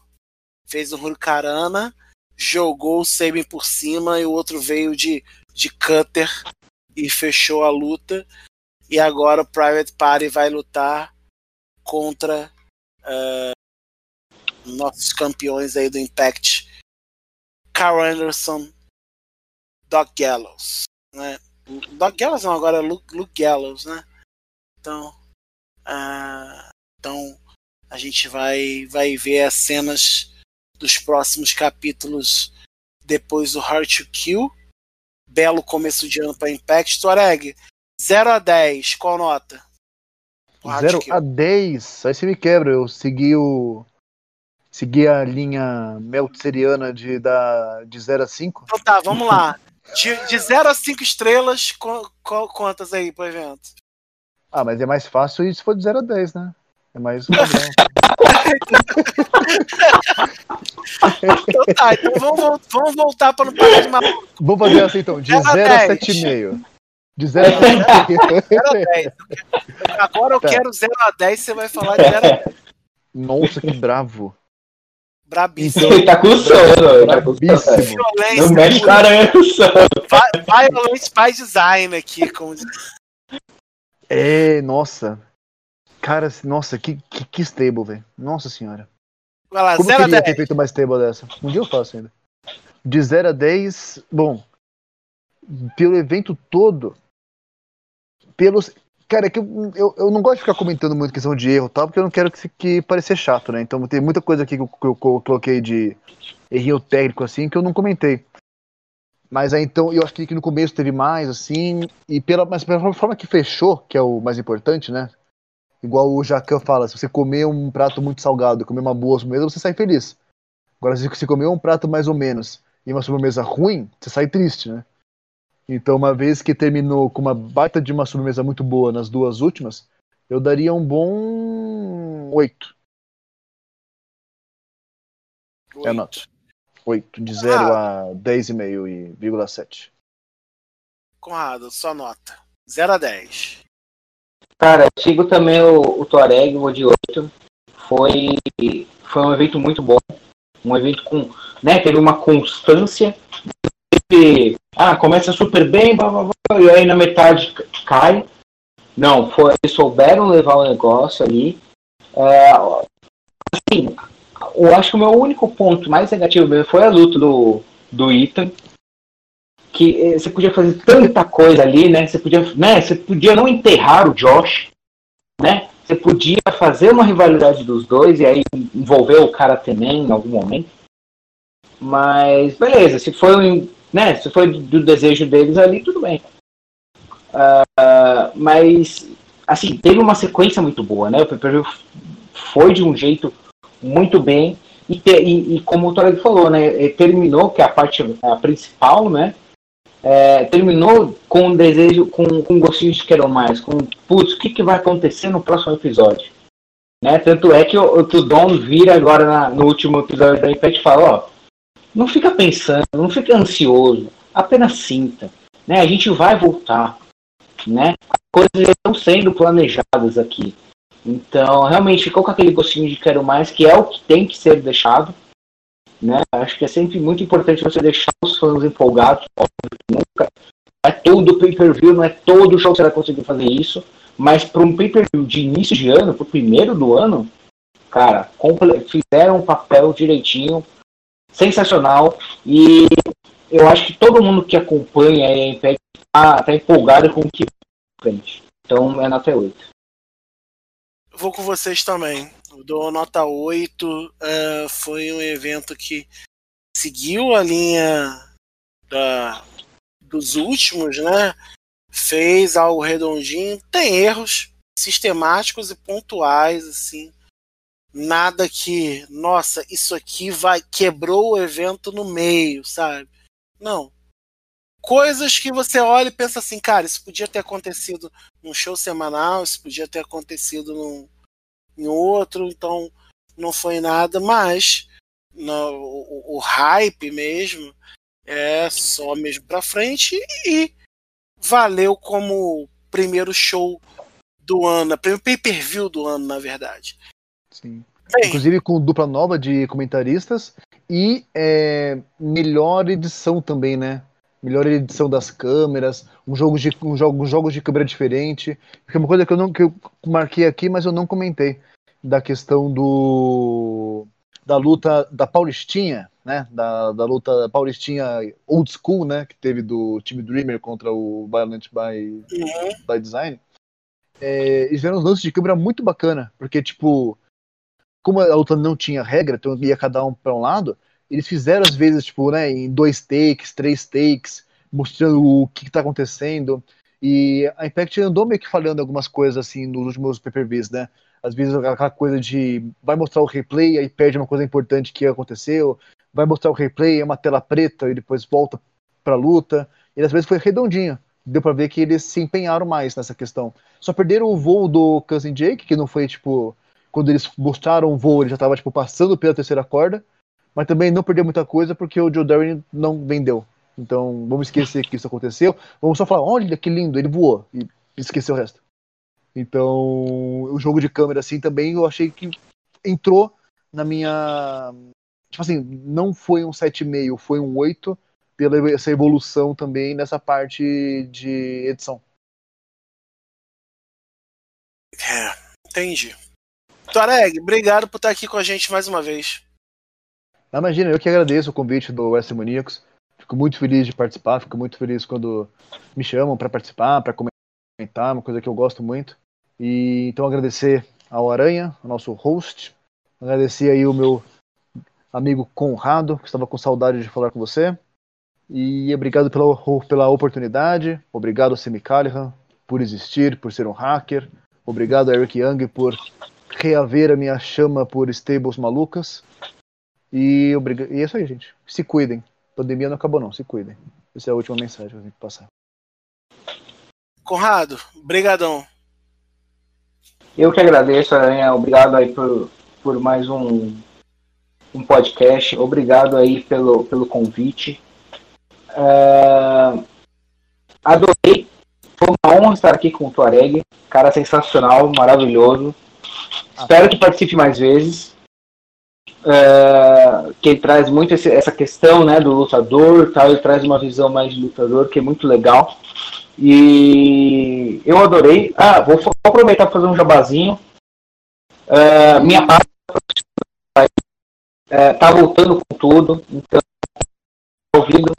Fez um Hurricanrana, jogou o Sabin por cima e o outro veio de, de cutter e fechou a luta. E agora o Private Party vai lutar contra uh, nossos campeões aí do Impact, Carl Anderson, Doc Gallows. Né? Doc Gallows não, agora é Luke, Luke Gallows, né? Então, ah, então a gente vai, vai ver as cenas dos próximos capítulos depois do Hard to Kill. Belo começo de ano para Impact. Toreg, 0 a 10, qual nota? 0 a 10, aí você me quebra. Eu segui o. Segui a linha meltzeriana de, da, de 0 a 5. Então tá, vamos lá. De, de 0 a 5 estrelas, qual, qual, quantas aí pro evento? Ah, mas é mais fácil isso se for de 0 a 10, né? É mais um [laughs] então tá, então vamos, vamos voltar para não parar de maluco. Vamos fazer assim então, de 0 a 7,5. De 0 a 10. Agora eu tá. quero 0 a 10, você vai falar de 0 a 10. Nossa, que bravo. Brabíssimo. Então, ele tá com sono. Brabíssimo. Não mexe caramba. Violence by design aqui, como é, nossa. Cara, nossa, que, que, que stable, velho. Nossa senhora. Vai lá, Como 0 eu queria ter feito uma stable dessa? Um dia eu faço ainda. De 0 a 10, bom, pelo evento todo, pelos. Cara, é que eu, eu, eu, não gosto de ficar comentando muito questão de erro tal, porque eu não quero que, que parecer chato, né? Então tem muita coisa aqui que eu, que eu coloquei de erro técnico assim que eu não comentei. Mas aí então, eu acho que no começo teve mais, assim, e pela, mas pela forma que fechou, que é o mais importante, né? Igual o Jacan fala, se você comer um prato muito salgado, comer uma boa sobremesa, você sai feliz. Agora, se você comer um prato mais ou menos e uma sobremesa ruim, você sai triste, né? Então, uma vez que terminou com uma baita de uma sobremesa muito boa nas duas últimas, eu daria um bom 8. 8. É a nota. 8, de 0 ah. a 10,5 e vírgula 7. Conrado, sua nota. 0 a 10. Cara, sigo também o, o Tuareg, vou de 8. Foi, foi um evento muito bom. Um evento com. Né, teve uma constância. De, ah, começa super bem, blá, blá, blá, e aí na metade cai. Não, foi, eles souberam levar o negócio ali. É, assim, eu acho que o meu único ponto mais negativo mesmo foi a luta do, do Ethan. Que eh, você podia fazer tanta coisa ali, né? Você podia, né? Você podia não enterrar o Josh, né? Você podia fazer uma rivalidade dos dois e aí envolver o cara também em algum momento. Mas beleza, se foi, né? Se foi do desejo deles ali, tudo bem. Uh, mas assim, teve uma sequência muito boa, né? O pay foi de um jeito muito bem. E, e, e como o Torag falou, né, terminou, que é a parte a principal, né? É, terminou com um desejo, com, com um gostinho de quero mais, com putz, o que, que vai acontecer no próximo episódio? Né? Tanto é que o, o Dom vira agora na, no último episódio da Impact e fala, ó, não fica pensando, não fica ansioso, apenas sinta. Né? A gente vai voltar. Né? As coisas estão sendo planejadas aqui. Então, realmente ficou com aquele gostinho de quero mais, que é o que tem que ser deixado. Né? Acho que é sempre muito importante você deixar os fãs empolgados. Nunca é todo pay-per-view, não é todo show que você vai conseguir fazer isso. Mas para um pay-per-view de início de ano, para o primeiro do ano, cara, fizeram um papel direitinho, sensacional. E eu acho que todo mundo que acompanha a Impact está tá empolgado com o que frente. Então é nota 8 vou com vocês também. Dou nota 8. Uh, é, foi um evento que seguiu a linha da, dos últimos, né? Fez algo redondinho. Tem erros sistemáticos e pontuais, assim. Nada que, nossa, isso aqui vai quebrou o evento no meio, sabe? Não. Coisas que você olha e pensa assim, cara, isso podia ter acontecido num show semanal, isso podia ter acontecido num, em outro, então não foi nada, mas no, o, o, hype mesmo é só mesmo pra frente e valeu como primeiro show do ano, primeiro pay-per-view do ano, na verdade. Sim. Bem, Inclusive com dupla nova de comentaristas e é, melhor edição também, né? melhor edição das câmeras, um jogo de, um jogo, jogos de câmera diferente. Porque é uma coisa que eu, não, que eu marquei aqui, mas eu não comentei. Da questão do. da luta da Paulistinha, né? Da, da luta Paulistinha old school, né? Que teve do time Dreamer contra o Violent by, uhum. by Design. É, eles fizeram um lance de câmera muito bacana, porque, tipo, como a luta não tinha regra, então ia cada um para um lado, eles fizeram às vezes, tipo, né, em dois takes, três takes, mostrando o que, está acontecendo. E a Impact andou meio que falando algumas coisas assim nos últimos PPVs, né? Às vezes aquela coisa de vai mostrar o replay e perde uma coisa importante que aconteceu, vai mostrar o replay, é uma tela preta e depois volta pra luta. E às vezes foi redondinho. Deu pra ver que eles se empenharam mais nessa questão. Só perderam o voo do Cousin Jake, que não foi tipo. Quando eles mostraram o voo, ele já tava tipo passando pela terceira corda mas também não perder muita coisa porque o Joe Darwin não vendeu. Então vamos esquecer que isso aconteceu. Vamos só falar, olha que lindo, ele voou e esquecer o resto. Então o jogo de câmera assim também eu achei que entrou na minha tipo assim, não foi um 7,5, foi um 8 pela essa evolução também nessa parte de edição. É, entendi. Toreg, obrigado por estar aqui com a gente mais uma vez. Ah, imagina, eu que agradeço o convite do West Maníacos. Fico muito feliz de participar, fico muito feliz quando me chamam para participar, para comentar, uma coisa que eu gosto muito. E então agradecer ao Aranha, o nosso host, agradecer aí o meu amigo Conrado, que estava com saudade de falar com você. E obrigado pela, pela oportunidade, obrigado Semi Callahan por existir, por ser um hacker, obrigado Eric Young por reaver a minha chama por stables malucas. E, obriga... e é isso aí, gente. Se cuidem. A pandemia não acabou, não. Se cuidem. Essa é a última mensagem que eu tenho que passar. Conrado, brigadão. Eu que agradeço, Aranha. Obrigado aí por, por mais um, um podcast. Obrigado aí pelo, pelo convite. Uh, adorei. Foi uma honra estar aqui com o Tuareg. Cara sensacional, maravilhoso. Espero que participe mais vezes. Uh, que ele traz muito esse, essa questão né, do lutador, tal, ele traz uma visão mais de lutador que é muito legal. E eu adorei. Ah, vou, aproveitar para fazer um jabazinho. Uh, minha parte uh, tá voltando com tudo, então ouvido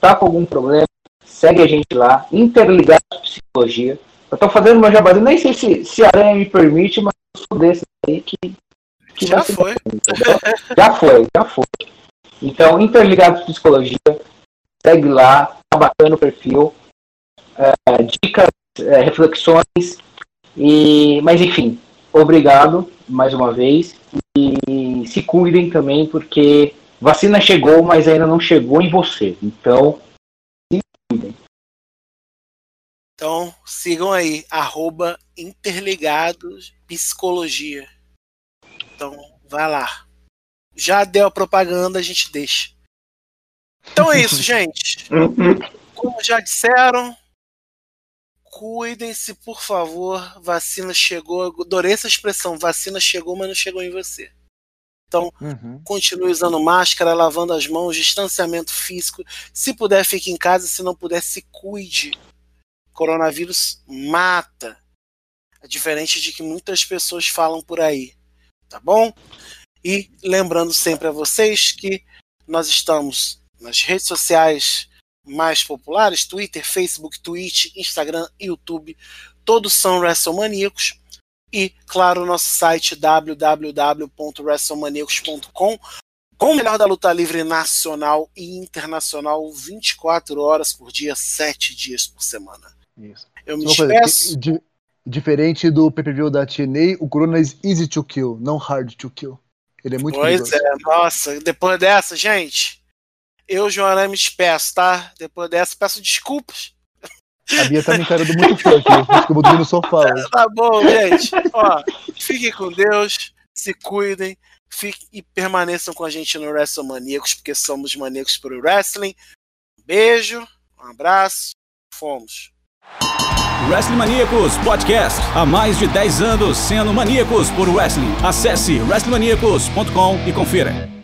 tá com algum problema, segue a gente lá, interligado psicologia. Eu tô fazendo meu jabazinho, nem sei se, se a aranha me permite, mas eu sou desse aí que, que já foi. já foi, já foi. Então, Interligados Psicologia, segue lá, tá bacana o perfil, é, dicas, é, reflexões, e, mas enfim, obrigado mais uma vez e se cuidem também porque vacina chegou, mas ainda não chegou em você. Então, se cuidem. Então, sigam aí, arroba interligados psicologia. Então, vai lá. Já deu a propaganda, a gente deixa. Então é isso, gente. Como já disseram, cuidem-se, por favor. Vacina chegou. Adorei essa expressão: vacina chegou, mas não chegou em você. Então, uhum. continue usando máscara, lavando as mãos, distanciamento físico. Se puder, fique em casa. Se não puder, se cuide. Coronavírus mata. É diferente de que muitas pessoas falam por aí. Tá bom? E lembrando sempre a vocês que nós estamos nas redes sociais mais populares, Twitter, Facebook, Twitch, Instagram, YouTube, todos são WrestleManiacos. E, claro, nosso site www.wrestlemaniacos.com com o melhor da luta livre nacional e internacional 24 horas por dia, 7 dias por semana. Isso. Eu me despeço. diferente do pay-per-view da TNA, o Corona é easy to kill, não hard to kill. Ele é muito Pois perigoso. é, nossa, depois dessa, gente, eu, Joana, me despeço, tá? Depois dessa, peço desculpas. A Bia tá me encarando muito forte, acho que eu vou dormir no sofá. [laughs] Tá bom, gente. Ó, fiquem com Deus, se cuidem fiquem e permaneçam com a gente no WrestleManiacos, porque somos maníacos pro wrestling. Um beijo, um abraço, fomos. Wrestling Maníacos Podcast. Há mais de 10 anos sendo maníacos por wrestling. Acesse wrestlingmaníacos.com e confira.